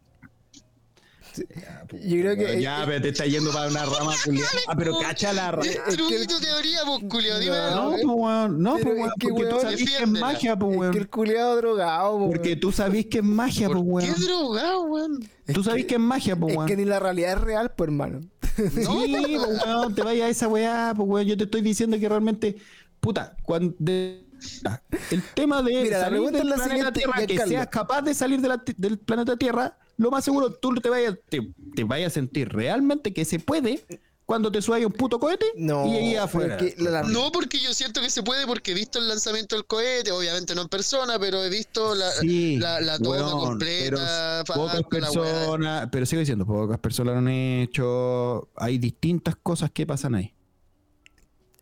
Yo creo que. Ya, pero te está yendo para una rama culiao. Ah, pero cacha la rama. Destruí tu teoría, pues, culiado, dime No, pues weón, no, Pero pues es weón, que, porque tú weón, sabés que es magia, pues Es que weón. el culiado drogado, po, Porque weón. tú sabés que es magia, pues ¿Por weón. qué drogado, weón? Tú sabés que es magia, pues Es weón. que ni la realidad es real, pues, hermano. Sí, pues, weón, te vayas a esa weá, pues weón, yo te estoy diciendo que realmente, puta, cuando de- el tema de Mira, la salir pregunta del es la planeta siguiente, Tierra, que seas capaz de salir de la- del planeta Tierra, lo más seguro tú te vayas, te, te vayas a sentir realmente que se puede cuando te subas a un puto cohete No, y pero afuera. la- No, porque yo siento que se puede, porque he visto el lanzamiento del cohete, obviamente no en persona, pero he visto la, Sí, la, la toma completa, pero pocas la personas, pero sigo diciendo, pocas personas lo han hecho, hay distintas cosas que pasan ahí.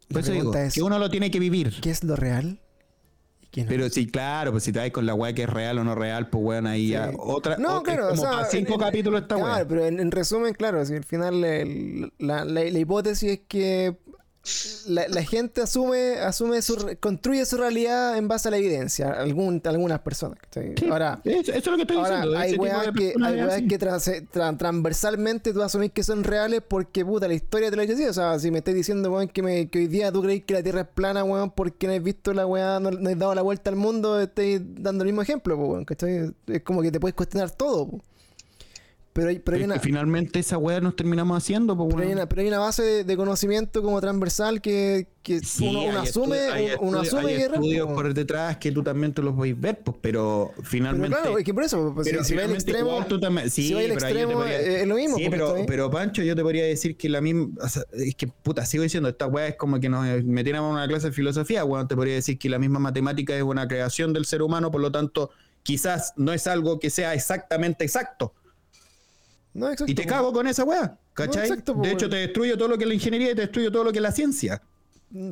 La Por eso digo, es- que uno lo tiene que vivir. ¿Qué es lo real? Pero sí, claro, pues si te vas con la weá que es real o no real, pues weón, ahí ya otra. No, o- claro, es o como sea, para cinco en- capítulos esta Claro, weá. pero en, en resumen, claro, si al final el- la, la- la hipótesis es que la, la gente asume, asume su, construye su realidad en base a la evidencia, algún, algunas personas. ¿cachai? Sí, Ahora, eso, eso es lo que estoy ahora diciendo. hay weas que, hay weas que trans- tra- transversalmente tú asumís que son reales porque puta la historia te lo dice así. O sea, si me estás diciendo, weón, que, me, que hoy día tú crees que la Tierra es plana, weón, porque no has visto la weá, no, no has dado la vuelta al mundo, estáis dando el mismo ejemplo, weón, ¿cachai? Es como que te puedes cuestionar todo, po. Pero hay, pero hay Es una, que finalmente esa weá nos terminamos haciendo, pues, pero hay, una, pero hay una base de, de conocimiento como transversal que, que Sí, uno, asume, uno, asume hay estudios po. por detrás que tú también te los podéis ver, pues, pero Pero finalmente. claro, es que por eso, pues, pero si, si va finalmente extremo, igual tú también- sí, si va pero te extremo podría- eh, es lo mismo. Sí, pero, pero Pancho, yo te podría decir que la misma. o sea, es que puta, sigo diciendo, esta weá es como que nos metiéramos en una clase de filosofía, weón. Te podría decir que la misma matemática es una creación del ser humano, por lo tanto, quizás no es algo que sea exactamente exacto. No, exacto, Y te po. cago con esa weá, ¿cachai? No, exacto, po, de hecho, te destruyo todo lo que es la ingeniería y te destruyo todo lo que es la ciencia.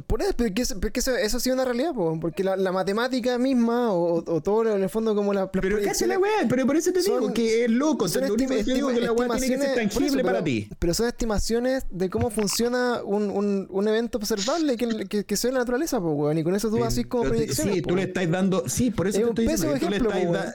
Por eso, porque, porque eso, eso sí es una realidad, po, porque la, la matemática misma o, o todo lo- en el fondo como la, Pero proyecciones la weá, pero por eso te digo que es loco. son Te lo único estima- que te digo estima- que la weá tiene que ser estimaciones- por tangible eso, para pero- ti. Pero son estimaciones de cómo funciona un, un, un evento observable que, que, que la naturaleza, pues, weón. Y con eso tú así como Pero te- proyecciones. Sí, po, tú le estás dando. Sí, por eso Es te un estoy diciendo. que tú le ejemplo, estás po, da-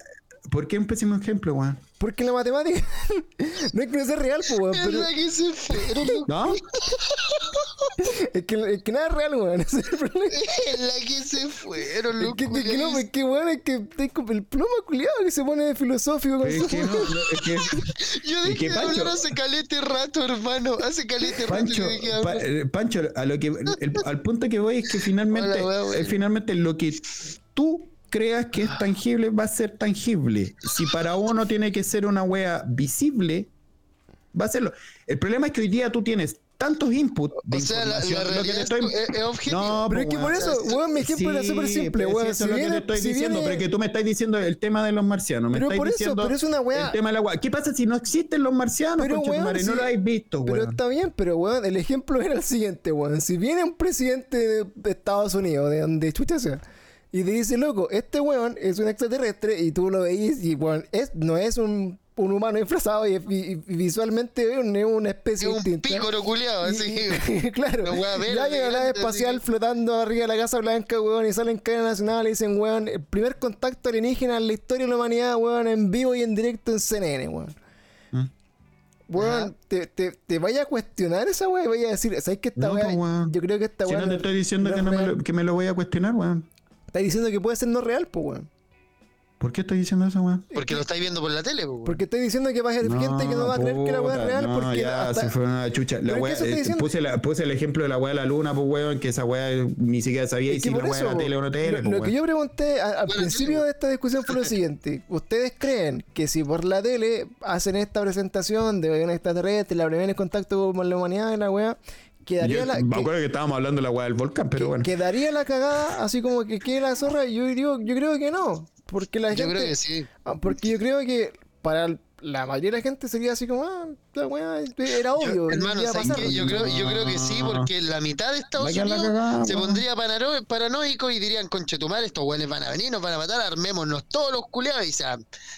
¿Por qué un pésimo ejemplo, weón? Porque la matemática no es que no sea real, pues, weón. Es Pero la que se fueron. ¿No? es, que, es que nada es real, weón. Ese es el problema. Es la que se fueron, Es loco. que, es que no, es que weón, es que el pluma culiado que se pone filosófico con es que no, no, es que. Yo Es dejé que de Pancho- hablar hace calete rato, hermano. Hace calete rato Pancho, dejé de Pa- hablar. eh, Pancho, a lo que, el- al punto que voy es que finalmente, Hola, weá, weá. eh, finalmente lo que tú creas que es tangible va a ser tangible. Si para uno tiene que ser una wea visible, va a serlo. El problema es que hoy día tú tienes tantos inputs de O sea, la, información. la lo que te es, estoy- es- es objetiva. No, Pero es que weón. por eso, weón, mi ejemplo era súper simple, pero si weón. Eso Si es lo que te estoy si diciendo, viene- pero que tú me estás diciendo el tema de los marcianos. Me Pero estás por eso, diciendo pero es una weá- El tema de la wea. ¿Qué pasa si no existen los marcianos, Pero, weón, madre? No lo habéis visto, Pero weón. está bien, pero weón, el ejemplo era el siguiente, weón. Si viene un presidente de, de Estados Unidos, de donde chucha sea, y te dice, loco, este weón es un extraterrestre, y tú lo veis, y weón, es, no es un, un humano disfrazado, y, y- y visualmente es un- es una Es especie un distinta. pícoro culiado, así. claro, verde, ya nave grande, espacial así. flotando arriba de la Casa Blanca, weón, y salen cadena nacional y dicen, weón, el primer contacto alienígena en la historia de la humanidad, weón, en vivo y en directo en CNN, weón. ¿Mm? Weón, te, te, te vaya a cuestionar esa weá y vaya a decir, ¿sabes qué esta No, weá? Yo creo que esta Si weá. no te estoy diciendo no que, es no me lo, que me lo voy a cuestionar, weón. Estás diciendo que puede ser no real, pues, weón. ¿Por qué estoy diciendo eso, weón? Porque lo estáis viendo por la tele, po, weón. Porque estoy diciendo que va a haber gente que no va a creer que la weá es real no, porque ya hasta- se fue una chucha. La estoy eh, puse, la- puse el ejemplo de la weá de la luna, pues weón, que esa weá ni siquiera sabía Es y si la weá tele o no tele, lo, pues, lo que yo pregunté al Bueno, principio sí, de esta discusión fue lo siguiente. ¿Ustedes creen que si por la tele hacen esta presentación de un extraterrestre, la primera en contacto con la humanidad y la weá, quedaría Yo la... me que- acuerdo que estábamos hablando de la weá del volcán, pero que- bueno. ¿Quedaría la cagada así como que quede la zorra? Yo, digo, yo creo que no. Porque la Yo gente... creo que sí. Ah, Porque yo creo que para el- la mayoría de la gente sería así como, ah, la weá era obvio. Hermano, ¿sabes pasar. qué? Yo creo, yo creo que sí, porque la mitad de Estados Unidos cagada, se pondría parano- paranoico y dirían, conchetumar, estos güeyes van a venir, nos van a matar, armémonos todos los culeados y se,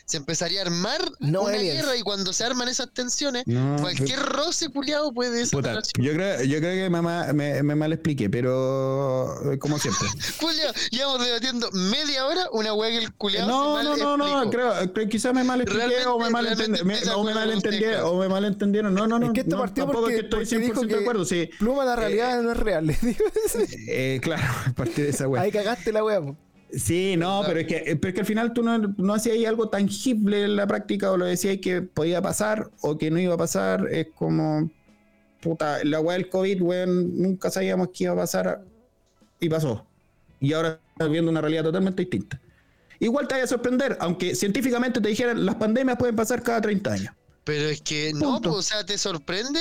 se empezaría a armar No una aliens. guerra y cuando se arman esas tensiones, No, cualquier roce culeado puede Puta, desatar. yo creo, yo creo que me, ma- me, me mal expliqué, pero eh, como siempre. Culeado, llevamos debatiendo media hora una weá que el culeado No, se no, mal no, no, explicó. creo que quizás me mal expliqué Realmente- o me mal o me acuerdo mal con usted, entendieron, claro. o me mal entendieron. No, no, no. Es que esto no, porque, es que estoy porque dijo 100% que de acuerdo, sí. Pluma la realidad no es real. Eh, claro, a partir de esa weá. Ahí cagaste la weá. po. Sí, no, pero es que, eh, pero es que al final tú no, no hacías ahí algo tangible en la práctica o lo decías que podía pasar o que no iba a pasar. Es como, puta, la weá del COVID, weón, nunca sabíamos que iba a pasar y pasó. Y ahora estás viendo una realidad totalmente distinta. Igual te vaya a sorprender, aunque científicamente te dijeran las pandemias pueden pasar cada 30 años. Pero es que no, pues, o sea, ¿te sorprende?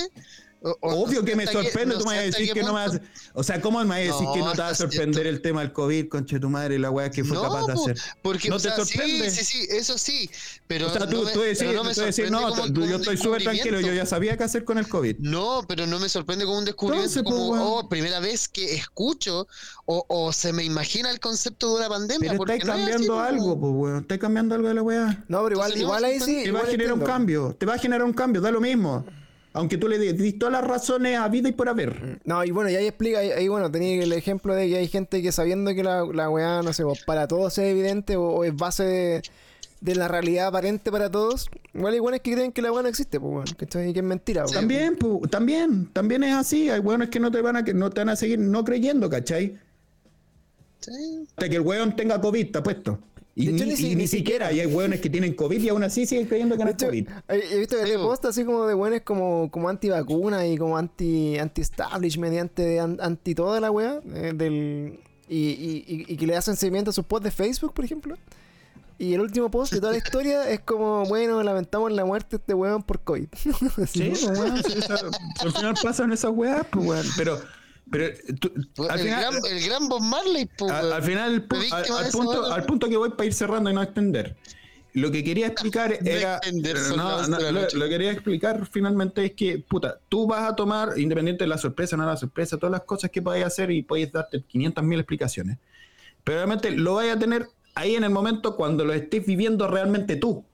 O- Obvio que me sorprende, tú me vas a decir que no me vas punto- O sea, ¿cómo me vas a decir No, que no te va a sorprender el tema del COVID, conche tu madre, y la weá que fue No, capaz de hacer? Porque, ¿No o te sea, sorprende? Sí, sí, sí, eso sí. Pero O sea, tú, no me, tú decís, no tú decís, no, yo estoy súper tranquilo, yo ya sabía qué hacer con el COVID. No, pero no me sorprende como un descubrimiento Entonces, como, pues, oh, primera vez que escucho o, o se me imagina el concepto de una pandemia. Pero porque estáis cambiando pues, algo, pues, weón. Estáis cambiando algo de la weá. No, pero igual, igual ahí sí. Te va a generar un cambio, te va a generar un cambio, da lo mismo. Aunque tú le dis todas las razones a vida y por haber. No, y bueno, y ahí explica, ahí, ahí, bueno, tenía el ejemplo de que hay gente que sabiendo que la, la weá, no sé, pues, para todos es evidente o, o es base de, de la realidad aparente para todos, igual hay buenos que creen que la weá no existe, pues, weón, ¿cachai? Que es mentira, weón. También, pu, también, también es así. Hay hueones que no te van a que no te van a seguir no creyendo, ¿cachai? Sí. Hasta que el hueón tenga COVID, está puesto. Y hecho, ni, ni si- y ni ni siquiera, y hay hueones que tienen COVID y aún así siguen creyendo que no es COVID. he visto que Sí, hay po. posts así como de buenos como, como anti-vacuna y como anti- anti-establishment y anti, an- anti toda la weá. eh, del, y, y, y- y que le hacen seguimiento a sus posts de Facebook, por ejemplo. Y el último post de toda la historia es como, bueno, lamentamos la muerte de este weón por COVID. Sí, weón, sí, esa- al final pasan esas weas, pues, weón. Pero, pero tú- al el, final, gran, el gran Bob Marley, po, al, weón. al final, al, punto, al punto que voy para ir cerrando y no extender. Lo que quería explicar No era. son no, no, lo, lo que quería explicar finalmente es que, puta, tú vas a tomar, independiente de la sorpresa, no la sorpresa, todas las cosas que podáis hacer y podéis darte 500.000 explicaciones. Pero realmente lo vais a tener ahí en el momento cuando lo estés viviendo realmente tú.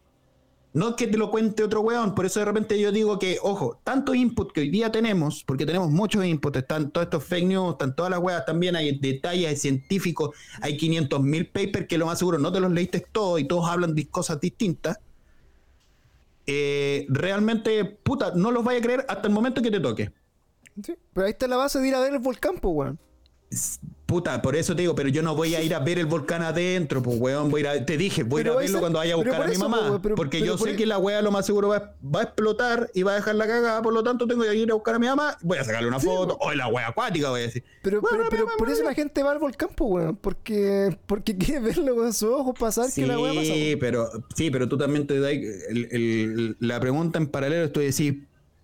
No que te lo cuente otro weón. Por eso de repente yo digo que, ojo, tanto input que hoy día tenemos, porque tenemos muchos inputs, están todos estos fake news, están todas las weas, también hay detalles hay científicos, hay 500.000 papers que lo más seguro no te los leíste todos y todos hablan de cosas distintas. Eh, realmente, puta, no los vaya a creer hasta el momento que te toque. Sí, Pero ahí está la base de ir a ver el volcán, pues, weón. Puta, por eso te digo, pero yo no voy a ir a ver el volcán adentro, pues weón, voy a ir a- te dije, voy a ir a verlo esa- cuando vaya a buscar a mi eso, mamá, pero- porque pero yo por sé e- que la weá lo más seguro va, va a explotar y va a dejar la cagada, por lo tanto tengo que ir a buscar a mi mamá, voy a sacarle una foto, o la weá acuática voy a decir. Pero, Bueno, pero, pero bueno, por eso la gente va al volcán, pues, weón. Porque, porque quiere verlo con sus ojos pasar Sí, que la weá pasa. weón. pero, sí, pero tú también te das el- el- la pregunta en paralelo, tú decís,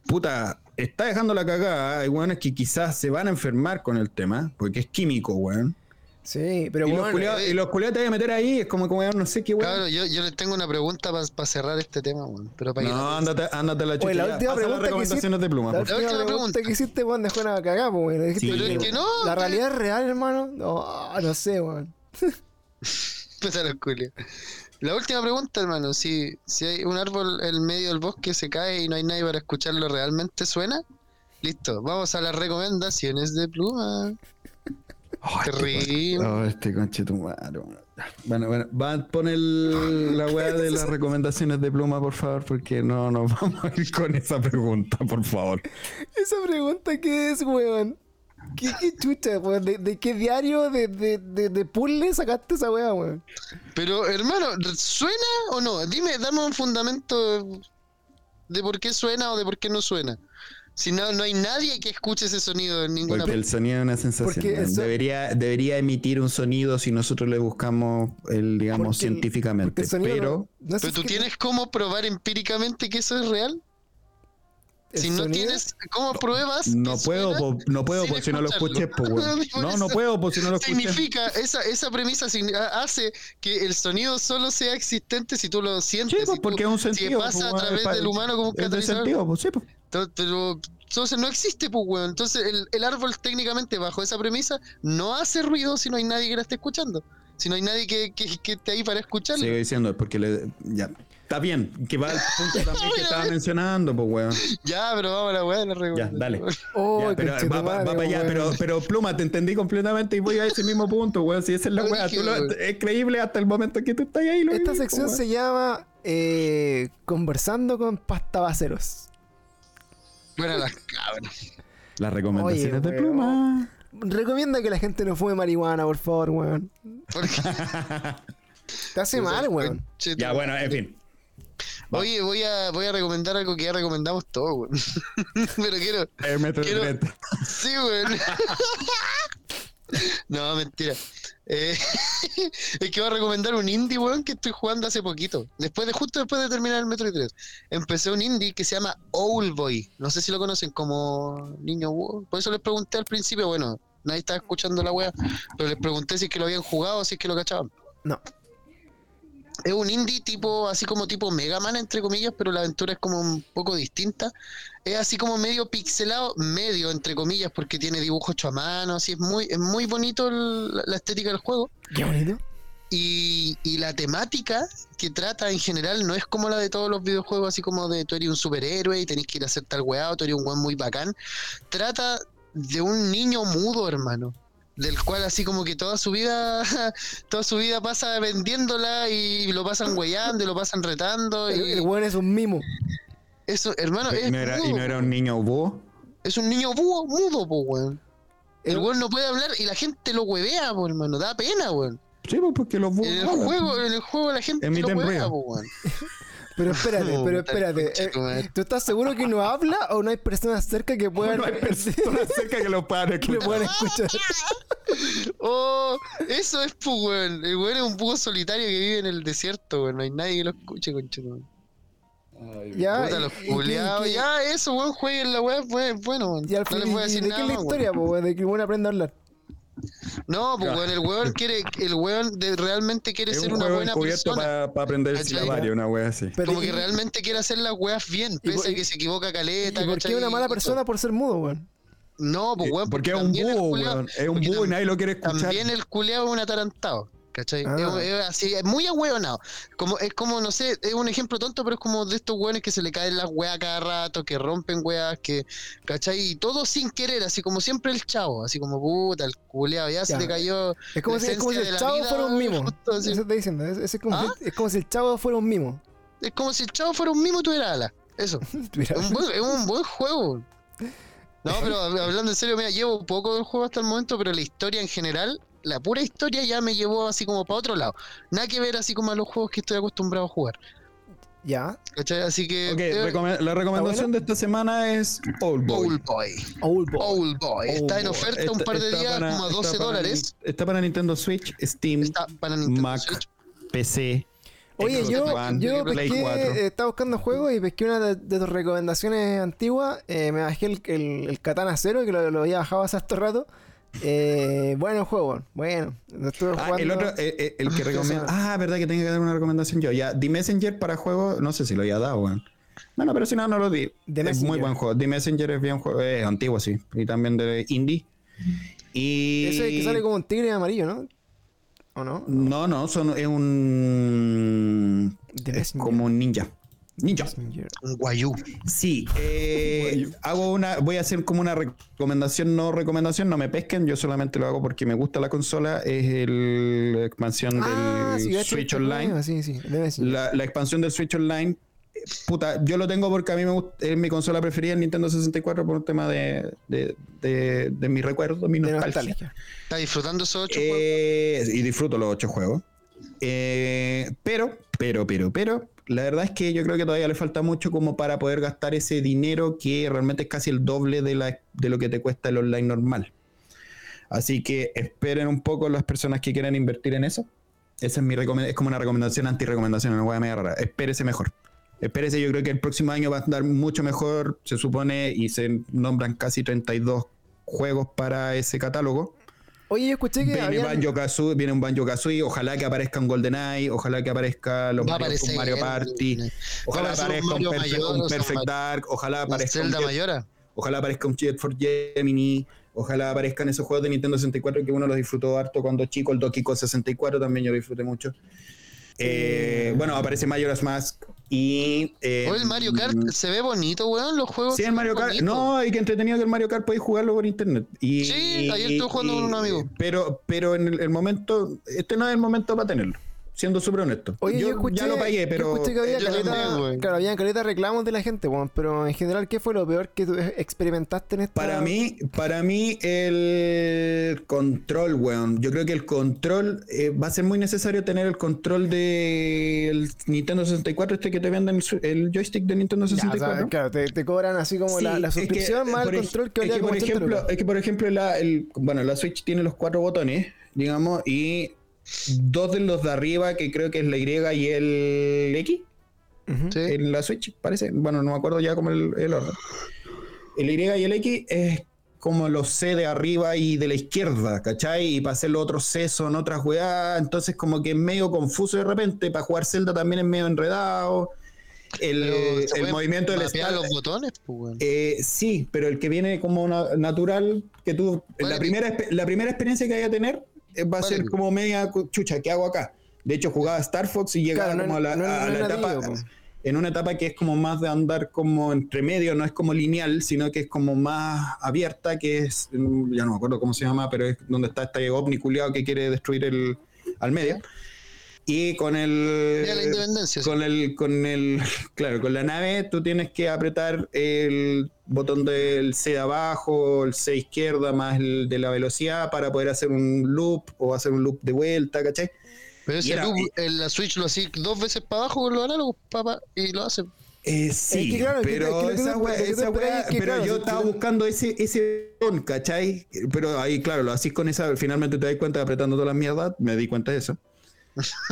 puta, está dejando la cagada, hay weones que quizás se van a enfermar con el tema, porque es químico, weón. Sí, pero y, los weón, culiados, eh, y los culiados te van a meter ahí, es como que weón, no sé qué weón. Cabrón, yo, yo les tengo una pregunta para cerrar este tema, weón. Pero para No, ándate, ándate a la chucha. La última Pasa las pregunta que recomendaciones hiciste- de pluma, La última pregunta pregunta. que hiciste, weón, dejó una cagada, weón. Sí, Pero es que no. La que- realidad es real, hermano. No, no sé, weón. Puta los culios. La última pregunta, hermano. Si, si hay un árbol en medio del bosque se cae y no hay nadie para escucharlo, ¿realmente suena? Listo, vamos a las recomendaciones de pluma. Terrible. Oh, este conche tu madre, weón. Bueno, bueno, va a poner la weá de las recomendaciones de pluma, por favor, porque no nos vamos a ir con esa pregunta, por favor. Esa pregunta, ¿qué es, weón? ¿Qué, qué chucha, weón? ¿De, de qué diario de, de, de, de puzzle sacaste esa weá, weón? Pero, hermano, ¿suena o no? Dime, dame un fundamento de por qué suena o de por qué no suena. Si no, no hay nadie que escuche ese sonido en ninguna Porque el sonido es una sensación. Eso- Debería, debería emitir un sonido si nosotros le buscamos el, digamos, Porque el- porque científicamente. el pero no- no es Pero tú que- tienes cómo probar empíricamente que eso es real. Si no sonido- tienes cómo pruebas. no puedo, po- no puedo, pues si no lo escuché, pues, weón. Por No, no eso puedo, pues si no lo escuché. Significa, esa, esa premisa hace que el sonido solo sea existente si tú lo sientes. Sí, pues si tú- porque es un si sentido. pasa pues, a través es del humano como un catalizador. sentido, pues sí, Pero entonces no existe, pues, weón. Entonces el, el árbol técnicamente bajo esa premisa no hace ruido si no hay nadie que la esté escuchando. Si no hay nadie que, que, que esté ahí para escucharlo. Sigo diciendo, es porque le. Ya. Está bien, que va al punto también que estaba mencionando, pues, weón. Ya, pero vamos a la weá la Ya, dale. Oh, Ya, pero va, va- va para allá, pero, pero Pluma, te entendí completamente y voy a ese mismo punto, weón. Si esa es la weá, es creíble hasta el momento que tú estás ahí. Lo Esta sección po, se llama eh, Conversando con Pastabaceros. Bueno, las cabras. Las recomendaciones Oye, de Pluma. Recomienda que la gente no fume marihuana, por favor, weón. Porque- Te hace mal, weón. Ya, bueno, en fin. Oye, voy a, voy a recomendar algo que ya recomendamos todos, weón. Pero quiero. El metro Quiero-. Sí, weón. No, mentira. Eh, es que voy a recomendar un indie, weón, que estoy jugando hace poquito. Después de, justo después de terminar el Metro 3. Empecé un indie que se llama Owlboy. No sé si lo conocen como niño wo- Por eso les pregunté al principio, bueno, nadie estaba escuchando la wea, pero les pregunté si es que lo habían jugado o si es que lo cachaban. No. Es un indie tipo, así como tipo Mega Man, entre comillas, pero la aventura es como un poco distinta. Es así como medio pixelado, medio, entre comillas, porque tiene dibujos hechos a mano, así es muy, es muy bonito el- la estética del juego. Qué bonito. Y, y la temática que trata en general no es como la de todos los videojuegos, así como de tú eres un superhéroe y tenés que ir a hacer tal weá, o tú eres un weón muy bacán. Trata de un niño mudo, hermano. Del cual así como que toda su vida, toda su vida pasa vendiéndola y lo pasan weyando y lo pasan retando. El, Y el weón es un mimo. eso, hermano, es, ¿Y no era, y no era un niño búho? es un niño búho, mudo, po, weón. El weón no puede hablar y la gente lo huevea, po, hermano. Da pena, weón. Sí, pues porque los búhos. En el juego, en el juego la gente lo huevea, po, weón. Pero espérate, No, pero espérate. eh. ¿Tú estás seguro que no habla o no hay personas cerca que puedan, No hay personas cerca que lo puedan que lo escuchar. puedan escuchar? Oh, eso es, pues, weón. El weón es un búho solitario que vive en el desierto, weón. No hay nadie que lo escuche, conchetumare. Ya, Puta, los culiados. Ya, eso, weón, jueguen la weá, pues, bueno, weón. Y al No fin, les voy a ¿y decir ¿de nada qué es la historia, weón. po, weón? De que el weón aprende a hablar. No, pues, weón, el weón quiere, el weón de- realmente quiere Es ser un una buena persona. para aprender el una wea así. Pero Como y- que realmente quiere hacer las weas bien, y pese a que se equivoca ¿Y caleta, por qué una mala Y persona por ser mudo, weón? No, pues, weón, porque es un búho, weón. Es un búho y nadie lo quiere escuchar. También el culeado es un atarantado. ¿Cachai? Ah. Es, es así, es muy ahueonado. Como, es como, no sé, es un ejemplo tonto, pero es como de estos weones que se le caen las weas cada rato, que rompen weas, que, ¿cachai? Y todo sin querer, así como siempre el chavo, así como puta, el culeado, ya, se le cayó. Es como, La si, es como si el chavo vida, fuera un mimo. Eso estoy diciendo. Es, es como ¿Ah? si, es como si el chavo fuera un mimo. Es como si el chavo fuera un mimo y tuviera alas. Eso. Es un buen, es un buen juego. No, pero hab- hablando en serio, mira, llevo poco del juego hasta el momento, pero la historia en general, la pura historia ya me llevó así como para otro lado. Nada que ver así como a los juegos que estoy acostumbrado a jugar. ya. ¿Cachai? Así que. Ok, eh, recome- la recomendación de esta semana es Old Boy. Old Boy. Old boy. Old Boy. Está en Boy. oferta un Está- par de está días, para- como a está 12 para dólares. Está para Nintendo Switch, Steam, Está para Nintendo Mac, Switch. PC. Oye, yo, One, yo Play pesqué, 4. eh, estaba buscando juegos y pesqué una de, de tus recomendaciones antiguas. eh, me bajé el, el, el Katana Zero, que lo, lo había bajado hace harto rato. Eh, bueno juego, bueno. Estuve Ah, el otro, eh, eh, el que ¿Qué recomienda. Ah, verdad que tengo que dar una recomendación yo. Ya, The Messenger para juego, no sé si lo había dado, weón. Bueno, pero si no, no lo di. The es Messenger. muy buen juego. The Messenger es bien juego, antiguo, sí. Y también de indie. Y. Ese que sale como un tigre amarillo, ¿no? ¿O no? No, no, son, es un. The es Messenger. como un ninja. Ninja. Un guayú. Sí, eh, hago una, voy a hacer como una recomendación, no recomendación, no me pesquen, yo solamente lo hago porque me gusta la consola, es el, la expansión Ah, del sí, Switch Online. Sí, sí, Messenger. La, la expansión del Switch Online, puta, yo lo tengo porque a mí me gusta, es mi consola preferida, el Nintendo 64, por un tema de, de, de, de mi recuerdo, mi nostalgia. nostalgia. ¿Está disfrutando esos ocho juegos? Eh, y disfruto los ocho juegos. Eh, pero, pero, pero, pero, la verdad es que yo creo que todavía le falta mucho como para poder gastar ese dinero que realmente es casi el doble de, la, de lo que te cuesta el online normal. Así que esperen un poco las personas que quieran invertir en eso. Esa es mi es como una recomendación anti-recomendación, una hueá media rara. Espérese mejor. Espérese, yo creo que el próximo año va a andar mucho mejor, se supone, y se nombran casi 32 juegos para ese catálogo. Oye, yo escuché que Viene, habían... Banjo Kazooie, viene un Banjo Kazooie, ojalá que aparezca un GoldenEye, ojalá que aparezca los Mario, un. Mario Party, ojalá un aparezca un, Perfect, Mayor, un un- Dark, ojalá ¿La aparezca un Zelda Jet, Mayora? ojalá aparezca un Jet for Gemini, ojalá aparezcan esos juegos de Nintendo 64 que uno los disfrutó harto cuando chico, el Donkey Kong 64 también yo lo disfruté mucho. Eh, bueno, aparece Majora's Mask y... eh, O el Mario Kart se ve bonito, weón. Los juegos. Sí, el Mario Kart. No, hay que entretenido que el Mario Kart podéis jugarlo por internet. Y, Sí, ayer estuve jugando con un amigo. Pero, pero en el, el momento, este no es el momento para tenerlo. Siendo súper honesto. Oye, yo, yo, escuché, ya lo pagué, yo pero escuché que había caleta, también, claro, había caleta de reclamos de la gente, weón, pero en general, ¿qué fue lo peor que tú experimentaste en esta? para mí, para mí el control, weón. Yo creo que el control eh, va a ser muy necesario tener el control del Nintendo 64, este que te venden el, el joystick de Nintendo Ya, o sea, 64. claro, te, te cobran así como la, Sí, la es que, suscripción más el control que es que, por 80 ejemplo, es que por ejemplo la, el, bueno, la Switch tiene los cuatro botones, digamos, y dos de los de arriba, que creo que es la Y y el X, Ujú. Sí. en la Switch, parece. Bueno, no me acuerdo ya como el, el orden. El Y y el X es como los C de arriba y de la izquierda, ¿cachai? Y para hacer los otros C son otras weas, entonces como que es medio confuso de repente, para jugar Zelda también es medio enredado. El, el movimiento del start, los botones, pues, weón. eh, sí, pero el que viene como na- natural, que tú, ¿Cuál la primera, la primera experiencia que vaya a tener va a ¿Cuál ser como media chucha, ¿qué hago acá? De hecho, jugaba Star Fox y llegaba Claro, no- como a la, no- a no la es etapa. En una etapa que es como más de andar como entre medio, no es como lineal, sino que es como más abierta, que es, mm, ya no me acuerdo cómo se llama, pero es donde está este ovni culiado que quiere destruir el al medio. Y con el. La Independencia, sí. Con el, con el. Claro, con la nave tú tienes que apretar el botón del C de abajo, el C izquierda, más el de la velocidad para poder hacer un loop o hacer un loop de vuelta, ¿cachai? Pero ese era- loop, en la Switch lo hacía dos veces para abajo con los análogos, papá, y lo hace. Eh, sí, que claro, que- pero que lo que esa wea- esa wea- es pero claro, yo estaba buscando ese, ese botón, ¿cachai? Pero ahí, claro, lo hacís con esa, finalmente te das cuenta apretando todas las mierdas, me di cuenta de eso.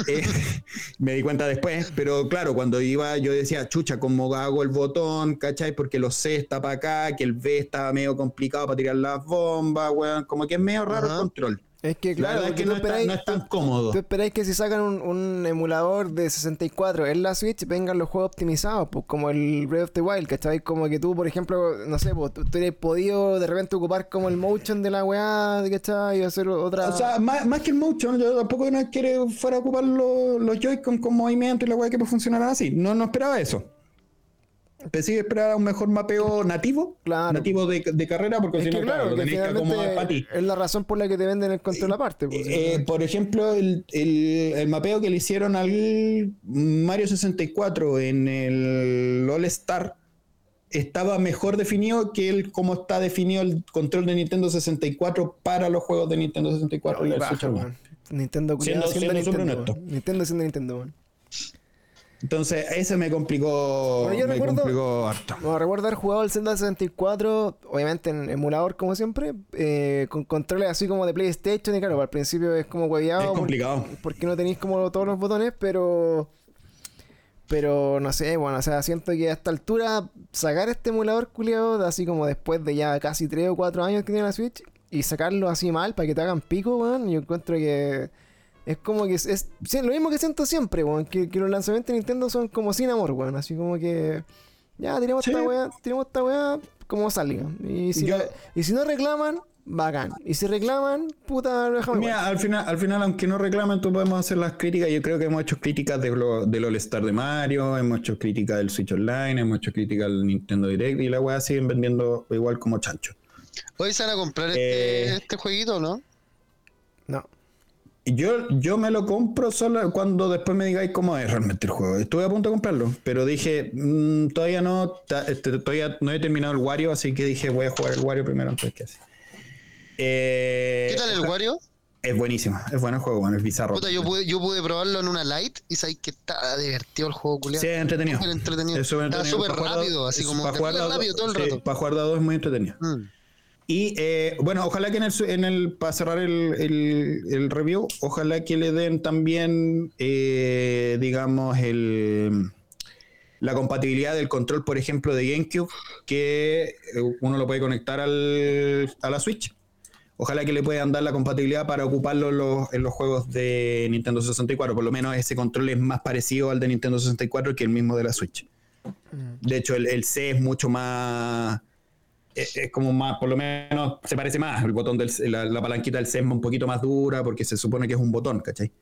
Eh, me di cuenta después, pero claro, cuando iba yo decía, chucha, ¿cómo hago el botón? ¿Cachai? Porque los C está para acá, que el V estaba medio complicado para tirar las bombas, weón, como que es medio raro Ajá. el control. Es que La claro, es que no, está- esperáis- no es tan cómodo. Tú esperáis que si sacan un, un emulador de 64 en la Switch vengan los juegos optimizados, pues como el Breath of the Wild, ¿cachai? Como que tú, por ejemplo, no sé, pues tú, tú hubieras podido de repente ocupar como el motion de la weá, ¿cachai? Y hacer otra... O sea, más, más que el motion, yo tampoco no quiere fuera a ocupar los, los Joy-Con con movimiento y la weá que pues funcionara así. No, no esperaba eso. Pensé que esperaba un mejor mapeo nativo, Claro. nativo de, de carrera, porque si no, claro, lo que tenéis que acomodar para ti. finalmente es la razón por la que te venden el control aparte. Pues, Eh, por ejemplo, el, el- el mapeo que le hicieron al Mario 64 en el All Star estaba mejor definido que el cómo está definido el control de Nintendo 64 para los juegos de Nintendo 64 y la baja, Switch. Nintendo Siendo- siendo siendo súper Nintendo. Nintendo siendo Nintendo. Entonces, ese me complicó, Bueno, yo me recuerdo- complicó harto. No, recuerdo haber jugado el Zelda 64, obviamente en emulador como siempre, eh, con controles así como de PlayStation y claro, al principio es como hueveado. Es complicado. Porque no tenéis como todos los botones, pero... Pero no sé, bueno, o sea, siento que a esta altura sacar este emulador culiado, así como después de ya casi 3 o 4 años que tiene la Switch, y sacarlo así mal para que te hagan pico, weón, yo encuentro que es como que es, lo mismo que siento siempre, weón, que, que los lanzamientos de Nintendo son como sin amor, weón, así como que ya tiremos Sí. esta weá, tiremos esta weá como salga. Y si, Yo- la- y si no reclaman, bacán. Y si reclaman, puta, igual. Mira, al final, al final, aunque no reclamen, tú podemos hacer las críticas. Yo creo que hemos hecho críticas de lo- del All Star de Mario, hemos hecho críticas del Switch Online, hemos hecho críticas del Nintendo Direct y la weá siguen vendiendo igual como chancho. Hoy se van a comprar este, Eh. este jueguito. No. Yo, yo me lo compro solo cuando después me digáis cómo es realmente el juego. Estuve a punto de comprarlo, pero dije, mm, todavía no, este, todavía no he terminado el Wario, así que dije, voy a jugar el Wario primero antes que así. Eh, ¿Qué tal el Wario? Es buenísimo, es bueno el juego, bueno, es bizarro. Puta, yo pude, yo pude probarlo en una light y sabéis que está divertido el juego, culiado. Sí, es entretenido. Súper entretenido. Es súper Está entretenido. súper Para jugar rápido, así como para jugar rápido todo el sí, rato. para jugar de a dos es muy entretenido. Mm. Y eh, bueno, ojalá que en el, en el para cerrar el, el- el review, ojalá que le den también, eh, digamos, el la compatibilidad del control, por ejemplo, de GameCube, que eh, uno lo puede conectar al, a la Switch. Ojalá que le puedan dar la compatibilidad para ocuparlo en los, en los juegos de Nintendo 64. Por lo menos ese control es más parecido al de Nintendo 64 que el mismo de la Switch. De hecho, el, el C es mucho más. Es, es como más, por lo menos se parece más. El botón del la, la palanquita del es un poquito más dura porque se supone que es un botón, ¿cachai?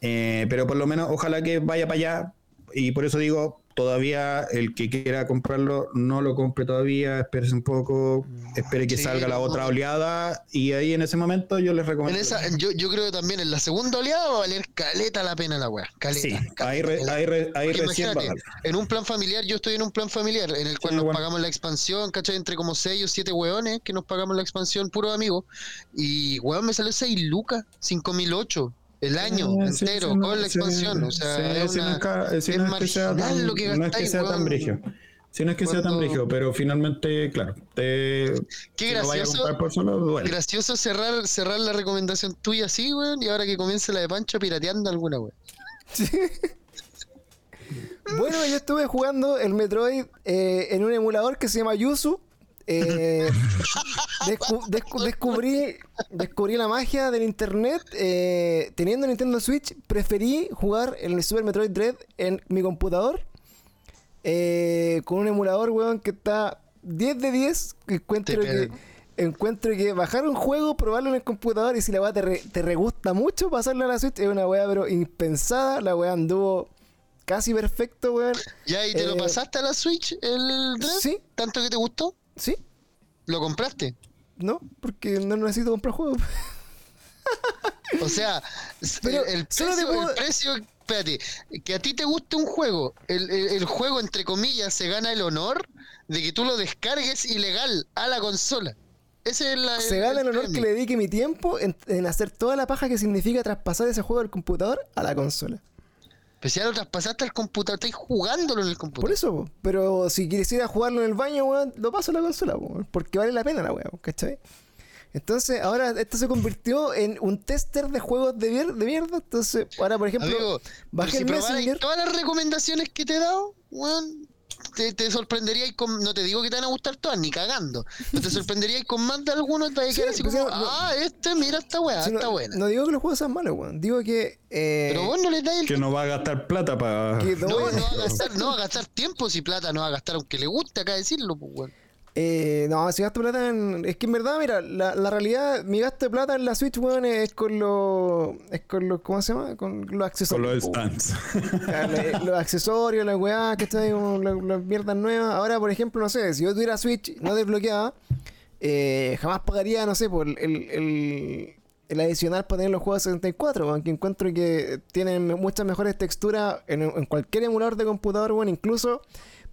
Eh, pero por lo menos ojalá que vaya para allá. Y por eso digo, todavía el que quiera comprarlo, no lo compre todavía, espérese un poco, espere que Sí, salga la otra oleada y ahí en ese momento yo les En recomiendo. esa, yo, yo creo que también en la segunda oleada va a valer caleta la pena la weá. Caleta. Sí, caleta. ahí, re- ahí, re- ahí recién en un plan familiar, yo estoy en un plan familiar en el cual Sí, nos bueno. pagamos la expansión, ¿cachai? Entre como 6 o 7 weones que nos pagamos la expansión, puros amigos. Y weón, me salió 6 lucas, 5008 el año sí, entero sí, con la sí, expansión. o sea, sí, es, no una- es es no es que sea marginal tan- lo que no es que sea tan weón. brigio. Sí, no es que sea tan Cuando- brigio, pero finalmente, claro, te, Qué si gracioso. comprar por solo, duele. Gracioso cerrar, cerrar la recomendación tuya así, weón, y ahora que comience la de Pancho pirateando alguna, weón. Bueno, yo estuve jugando el Metroid eh, en un emulador que se llama Yuzu. Eh, descu- descu- descubrí, descubrí la magia del internet. eh, teniendo Nintendo Switch, preferí jugar el Super Metroid Dread en mi computador. eh, con un emulador, weón, que está 10 de 10. que Encuentro que encuentro que bajar un juego, probarlo en el computador y si la weá te, re, te re gusta mucho, pasarlo a la Switch es una weá pero impensada. La weá anduvo casi perfecto, weón. ¿Ya y te lo Eh, pasaste a la Switch el Dread? Sí, ¿Tanto que te gustó? Sí, ¿Lo compraste? no, porque no necesito comprar juegos. O sea, Pero el, solo precio, puedo- el precio, espérate, que a ti te guste un juego, el, el- el juego entre comillas se gana el honor de que tú lo descargues ilegal a la consola. Ese es la, Se gana el honor que le dedique mi tiempo en, en hacer toda la paja que significa traspasar ese juego del computador a la consola. Pues ya lo traspasaste al computador, estáis jugándolo en el Por computador. eso, po. pero si quisiera jugarlo en el baño, weón, lo paso a la consola, po, porque vale la pena la weón, ¿cachai? Entonces, ahora esto se convirtió en un tester de juegos de, mier- de mierda. Entonces, ahora, por ejemplo, Amigo, pero bajé si el Messenger. todas las recomendaciones que te he dado, weón, te, te sorprenderíais con. No te digo que te van a gustar todas, ni cagando. Pero te sorprenderíais con más de algunos. Te vas a quedar así pues, como, no- no- ah, este, mira esta weá, no, está buena. no digo que los juegos sean malos, weón. Digo que. eh, Pero vos no le dais el Que no va a gastar plata para. No, no- no va a gastar, no va a gastar tiempo si plata no va a gastar, aunque le guste acá decirlo, pues weón. Eh, no, si gasto plata en... Es que en verdad, mira, la, la realidad, mi gasto de plata en la Switch, weón, es con los... Es con los... ¿Cómo se llama? Con los Con accesorios. los po, weón. stands. Ya, le- los accesorios, las weá, que está las, las mierdas nuevas. Ahora, por ejemplo, no sé, si yo tuviera Switch no desbloqueada, eh, jamás pagaría, no sé, por el, el, el adicional para tener los juegos de 64, aunque encuentro que tienen muchas mejores texturas en, en cualquier emulador de computador, bueno, incluso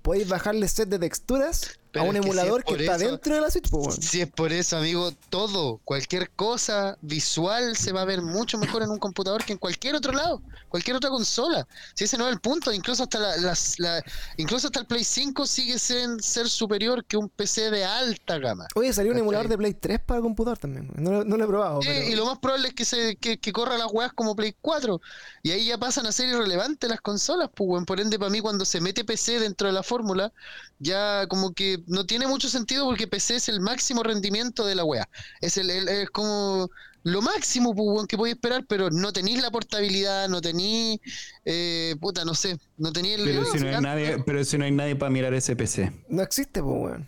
podéis bajarle set de texturas Pero a un es que si emulador es que está eso- dentro de la Switch, pues. Si es por eso, amigo, todo, cualquier cosa visual se va a ver mucho mejor en un computador que en cualquier otro lado, cualquier otra consola. Si ese no es el punto, incluso hasta la, incluso hasta el Play 5 sigue sin ser superior que un PC de alta gama. Oye, salió un emulador de Play 3 para computador también. No, lo- no lo he probado. Sí, pero- y lo más probable es que se que, que corra las weas como Play 4. Y ahí ya pasan a ser irrelevantes las consolas, pues. Por ende, para mí, cuando se mete PC dentro de la fórmula, ya como que no tiene mucho sentido porque PC es el máximo rendimiento de la wea. Es el, el- es como lo máximo, pues que podéis esperar, pero no tenéis la portabilidad, no tenéis eh, puta, no sé, no tenéis el. Pero si no hay nadie, pero si no hay nadie para mirar ese PC. No existe, pues, weón.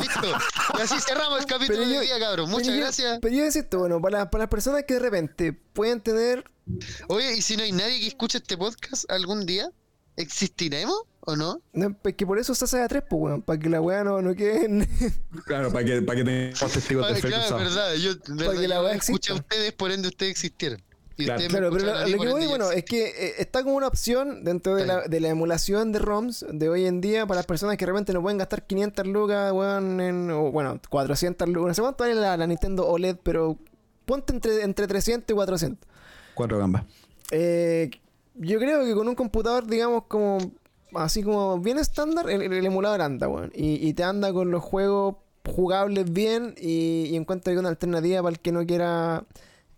Listo. Y así cerramos el capítulo yo- hoy día, cabrón. pero Muchas yo- gracias. Pero yo decirte, bueno, para, para las personas que de repente pueden tener. Oye, ¿y si no hay nadie que escuche este podcast algún día? ¿Existiremos o no? No, es que por eso se hace a tres, pues, weón. Para que la weá no, no quede en- Claro, para que, para que tengamos testigos de claro, es verdad. Yo, verdad, que la weá escuché a ustedes, por ende ustedes existieron. Y Claro. Claro, pero lo, que voy, bueno, es que eh, está como una opción dentro de la, de la emulación de ROMs de hoy en día para las personas que realmente no pueden gastar 500 lucas, weón, en, o bueno, 400 lucas. No sé cuánto vale la, la Nintendo OLED, pero ponte entre, entre 300 y 400. Cuatro gambas. Eh, yo creo que con un computador, digamos, como así como bien estándar, el, el emulador anda, weón. Y, y te anda con los juegos jugables bien y, y encuentra una alternativa para el que no quiera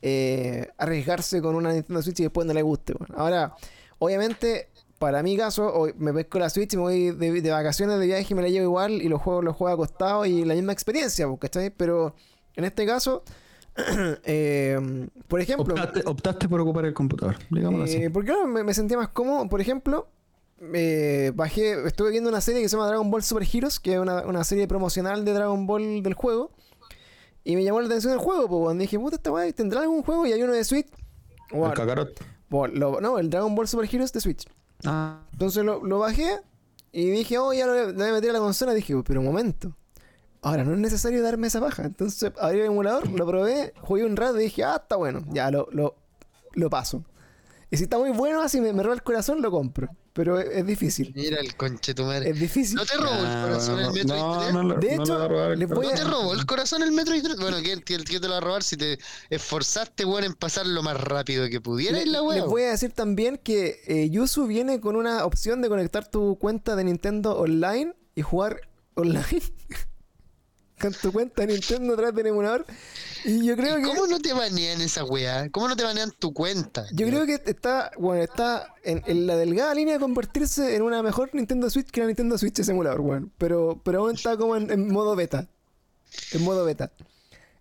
eh, arriesgarse con una Nintendo Switch y después no le guste, weón. Ahora, obviamente, para mi caso, hoy me pesco la Switch y me voy de, de vacaciones, de viaje y me la llevo igual y los juegos los juego acostado y la misma experiencia, pues, ¿cachai? Pero en este caso, eh, por ejemplo... Optaste, optaste por ocupar el computador, digámoslo así. Eh, porque ahora me, me sentía más cómodo. Por ejemplo, eh, bajé, estuve viendo una serie que se llama Dragon Ball Super Heroes, que es una, una serie promocional de Dragon Ball del juego. Y me llamó la atención el juego, pues, cuando dije, puta, esta weá, ¿tendrá algún juego? Y hay uno de Switch. El Bueno, cacarot. pues, lo- no, el Dragon Ball Super Heroes de Switch. Ah, Entonces lo, lo bajé y dije, oh, ya lo voy a- lo voy a meter a la consola. dije, pero un momento. Ahora no es necesario darme esa baja. Entonces abrí el emulador, lo probé, jugué un rato y dije, ah, está bueno, ya lo, lo, lo paso. Y si está muy bueno, así me, me roba el corazón, lo compro. Pero es, es difícil. Mira el conche tu madre. Es difícil. ¿No te robó el corazón el Metroid no, 3? no, no, De hecho, a ¿No te robó el corazón el Metroid 3? Bueno, ¿quién, quién- quién te lo va a robar si te esforzaste, weón, en pasar lo más rápido que pudieras Le- la les voy a decir también que eh, Yuzu viene con una opción de conectar tu cuenta de Nintendo online y jugar online con tu cuenta de Nintendo atrás del emulador. Y yo creo ¿Y que. ¿Cómo no te banean esa weá? ¿Cómo no te banean tu cuenta? Yo creo que está, bueno, está en, en la delgada línea de convertirse en una mejor Nintendo Switch que la Nintendo Switch ese emulador, weón. Pero, pero aún está como en, en modo beta. En modo beta.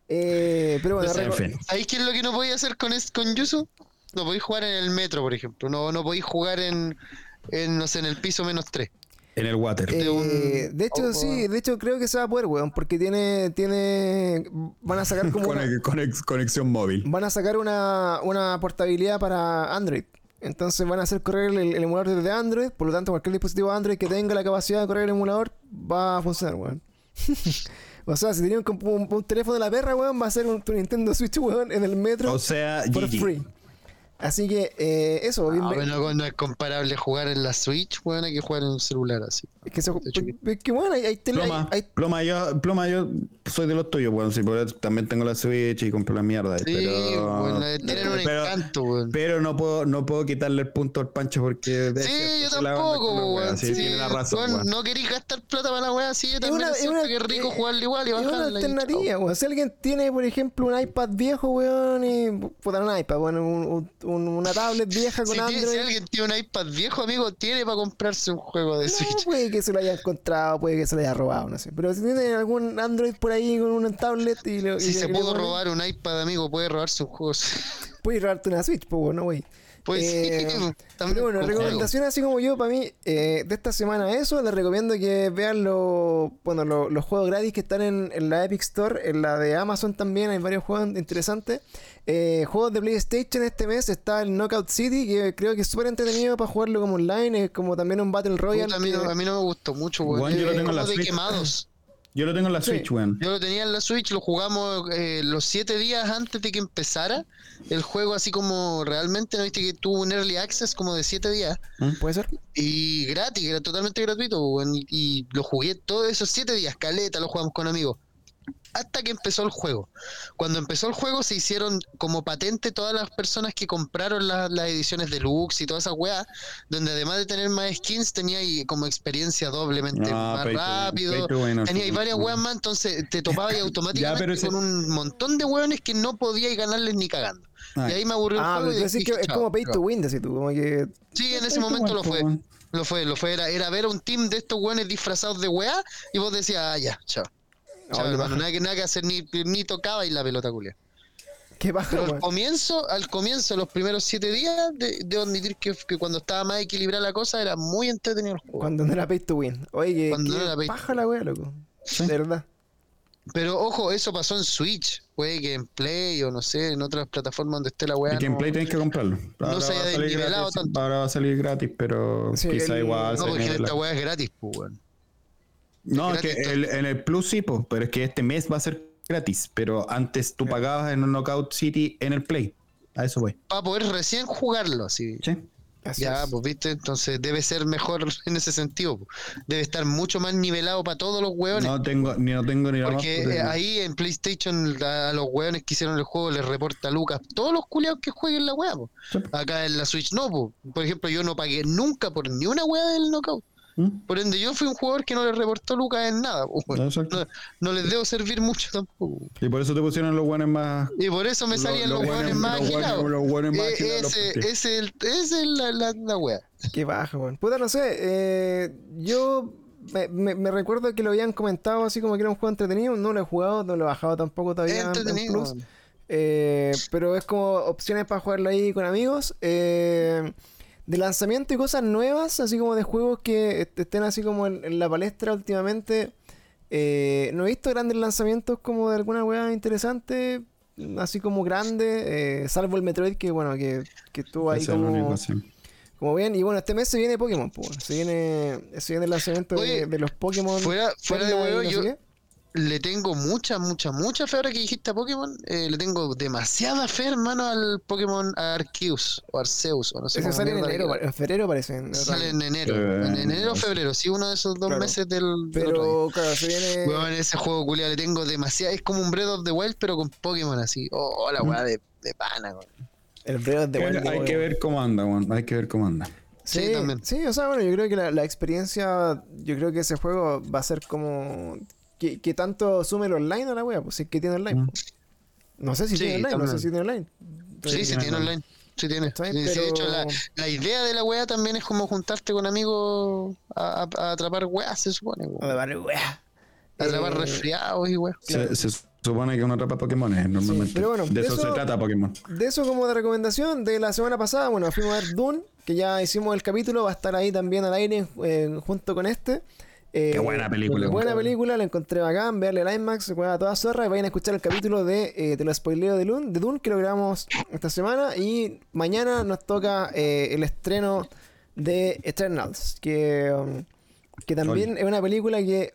Eh, pero bueno, Pues, en reco- fin. ¿Sabéis qué es lo que no podéis hacer con, es, con Yuzu? No podéis jugar en el metro, por ejemplo. No, no podéis jugar en, en, no sé, en el piso menos 3. En el water. Eh, de hecho, oh, sí, de hecho creo que se va a poder, weón, porque tiene, tiene, van a sacar como una, Conex- conex- conexión móvil. van a sacar una, una portabilidad para Android. Entonces van a hacer correr el, el emulador desde Android, por lo tanto cualquier dispositivo Android que tenga la capacidad de correr el emulador va a funcionar, weón. o sea, si tenía un, compu- un- un teléfono de la perra, weón, va a ser un, tu Nintendo Switch, weón, en el metro O sea, for GG. free. Así que eh, eso, bien, Ah, bueno, no es comparable jugar en la Switch, weón, que jugar en un celular así. es que, que- es que bueno, hay, hay tele- hay- Ploma, hay- ploma, yo, ploma, yo soy de los tuyos, weón. Sí, por eso también tengo la Switch y compro la mierda. Sí, pero, bueno, tienen un pero- encanto, weón. pero no puedo, no puedo quitarle el punto al pancho porque. es Sí, cierto, yo tampoco, weón. Sí, Sí, tiene la razón, weón, weón. No queréis gastar plata para la weá, sí, yo Es también una- es una- que es rico eh, jugarle igual y Es una alternativa, weón. Si alguien tiene, por ejemplo, un iPad viejo, weón, y puta, un iPad, bueno, un- un- una tablet vieja con Si, tiene- Android. si alguien tiene un iPad viejo, amigo, tiene para comprarse un juego de No, Switch. puede que se lo haya encontrado, puede que se lo haya robado, no sé. Pero si tiene algún Android por ahí con una tablet y y Si se le pudo robar un iPad, amigo, puede robarse un juego. Puedes robarte una Switch, pues bueno, güey. Pues Eh, sí, también Pero bueno, con recomendación así como yo, para mí, eh, de esta semana eso, les recomiendo que vean los bueno, lo- los juegos gratis que están en, en la Epic Store, en la de Amazon también, hay varios juegos interesantes. Eh, juegos de PlayStation este mes está el Knockout City, que creo que es súper entretenido para jugarlo como online, es como también un Battle Royale. Puta, a, mí no, que- a mí no me gustó mucho. Weón, yo lo tengo en la como de Switch. quemados. Yo lo tengo en la Sí. Switch, weón. Yo lo tenía en la Switch, lo jugamos eh, los siete días antes de que empezara el juego, así como realmente, ¿no viste que tuvo un early access como de siete días? ¿Puede ser? Y gratis, era totalmente gratuito, weón, y, y lo jugué todos esos siete días, caleta, lo jugamos con amigos. Hasta que empezó el juego. Cuando empezó el juego se hicieron como patente todas las personas que compraron la- las ediciones deluxe y todas esas weas, donde además de tener más skins tenía ahí como experiencia doblemente Ah, más rápido. win, Tenía ahí varias weas más, entonces te topabas automáticamente pero ese- con un montón de weones que no podías ganarles ni cagando. Ah, y ahí me aburrió el Ah, juego. y dije, que es "Chao, como pay chao". to win, decís tú, como que... Sí, en ese momento lo fue. Lo fue, lo fue. Era, era ver a un team de estos weones disfrazados de weá y vos decías, ah, ya, chao. No, hermano, nada que, nada que hacer, ni, ni tocaba y la pelota culia. Qué baja, Pero al comienzo, al comienzo, los primeros siete días, de- debo admitir que, que cuando estaba más equilibrada la cosa, era muy entretenido el juego. Cuando no era pay to win. Oye, que, Cuando que no era pay to baja la wea, loco. De verdad. Pero ojo, eso pasó en Switch. Puede que en Play o no sé, en otras plataformas donde esté la weá. El gameplay no- tenés que comprarlo. Ahora se va haya desnivelado gratis, tanto. Ahora va a salir gratis, pero Sí, quizá el- igual No, se porque esta weá es gratis, pues, weón. No, es que el- en el Plus sí, po, pero es que este mes va a ser gratis. Pero antes tú pagabas en un Knockout City en el Play. A eso voy. Para poder recién jugarlo, así. Sí. Así Ya, es. pues viste, entonces debe ser mejor en ese sentido. po. Debe estar mucho más nivelado para todos los hueones. No tengo ni no tengo ni la más porque puta eh, ahí en PlayStation a, a los hueones que hicieron el juego les reporta Lucas todos los culiados que jueguen la hueá. Sí. Acá en la Switch no, po. por ejemplo, yo no pagué nunca por ni una hueá del knockout. ¿Mm? Por ende, yo fui un jugador que no le reportó Lucas en nada. Exacto. No, no les debo servir mucho tampoco. Y por eso te pusieron los buenos más. Y por eso me salían los los, buenos- más agilados. los buenos más Eh, agilados ese, el- es la, la, la wea. Qué baja, weón. Puta, no sé. eh, yo me, recuerdo que lo habían comentado así como que era un juego entretenido. No lo he jugado, no lo he bajado tampoco todavía en- en Entretenido. Plus. Eh, pero es como opciones para jugarlo ahí con amigos. Eh, de lanzamiento y cosas nuevas, así como de juegos que est- estén así como en, en la palestra últimamente. Eh, no he visto grandes lanzamientos como de alguna weá interesante, así como grande, eh, salvo el Metroid que bueno, que, que estuvo ahí como, como bien. Y bueno, este mes se viene Pokémon, pues, se viene, se viene el lanzamiento de, Oye, de los Pokémon. Fuera, fuera de huevo, no sé yo qué. Le tengo mucha, mucha, mucha fe ahora que dijiste a Pokémon. eh, le tengo demasiada fe, hermano, al Pokémon Arceus o Arceus, o no sé Ese sale en enero, en febrero parece. en- Sale en enero. Eh, en enero o febrero, sí, uno de esos dos Claro. meses del, del otro año. Pero claro, se viene. Weón, ese juego culiado le tengo demasiada. Es como un Breath of the Wild, pero con Pokémon así. Oh, la weá de, de pana, weón. El Breath of the Hay Wild hay que ver cómo anda, weón. Hay que ver cómo anda. Sí, Sí, también. sí, o sea, bueno, yo creo que la, la experiencia, yo creo que ese juego va a ser como... Que, que tanto sume el online a la wea, pues si es que tiene online. Mm. pues. No sé si Sí, tiene online, no sé si tiene online. Sí, sí, tiene online. online. Sí, tiene. Sí, de hecho, la, la idea de la weá también es como juntarte con amigos a, a- a atrapar weas, se supone. weón. A ver, wea. A atrapar Eh, resfriados y weas. Se, se supone que uno atrapa Pokémon, normalmente. pero bueno, de de eso, se trata Pokémon. De eso como de recomendación de la semana pasada, bueno, fuimos a ver Dune, que ya hicimos el capítulo, va a estar ahí también al aire eh, junto con este. Eh, Qué buena película, Buena weón. película, la encontré bacán, verle el IMAX, se juega a toda zorra y vayan a escuchar el capítulo de eh, Te lo spoileo de Dune, de Dune que lo grabamos esta semana y mañana nos toca eh, el estreno de Eternals, que, um, que también es una película que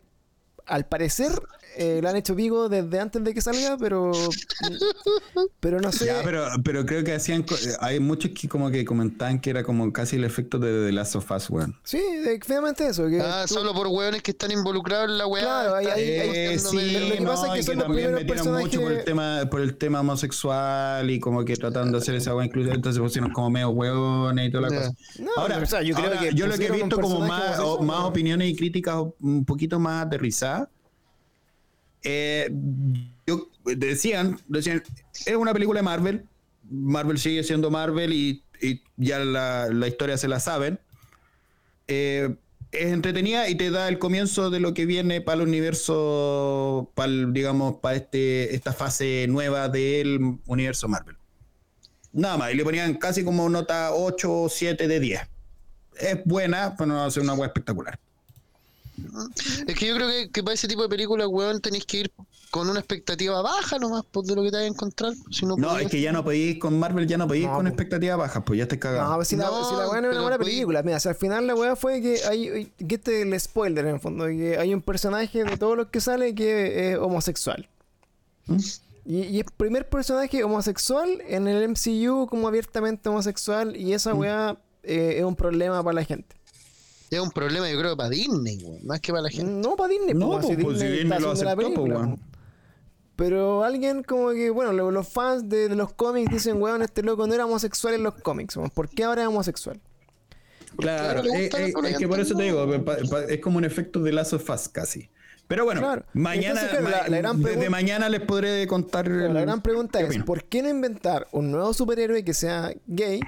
al parecer eh, la han hecho Vigo desde antes de que salga, pero pero no sé. Ya, pero, pero creo que hacían. eh, Hay muchos que como que comentaban que era como casi el efecto de The Last of Us, weón. Sí, efectivamente eso. Que Ah, tú- solo por hueones que están involucrados en la weá. Claro, ahí- ahí- Eh, sí, lo que pasa es no, que son los también primeros metieron mucho por el personajes- tema, por el tema homosexual y como que tratando de hacer esa weá inclusive, entonces pusieron como medio hueones y toda la Ya. cosa. No, ahora, o sea, yo creo ahora, que yo lo que he visto como más, o- más ¿no? opiniones y críticas un poquito más aterrizadas. Eh, yo, decían, decían, es una película de Marvel. Marvel sigue siendo Marvel y, y ya la, la historia se la saben. Eh, es entretenida y te da el comienzo de lo que viene para el universo, para el, digamos, para este, esta fase nueva del universo Marvel. Nada más, y le ponían casi como nota 8 o 7 de 10. Es buena, pero no va a ser una web espectacular. Es que yo creo que, que para ese tipo de películas, weón, tenéis que ir con una expectativa baja nomás pues, de lo que te vas a encontrar. Si no, No, es que ya no podéis con Marvel, ya no podéis No, con pues. expectativas bajas, pues ya estáis No, cagados. pues si, la, No, si la weá no es una buena película. Mira, si al final la weá fue que hay. que este es el spoiler en el fondo. Que hay un personaje de todos los que sale que es homosexual. ¿Mm? Y, y es primer personaje homosexual en el MCU como abiertamente homosexual. Y esa ¿Mm? weá eh, es un problema para la gente. Es un problema, yo creo, para Disney, weón, más que para la gente. No para Disney, No, po, si pues, pues, si Disney está lo la aceptó, película, po. Pero alguien como que, bueno, lo- los fans de, de los cómics dicen, weón, este loco no era homosexual en los cómics. ¿Por qué ahora es homosexual? Claro, eh, la eh, es que por eso te digo, pa- pa- es como un efecto de Lazo Fast casi. Pero bueno, Claro. mañana, Entonces, claro, ma- la- la gran desde mañana les podré contar. La gran pregunta es. ¿por qué no inventar un nuevo superhéroe que sea gay,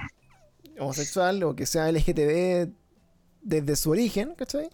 homosexual o que sea LGTB desde su origen, ¿cachai?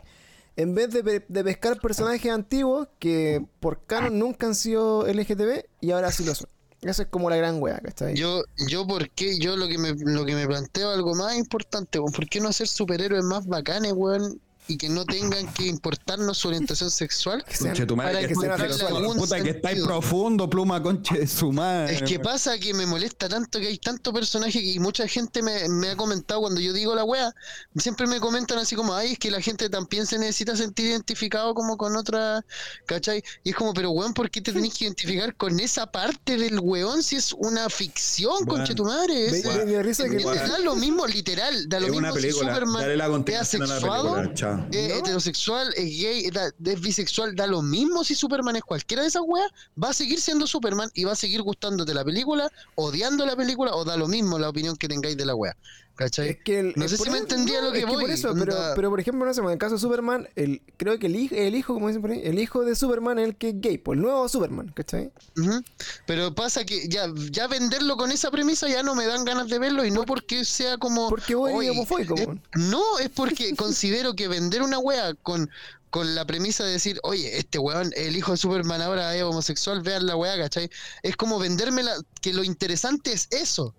En vez de, de pescar personajes antiguos que por canon nunca han sido LGTB y ahora sí lo son. Esa es como la gran wea, ¿cachai? Yo, yo, ¿por qué? Yo lo que me, lo que me planteo algo más importante, ¿por qué no hacer superhéroes más bacanes, weón? Y que no tengan que importarnos su orientación sexual. Conche tu madre, para que que algún puta que estáis profundo, pluma conche de su madre. Es que pasa que me molesta tanto que hay tanto personaje y mucha gente me, me ha comentado cuando yo digo la wea, siempre me comentan así como, ay, es que la gente también se necesita sentir identificado como con otra, ¿cachai? Y es como, pero weón, ¿por qué te tenés que identificar con esa parte del weón si es una ficción, Weón. conche tu madre? Es- ve- me risa que-. Da lo mismo, literal, da lo es mismo una si película. Superman Dale la es continuación a la asexuado, película. Chao. Es ¿No? heterosexual, es gay, da- es bisexual, da lo mismo si Superman es cualquiera de esas weas, va a seguir siendo Superman y va a seguir gustándote la película, odiando la película, o da lo mismo la opinión que tengáis de la wea. ¿Cachai? Es que el- No es sé si me entendía lo que es voy, por eso, pero, pero por ejemplo, no sé, en el caso de Superman, el, creo que el hijo, el hijo, como dicen por ahí, el hijo de Superman es el que es gay, pues el nuevo Superman, ¿cachai? Ujú. Pero pasa que ya, ya venderlo con esa premisa ya no me dan ganas de verlo y no porque sea como... Porque voy "Oye, homofóbico, es- weón". no, es porque considero que vender una wea con, con la premisa de decir, oye, este weón, el hijo de Superman ahora es homosexual, vean la wea, ¿cachai? Es como vendérmela, que lo interesante es eso.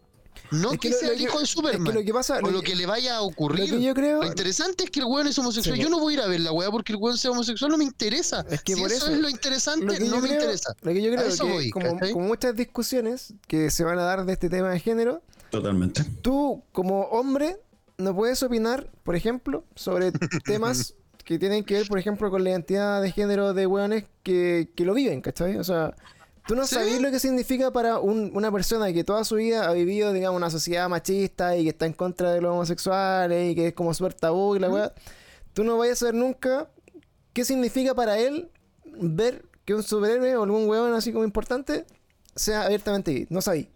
No Es que, que sea lo el que- hijo de es que Superman. lo que pasa- o lo lo que- que le vaya a ocurrir. Lo que yo creo- Lo interesante es que el weón es homosexual. Sí, yo no voy a ir a ver la wea porque el weón sea homosexual, no me interesa. Es que si por eso, eso- es lo interesante, Lo que no yo me creo- interesa. Lo que yo A creo eso que voy, como, ¿cachai? como muchas discusiones que se van a dar de este tema de género, Totalmente. tú como hombre no puedes opinar, por ejemplo, sobre temas que tienen que ver, por ejemplo, con la identidad de género de weones que, que lo viven, ¿cachai? O sea, tú no Sí. sabes lo que significa para un- una persona que toda su vida ha vivido, digamos, una sociedad machista y que está en contra de los homosexuales y que es como súper tabú y la weá. Tú no vayas a saber nunca qué significa para él ver que un superhéroe o algún weón así como importante sea abiertamente gay. No sabí.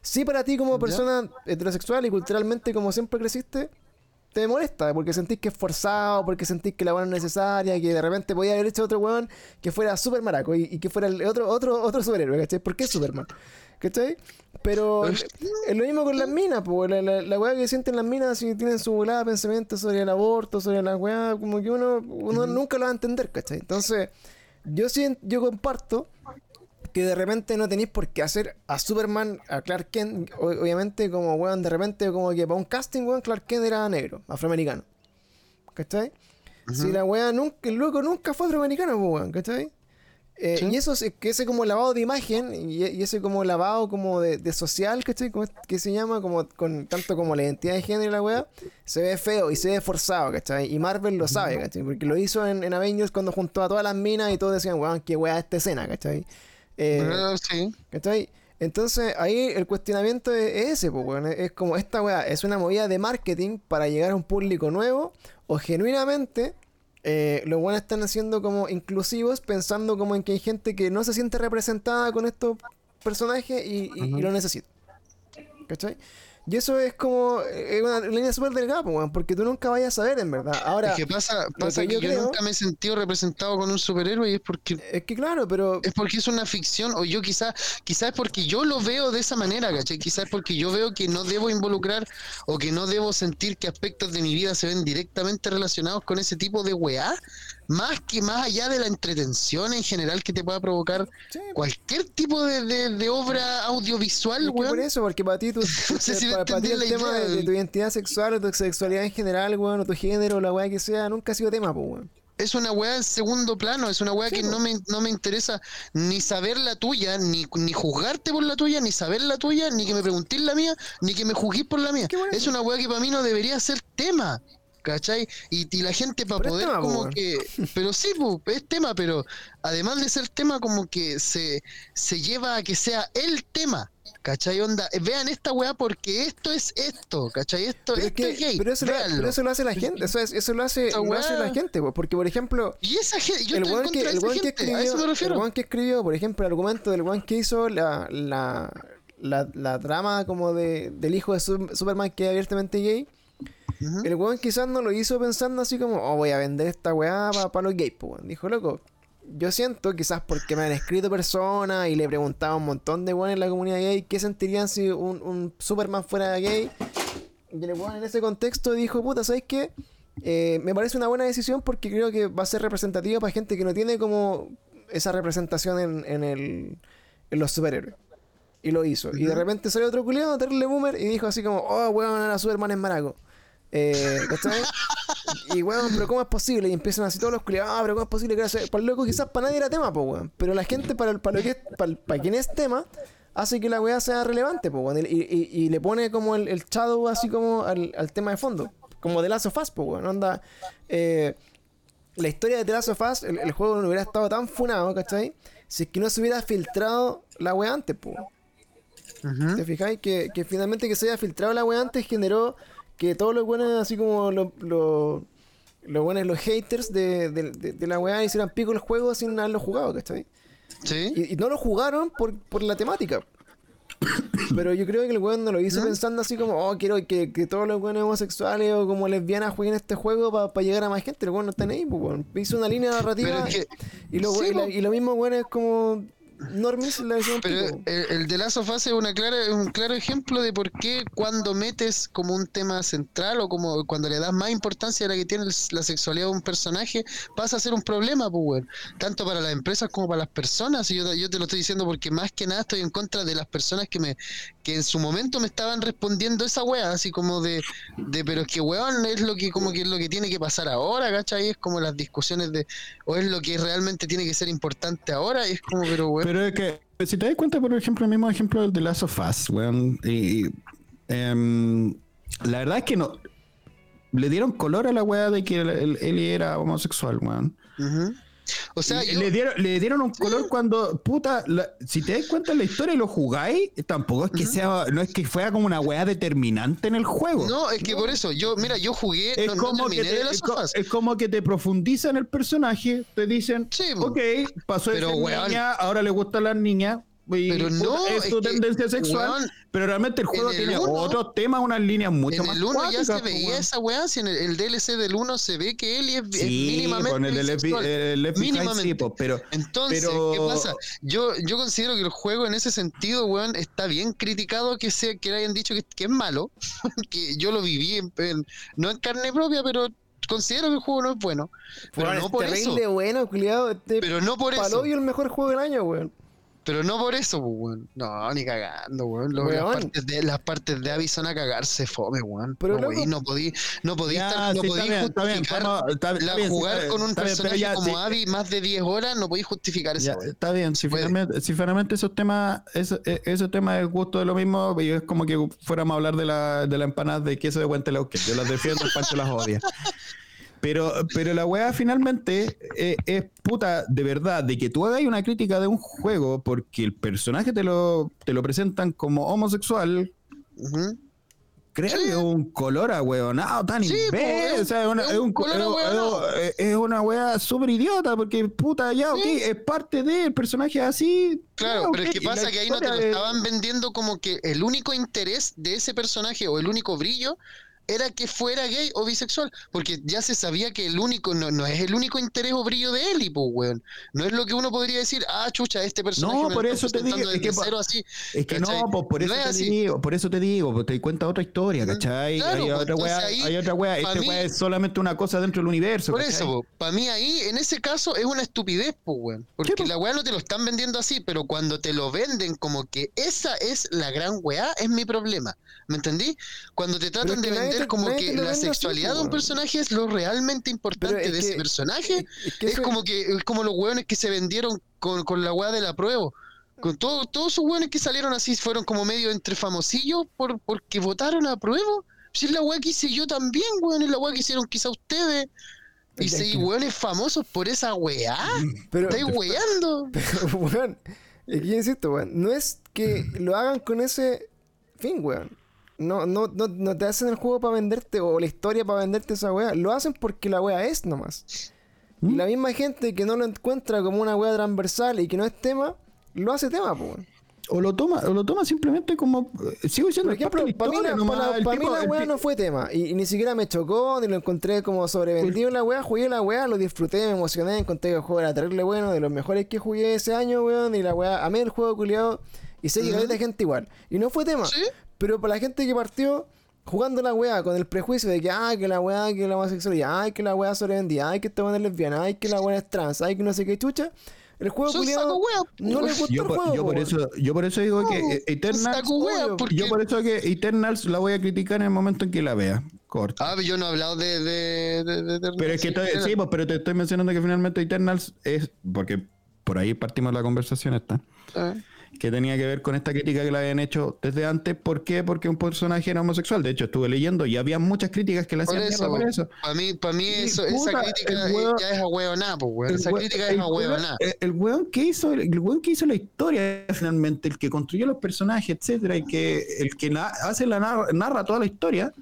Sí, para ti como Ya. persona heterosexual y culturalmente como siempre creciste, te molesta porque sentís que es forzado, porque sentís que la weón es necesaria, que de repente podía haber hecho otro weón que fuera super maraco y, y que fuera el otro, otro, otro superhéroe, ¿cachai? ¿Por qué Superman? ¿Cachai? Pero Pero- es lo mismo con las minas, pues la, la, la weá que sienten las minas si tienen su volada de pensamiento sobre el aborto, sobre la weá, como que uno, uno nunca lo va a entender, ¿cachai? Entonces, yo sí, yo comparto que de repente no tenéis por qué hacer a Superman, a Clark Kent, obviamente como weón, de repente como que para un casting, weón, Clark Kent era negro, afroamericano. ¿Cachai? Si la weá nunca, el loco nunca fue afroamericano, pues, weón, ¿cachai? Eh, Sí. Y eso, es- que ese como lavado de imagen y, y ese como lavado como de, de social, ¿cachai? Como que se llama como con tanto como la identidad de género y la weá, se ve feo y se ve forzado, ¿cachai? Y Marvel lo sabe, ¿cachai? Porque lo hizo en, en Avengers cuando juntó a todas las minas y todos decían, weón, qué weá esta escena, ¿cachai? Eh, Ah. Entonces ahí el cuestionamiento es, es ese, pues. Es como esta weá, es una movida de marketing para llegar a un público nuevo o genuinamente eh, los buenos están haciendo como inclusivos pensando como en que hay gente que no se siente representada con estos personajes y, y- y lo necesita. ¿Cachai? Y eso es como eh, es una línea súper delgada, pues, porque tú nunca vayas a saber en verdad. Ahora, es que pasa, pasa que que, yo yo, creo- nunca me he sentido representado con un superhéroe y es porque es que claro, pero... es porque es una ficción o yo quizás quizás es porque yo lo veo de esa manera, ¿cachai? Quizás es porque yo veo que no debo involucrar o que no debo sentir que aspectos de mi vida se ven directamente relacionados con ese tipo de weá, más que más allá de la entretención en general que te pueda provocar sí, cualquier tipo de, de- de obra audiovisual, que por weón. eso, porque para ti, tu, No sé si me para, para ti entendí el la tema idea, de, de weón. tu identidad sexual o tu sexualidad en general, weón, o tu género, o la weá que sea, nunca ha sido tema, pues, weón. es una weá en segundo plano, es una weá Sí, que no me, no me interesa ni saber la tuya, ni, ni juzgarte por la tuya, ni saber la tuya, ni que me preguntéis la mía, ni que me juzguéis por la mía. Es una weá que para mí no debería ser tema. ¿Cachai? Y, y la gente para poder tema, como que... Pero sí, po, es tema, pero además de ser tema como que se, se lleva a que sea el tema. ¿Cachai? Onda, eh, vean esta weá porque esto es esto, ¿cachai? Esto, Pero, es que, es gay. pero, eso, lo, pero eso lo hace la gente, eso, es- eso lo hace, lo la gente, pues, porque por ejemplo, Y esa gente, yo el estoy que, el que gente, a escribió, eso me el weón que escribió, por ejemplo, el argumento del weón que hizo la, la, la, la trama como de, del hijo de Su- Superman que es abiertamente gay, El weón quizás no lo hizo pensando así como, oh, voy a vender esta weá para los gays, pues. Dijo, loco, yo siento, quizás porque me han escrito personas y le he preguntado a un montón de weones en la comunidad gay qué sentirían si un, un Superman fuera gay. Y el weón en ese contexto dijo, puta, ¿sabes qué? Eh, me parece una buena decisión porque creo que va a ser representativa para gente que no tiene como esa representación en, en, el, en los superhéroes. Y lo hizo. Y de repente salió otro culiado, terrible boomer, y dijo así como, oh, weón, ahora Superman es maraco. Eh, ¿cachai? y weón, pero ¿cómo es posible? Y empiezan así todos los culiados, ah, pero ¿cómo es posible que sea? Para el loco quizás para nadie era tema, pues weón. Pero la gente, para, el- para, lo que es- para, para quien es tema, hace que la weá sea relevante, pues weón. Y, y- y le pone como el, el shadow así como al, al tema de fondo. Como de Last of Us, pues weón. Onda, eh, la historia de The Last of Us, el, el juego no hubiera estado tan funado, ¿cachai? Si es que no se hubiera filtrado la weá antes, pues. Ujú. ¿Te fijáis? Que, que finalmente que se haya filtrado la weá antes generó que todos los buenos, así como los los buenos, los haters de, de, de- de la weá hicieran pico el juego sin haberlo jugado, ¿cachai? Sí. Y, y no lo jugaron por, por la temática. Pero yo creo que el weón no lo hizo ¿No? pensando así como, oh, quiero que, que todos los buenos homosexuales o como lesbianas jueguen este juego para llegar a más gente. El weón no está ahí, pues, weón. Hizo una línea narrativa que- y, lo, sí, y, la- y lo mismo, weón, es como normis la decisión Pero el, el de Last of Us es una clara, un claro ejemplo de por qué cuando metes como un tema central o como cuando le das más importancia a la que tiene la sexualidad de un personaje, pasa a ser un problema, pues, weón. Tanto para las empresas como para las personas. Y yo, yo te lo estoy diciendo porque más que nada estoy en contra de las personas que me que en su momento me estaban respondiendo esa weá, así como de, de pero es que weón es lo que como que es lo que tiene que pasar ahora, ¿cachai? Es como las discusiones de, o es lo que realmente tiene que ser importante ahora, y es como, pero weón. Pero es que, si te das cuenta, por ejemplo, el mismo ejemplo del de Last of Us, weón. Y, em, la verdad es que no. Le dieron color a la weá de que Eli era homosexual, weón. Ujú. O sea, yo- le, dieron, le dieron un color cuando, puta, la- si te das cuenta en la historia y lo jugáis, tampoco es que sea, no es que fuera como una weá determinante en el juego. no, es que por eso, yo, mira, yo jugué, Es no, no como, que terminé te, de las es, co- es como que te profundizan el personaje, te dicen, Sí, ok, pasó de Pero, niña, ahora le gustan las niñas, Pero no, es que, tendencia sexual, weón, pero realmente el juego el tiene uno- otros temas, unas líneas mucho en más el 1 ya se veía weón. esa weá, si en el, el DLC del 1 se ve que Eli es, mínimamente con el, bisexual. el Mínimamente. sí, po, pero Entonces, pero- ¿qué pasa? Yo, yo considero que el juego en ese sentido, weón, está bien criticado que se, que le hayan dicho que, que es malo, que yo lo viví en- en- no en carne propia, pero considero que el juego no es bueno. Pero no por eso. bueno, culiado. Este Pero no por eso. El mejor juego del año, weón. Pero no por eso, weón. No, ni cagando, weón. Lo- Las, partes de, las partes de Abby son a cagarse fome, weón. Pero, no, no podí, no podí, Ya, estar, no sí, podí está bien, justificar está- la- sí, jugar con un personaje ya, como sí. Abby más de 10 horas, no podéis justificar eso, Ya, está bien, si finalmente, si finalmente esos temas, eso, esos temas es gusto de lo mismo, y es como que fuéramos a hablar de la, de la empanada de queso de Guantelauque. Yo las defiendo, el Pancho las odia. Pero, pero la weá finalmente eh, es puta, de verdad, de que tú hagas una crítica de un juego porque el personaje te lo, te lo presentan como homosexual, Ujú. Créale Sí. un color a weonado tan Sí, imbécil, o sea, es una, es un es- es- una wea súper idiota, porque puta, ya, Sí. ok, es parte del personaje así. Claro, ya, pero es que pasa que ahí no te lo estaban vendiendo como que el único interés de ese personaje o el único brillo era que fuera gay o bisexual, porque ya se sabía que el único, no, no es el único interés o brillo de él, y pues, weón. No es lo que uno podría decir, ah, chucha, este personaje No, me por eso te digo, es que así. Es que no, pues por No eso es te digo, por eso te digo, pues te cuenta otra historia, Mm, ¿cachai? claro, hay pues, otra wea, ahí, hay otra wea, este mí- wea es solamente una cosa dentro del universo. Por ¿cachai? eso, para mí ahí, en ese caso, es una estupidez, pues, weón. Porque po. la weá no te lo están vendiendo así, pero cuando te lo venden como que esa es la gran weá, es mi problema. ¿Me entendí? Cuando te tratan de vender te- como nadie que la así, sexualidad de un weón. personaje es lo realmente importante es de ese personaje. Es, que Es eso- como que es como los weones que se vendieron con, con la weá de la prueba. Con todo, todos esos weones que salieron así fueron como medio entre famosillos por, porque votaron a prueba. Si es la weá que hice yo también, weón, es la weá que hicieron quizá ustedes. Y que- weones famosos por esa weá. pero, Estáis weando. pero, weón, yo insisto, weón, no es que lo hagan con ese fin, weón. No, no, no, no te hacen el juego para venderte o la historia para venderte esa weá. Lo hacen porque la weá es nomás. Y ¿Mm? la misma gente que no lo encuentra como una weá transversal y que no es tema, lo hace tema, po, weón. O lo toma, o lo toma simplemente como. eh, Sigo diciendo, Por ejemplo, la para mí, la, nomás, para- mí la weá no fue tema. Y, y ni siquiera me chocó, ni lo encontré como sobrevendido en la weá. Jugué la weá, lo disfruté, me emocioné, encontré que el juego era terrible bueno, de los mejores que jugué ese año, weón. Y la weá, amé el juego culiado. Y sé que Ujú. de gente igual. Y no fue tema. ¿Sí? Pero para la gente que partió jugando la weá con el prejuicio de que, ay, que la weá, que la homosexualidad, ay, que la weá sobrevendida, ay, que esta weá es lesbiana, ay, que la weá es trans, ay, que no sé qué chucha. El juego culiado saco wea, no le po. gustó Yo, el por- juego. yo por po, eso, yo por eso digo que eh, Eternals. Saco wea, obvio. porque... Yo por eso que Eternals la voy a criticar en el momento en que la vea. Corta. Ah, pero yo no he hablado de... de, de, pero es que sí, estoy- sí, pues, pero te estoy mencionando que finalmente Eternals es. Porque por ahí partimos la conversación esta. Ah. Que tenía que ver con esta crítica que la habían hecho desde antes. ¿Por qué? Porque un personaje era homosexual. De hecho, estuve leyendo y había muchas críticas que le Por hacían eso, por eso. para mí, para mí eso, puta, esa crítica el weón- ya es ahueonada, pues, weón. El Esa crítica es el weón- ahueonada. El, el weón que hizo, el weón que hizo la historia finalmente, el que construyó los personajes, etcétera, y que el que na- hace la narra, narra toda la historia,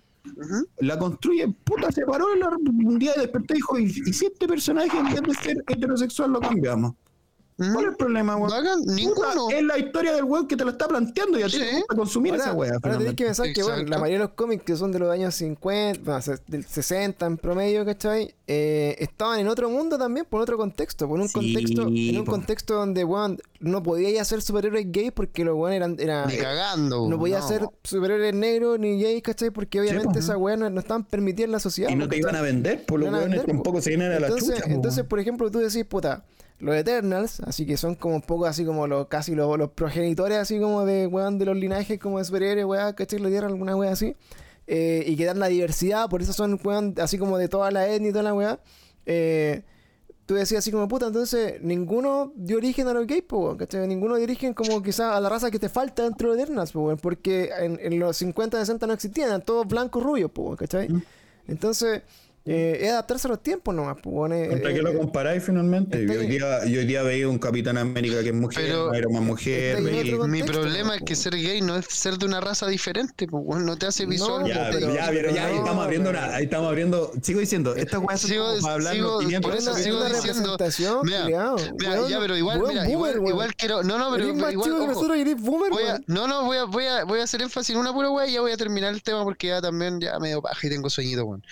la construye, puta, se paró en la- un día desperté y dijo, y, y si este personaje en vez de ser heterosexual lo cambiamos. ¿Cuál es el problema, weón? Puta, ninguno. es la historia del weón que te lo está planteando y a ti Sí. te gusta consumir Ahora, esa weá. ahora tenés que pensar que, bueno, la mayoría de los cómics que son de los años 50, bueno, se- del 60 en promedio, ¿cachai? Eh, estaban en otro mundo también, por otro contexto, por un Sí, contexto, en un po. contexto donde, weón, no podías hacer superhéroes gays porque los weón eran, era, Ni eh, cagando. no podía hacer superhéroes negros ni gays, ¿cachai? Porque obviamente po. esas weas no, no estaban permitidas en la sociedad. Y no te iban a vender, por los No weones tampoco se vienen a la chucha. entonces, por ejemplo, tú decís, puta, los Eternals, así que son como un poco así como los casi los, los progenitores así como de weón de los linajes como de superhéroes, weón, ¿cachai? La tierra, alguna wea así. Eh, y que dan la diversidad, por eso son weón así como de toda la etnia y toda la weá. Eh, tú decías así como puta, entonces ninguno dio origen a los gays, po, weón, ¿cachai? Ninguno dio origen como quizás a la raza que te falta dentro de Eternals, po, weón, porque en, en los 50, 60 no existían, eran todos blancos rubios, po, weón, ¿cachai? Mm. Entonces, eh, es adaptarse a los tiempos nomás, weón, eh, ¿Contra eh, qué lo comparáis finalmente? Yo hoy, día, yo hoy día veía un Capitán América que es mujer, Pero- Man mujer. Mi problema es que po. ser gay no es ser de una raza diferente, pues, no te hace No, visual. Ya, pero- ya, pero ya, ahí no, estamos abriendo una, ahí estamos abriendo, sigo diciendo, estas weas son Sigo- para hablar sigo- los 500 por eso sigo una diciendo- representación, Mira, culiao, Mira, weón, ya, pero igual, weón mira, boomer, igual, weón. igual quiero, no, no, pero, Eres pero más igual, chico que ojo, nosotros y eres boomer, voy a, weón. no, no, voy a, voy a, voy a hacer énfasis en una pura weá y ya voy a terminar el tema porque ya también ya medio paja y tengo sueñito, weón.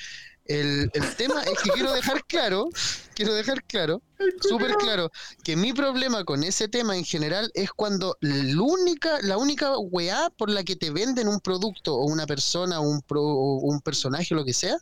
El, el tema es que quiero dejar claro, quiero dejar claro, súper claro, que mi problema con ese tema en general es cuando la única, la única weá por la que te venden un producto o una persona o un, pro- o un personaje o lo que sea,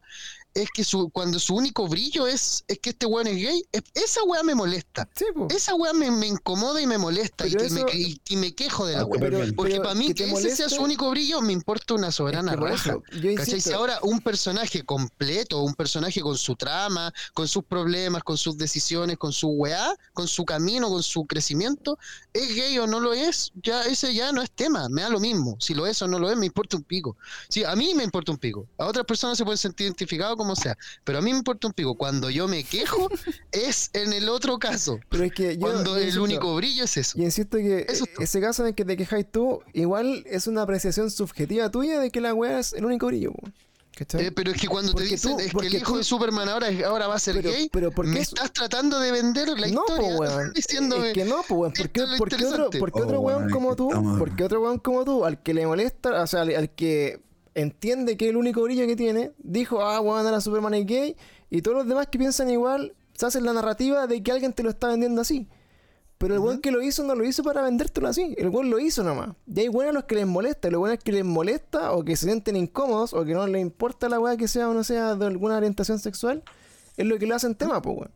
es que su, cuando su único brillo es, es que este weón es gay, es- esa weá me molesta. Sí. Esa weá me, me incomoda y me molesta y, me, y- y me quejo de la Ah, weá. pero- Porque pero para mí que ese sea su único brillo me importa una soberana Es que raja. ¿Cachai? Si insisto, ahora un personaje completo, un personaje con su trama, con sus problemas, con sus decisiones, con su weá, con su camino, con su crecimiento, es gay o no lo es, ya ese ya no es tema, me da lo mismo. Si lo es o no lo es, me importa un pico. Sí, a mí me importa un pico. A otras personas se pueden sentir identificados como sea, pero a mí me importa un pico. Cuando yo me quejo, es en el otro caso. pero es que yo, Cuando yo el insisto, único brillo es eso. Y insisto que Eso ese caso en el que te quejáis tú, igual es una apreciación subjetiva tuya de que la weá es el único brillo. Eh, pero es que cuando te Porque dicen tú- es que porque el hijo tú- de Superman ahora, ahora va a ser Pero- gay, pero ¿por qué me es- estás tratando de vender la no, historia weón. diciéndome Es que no, po, weón. ¿Por qué, esto es lo por qué otro, interesante. por qué otro Oh, weón weón, como tú? estamos- ¿Por qué otro weón como tú, al que le molesta, o sea, al, al que entiende que el único brillo que tiene, dijo, ah, weón, ahora Superman es gay, y todos los demás que piensan igual, se hacen la narrativa de que alguien te lo está vendiendo así. Pero el weón que lo hizo no lo hizo para vendértelo así. El weón lo hizo nomás. Y hay weones a los que les molesta. Y los weones que les molesta o que se sienten incómodos o que no les importa la weá que sea o no sea de alguna orientación sexual, es lo que le hacen tema, pues weón.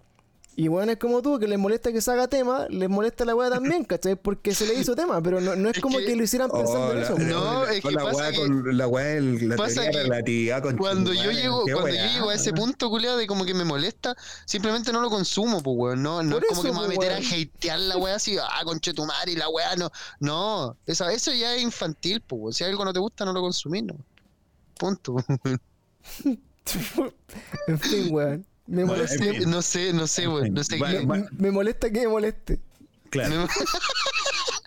Y weones como tú, que les molesta que se haga tema, les molesta la weá también, ¿cachai? Porque se le hizo tema, pero no, no es, Es como que- que, lo hicieran pensando Oh, en eso. la-. No, es que la pasa weá que- con la weá, el- la pasa teoría que relatividad con cuando yo llego cuando weá, yo llego a ese punto culiado de como que me molesta simplemente no lo consumo pues weón no, no Por es como eso, que me voy a pues, meter a hatear la weá así ah conchetumare y la weá no no eso, eso ya es infantil pues weón. si algo no te gusta no lo consumís no punto en fin, weón. Me Bueno, molesta, en fin. no sé no sé weón no sé Bueno, qué- bueno. me molesta que me moleste. Claro.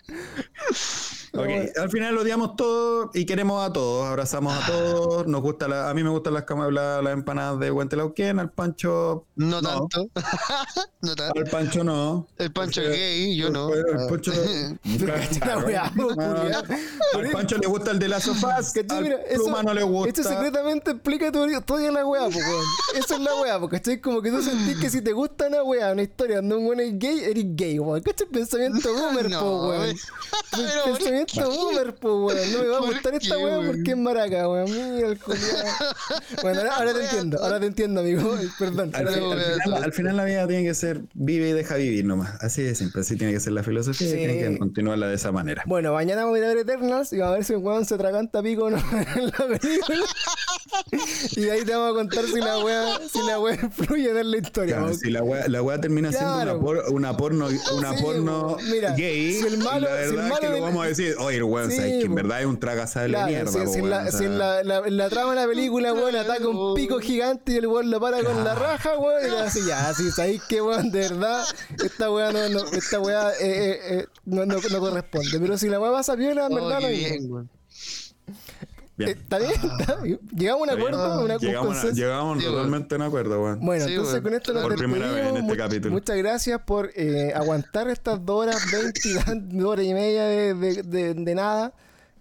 me- Ok, Al final odiamos todo y queremos a todos, abrazamos a todos, nos gusta la, a mí me gustan las, cama- la- las empanadas de Huentelauquén, al Pancho no No. tanto no tanto al Pancho no. el Pancho es gay yo no El Pancho La weá, culiao. Al Pancho le gusta el de las sofás, ¿Cachai? al Mira, eso- Pluma no le gusta. Esto secretamente explica tu toda la weá, po, weón. Eso es la weá, porque ¿cachai? Como que tú sentís que si te gusta una weá, una historia donde un weón es gay, eres gay, weón. ¿Cachai? Pensamiento boomer, No, po, weón. weón. Pero, ¿por Pensamiento qué? boomer, po, weón. No me va a ¿Por gustar esta weón? porque es maraca, weón. Mira el. Bueno, ahora, ahora te entiendo, ahora te entiendo, amigo. Perdón. Al, fin- final, weón, al final la vida tiene que ser vive y deja vivir nomás. Así de simple, así tiene que ser la filosofía Sí. y tiene que continuarla de esa manera. Bueno, mañana vamos a ir a ver Eternals y vamos a ver si un weón se traganta pico o no en la película. y ahí te vamos a contar si la weá, si la weá influye en la historia. Claro, si la weá, la weá termina Claro. siendo una, por- una porno, una Sí, porno mira, gay, si el malo- la si el verdad malo es que lo vamos a decir, oye, el weón, Sí, sabes que en verdad es un tragasable Claro, de mierda. si, po, si en weón, la, o si sea, en la, la- en la trama de la película, weón, ataca un pico gigante y el weón lo para con la raja, weón, y le hace ya, así, sabéis que weón, de verdad, esta weá no, no, esta weá eh, eh, eh, no, no, no corresponde. Pero si la weá pasa piola, en Oh, verdad qué no. bien, weón. Bien. Eh, ¿Está bien? ¿Está bien? ¿Llegamos a un acuerdo? ¿Una, un llegamos, a- consenso? llegamos Sí, weón. totalmente en acuerdo, weón. Bueno, Sí, entonces con esto nos Por primera vez en despedimos. este capítulo. Muchas gracias por eh, aguantar estas dos horas, 20 y tan- dos horas y media de, de- de- de nada.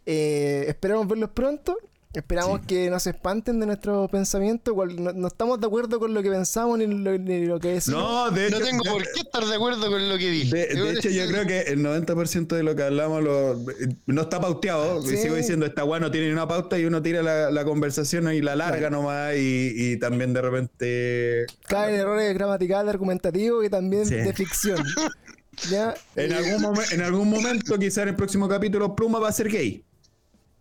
Eh, esperamos verlos pronto. Esperamos que no se espanten de nuestro pensamiento. No, no estamos de acuerdo con lo que pensamos ni lo, ni lo que decimos. No, de hecho, no tengo por qué estar de acuerdo con lo que dije De, de hecho, yo creo que el 90% de lo que hablamos lo- no está pauteado. Sí. Y sigo diciendo, esta weá no tiene ni una pauta y uno tira la, la conversación y la larga nomás y, y también de repente... Caen errores gramaticales, argumentativos y también Sí. de ficción. ¿Ya? En algún, en algún momento, quizá en el próximo capítulo, Pluma va a ser gay.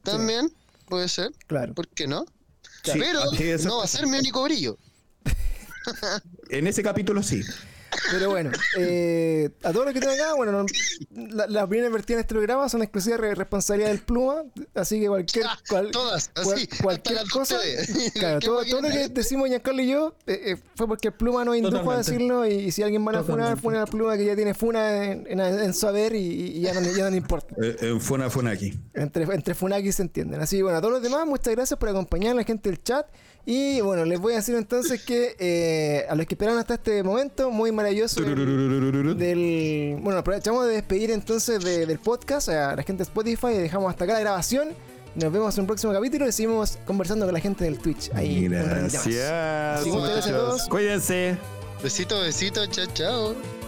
también puede ser Claro. ¿por qué no? Sí, pero no va a ser mi único brillo En ese capítulo sí. Pero bueno, eh, a todos los que están acá, bueno, no- la- las opiniones vertidas en este programa son exclusiva re- responsabilidad del Pluma, así que cualquier, Ah, cual- todas cual- así cualquier cosa, claro, ¿Qué todo, lo que decimos Giancarlo y yo eh, eh, fue porque el Pluma nos indujo a decirlo y, y si alguien va a funar, funar al Pluma que ya tiene funa en, en, en su haber y, y ya, no, ya no le importa. Eh, En Funa Funa aquí. Entre, entre Funaki se entienden. Así que bueno, a todos los demás, muchas gracias por acompañar a la gente del chat. Y bueno, les voy a decir entonces que eh, a los que esperaron hasta este momento, muy maravilloso. del- del bueno aprovechamos de despedir entonces de- del podcast a la gente de Spotify y dejamos hasta acá la grabación nos vemos en un próximo capítulo y seguimos conversando con la gente del Twitch ahí. Gracias. Así que muchas gracias a todos. Cuídense. besito besito chao chao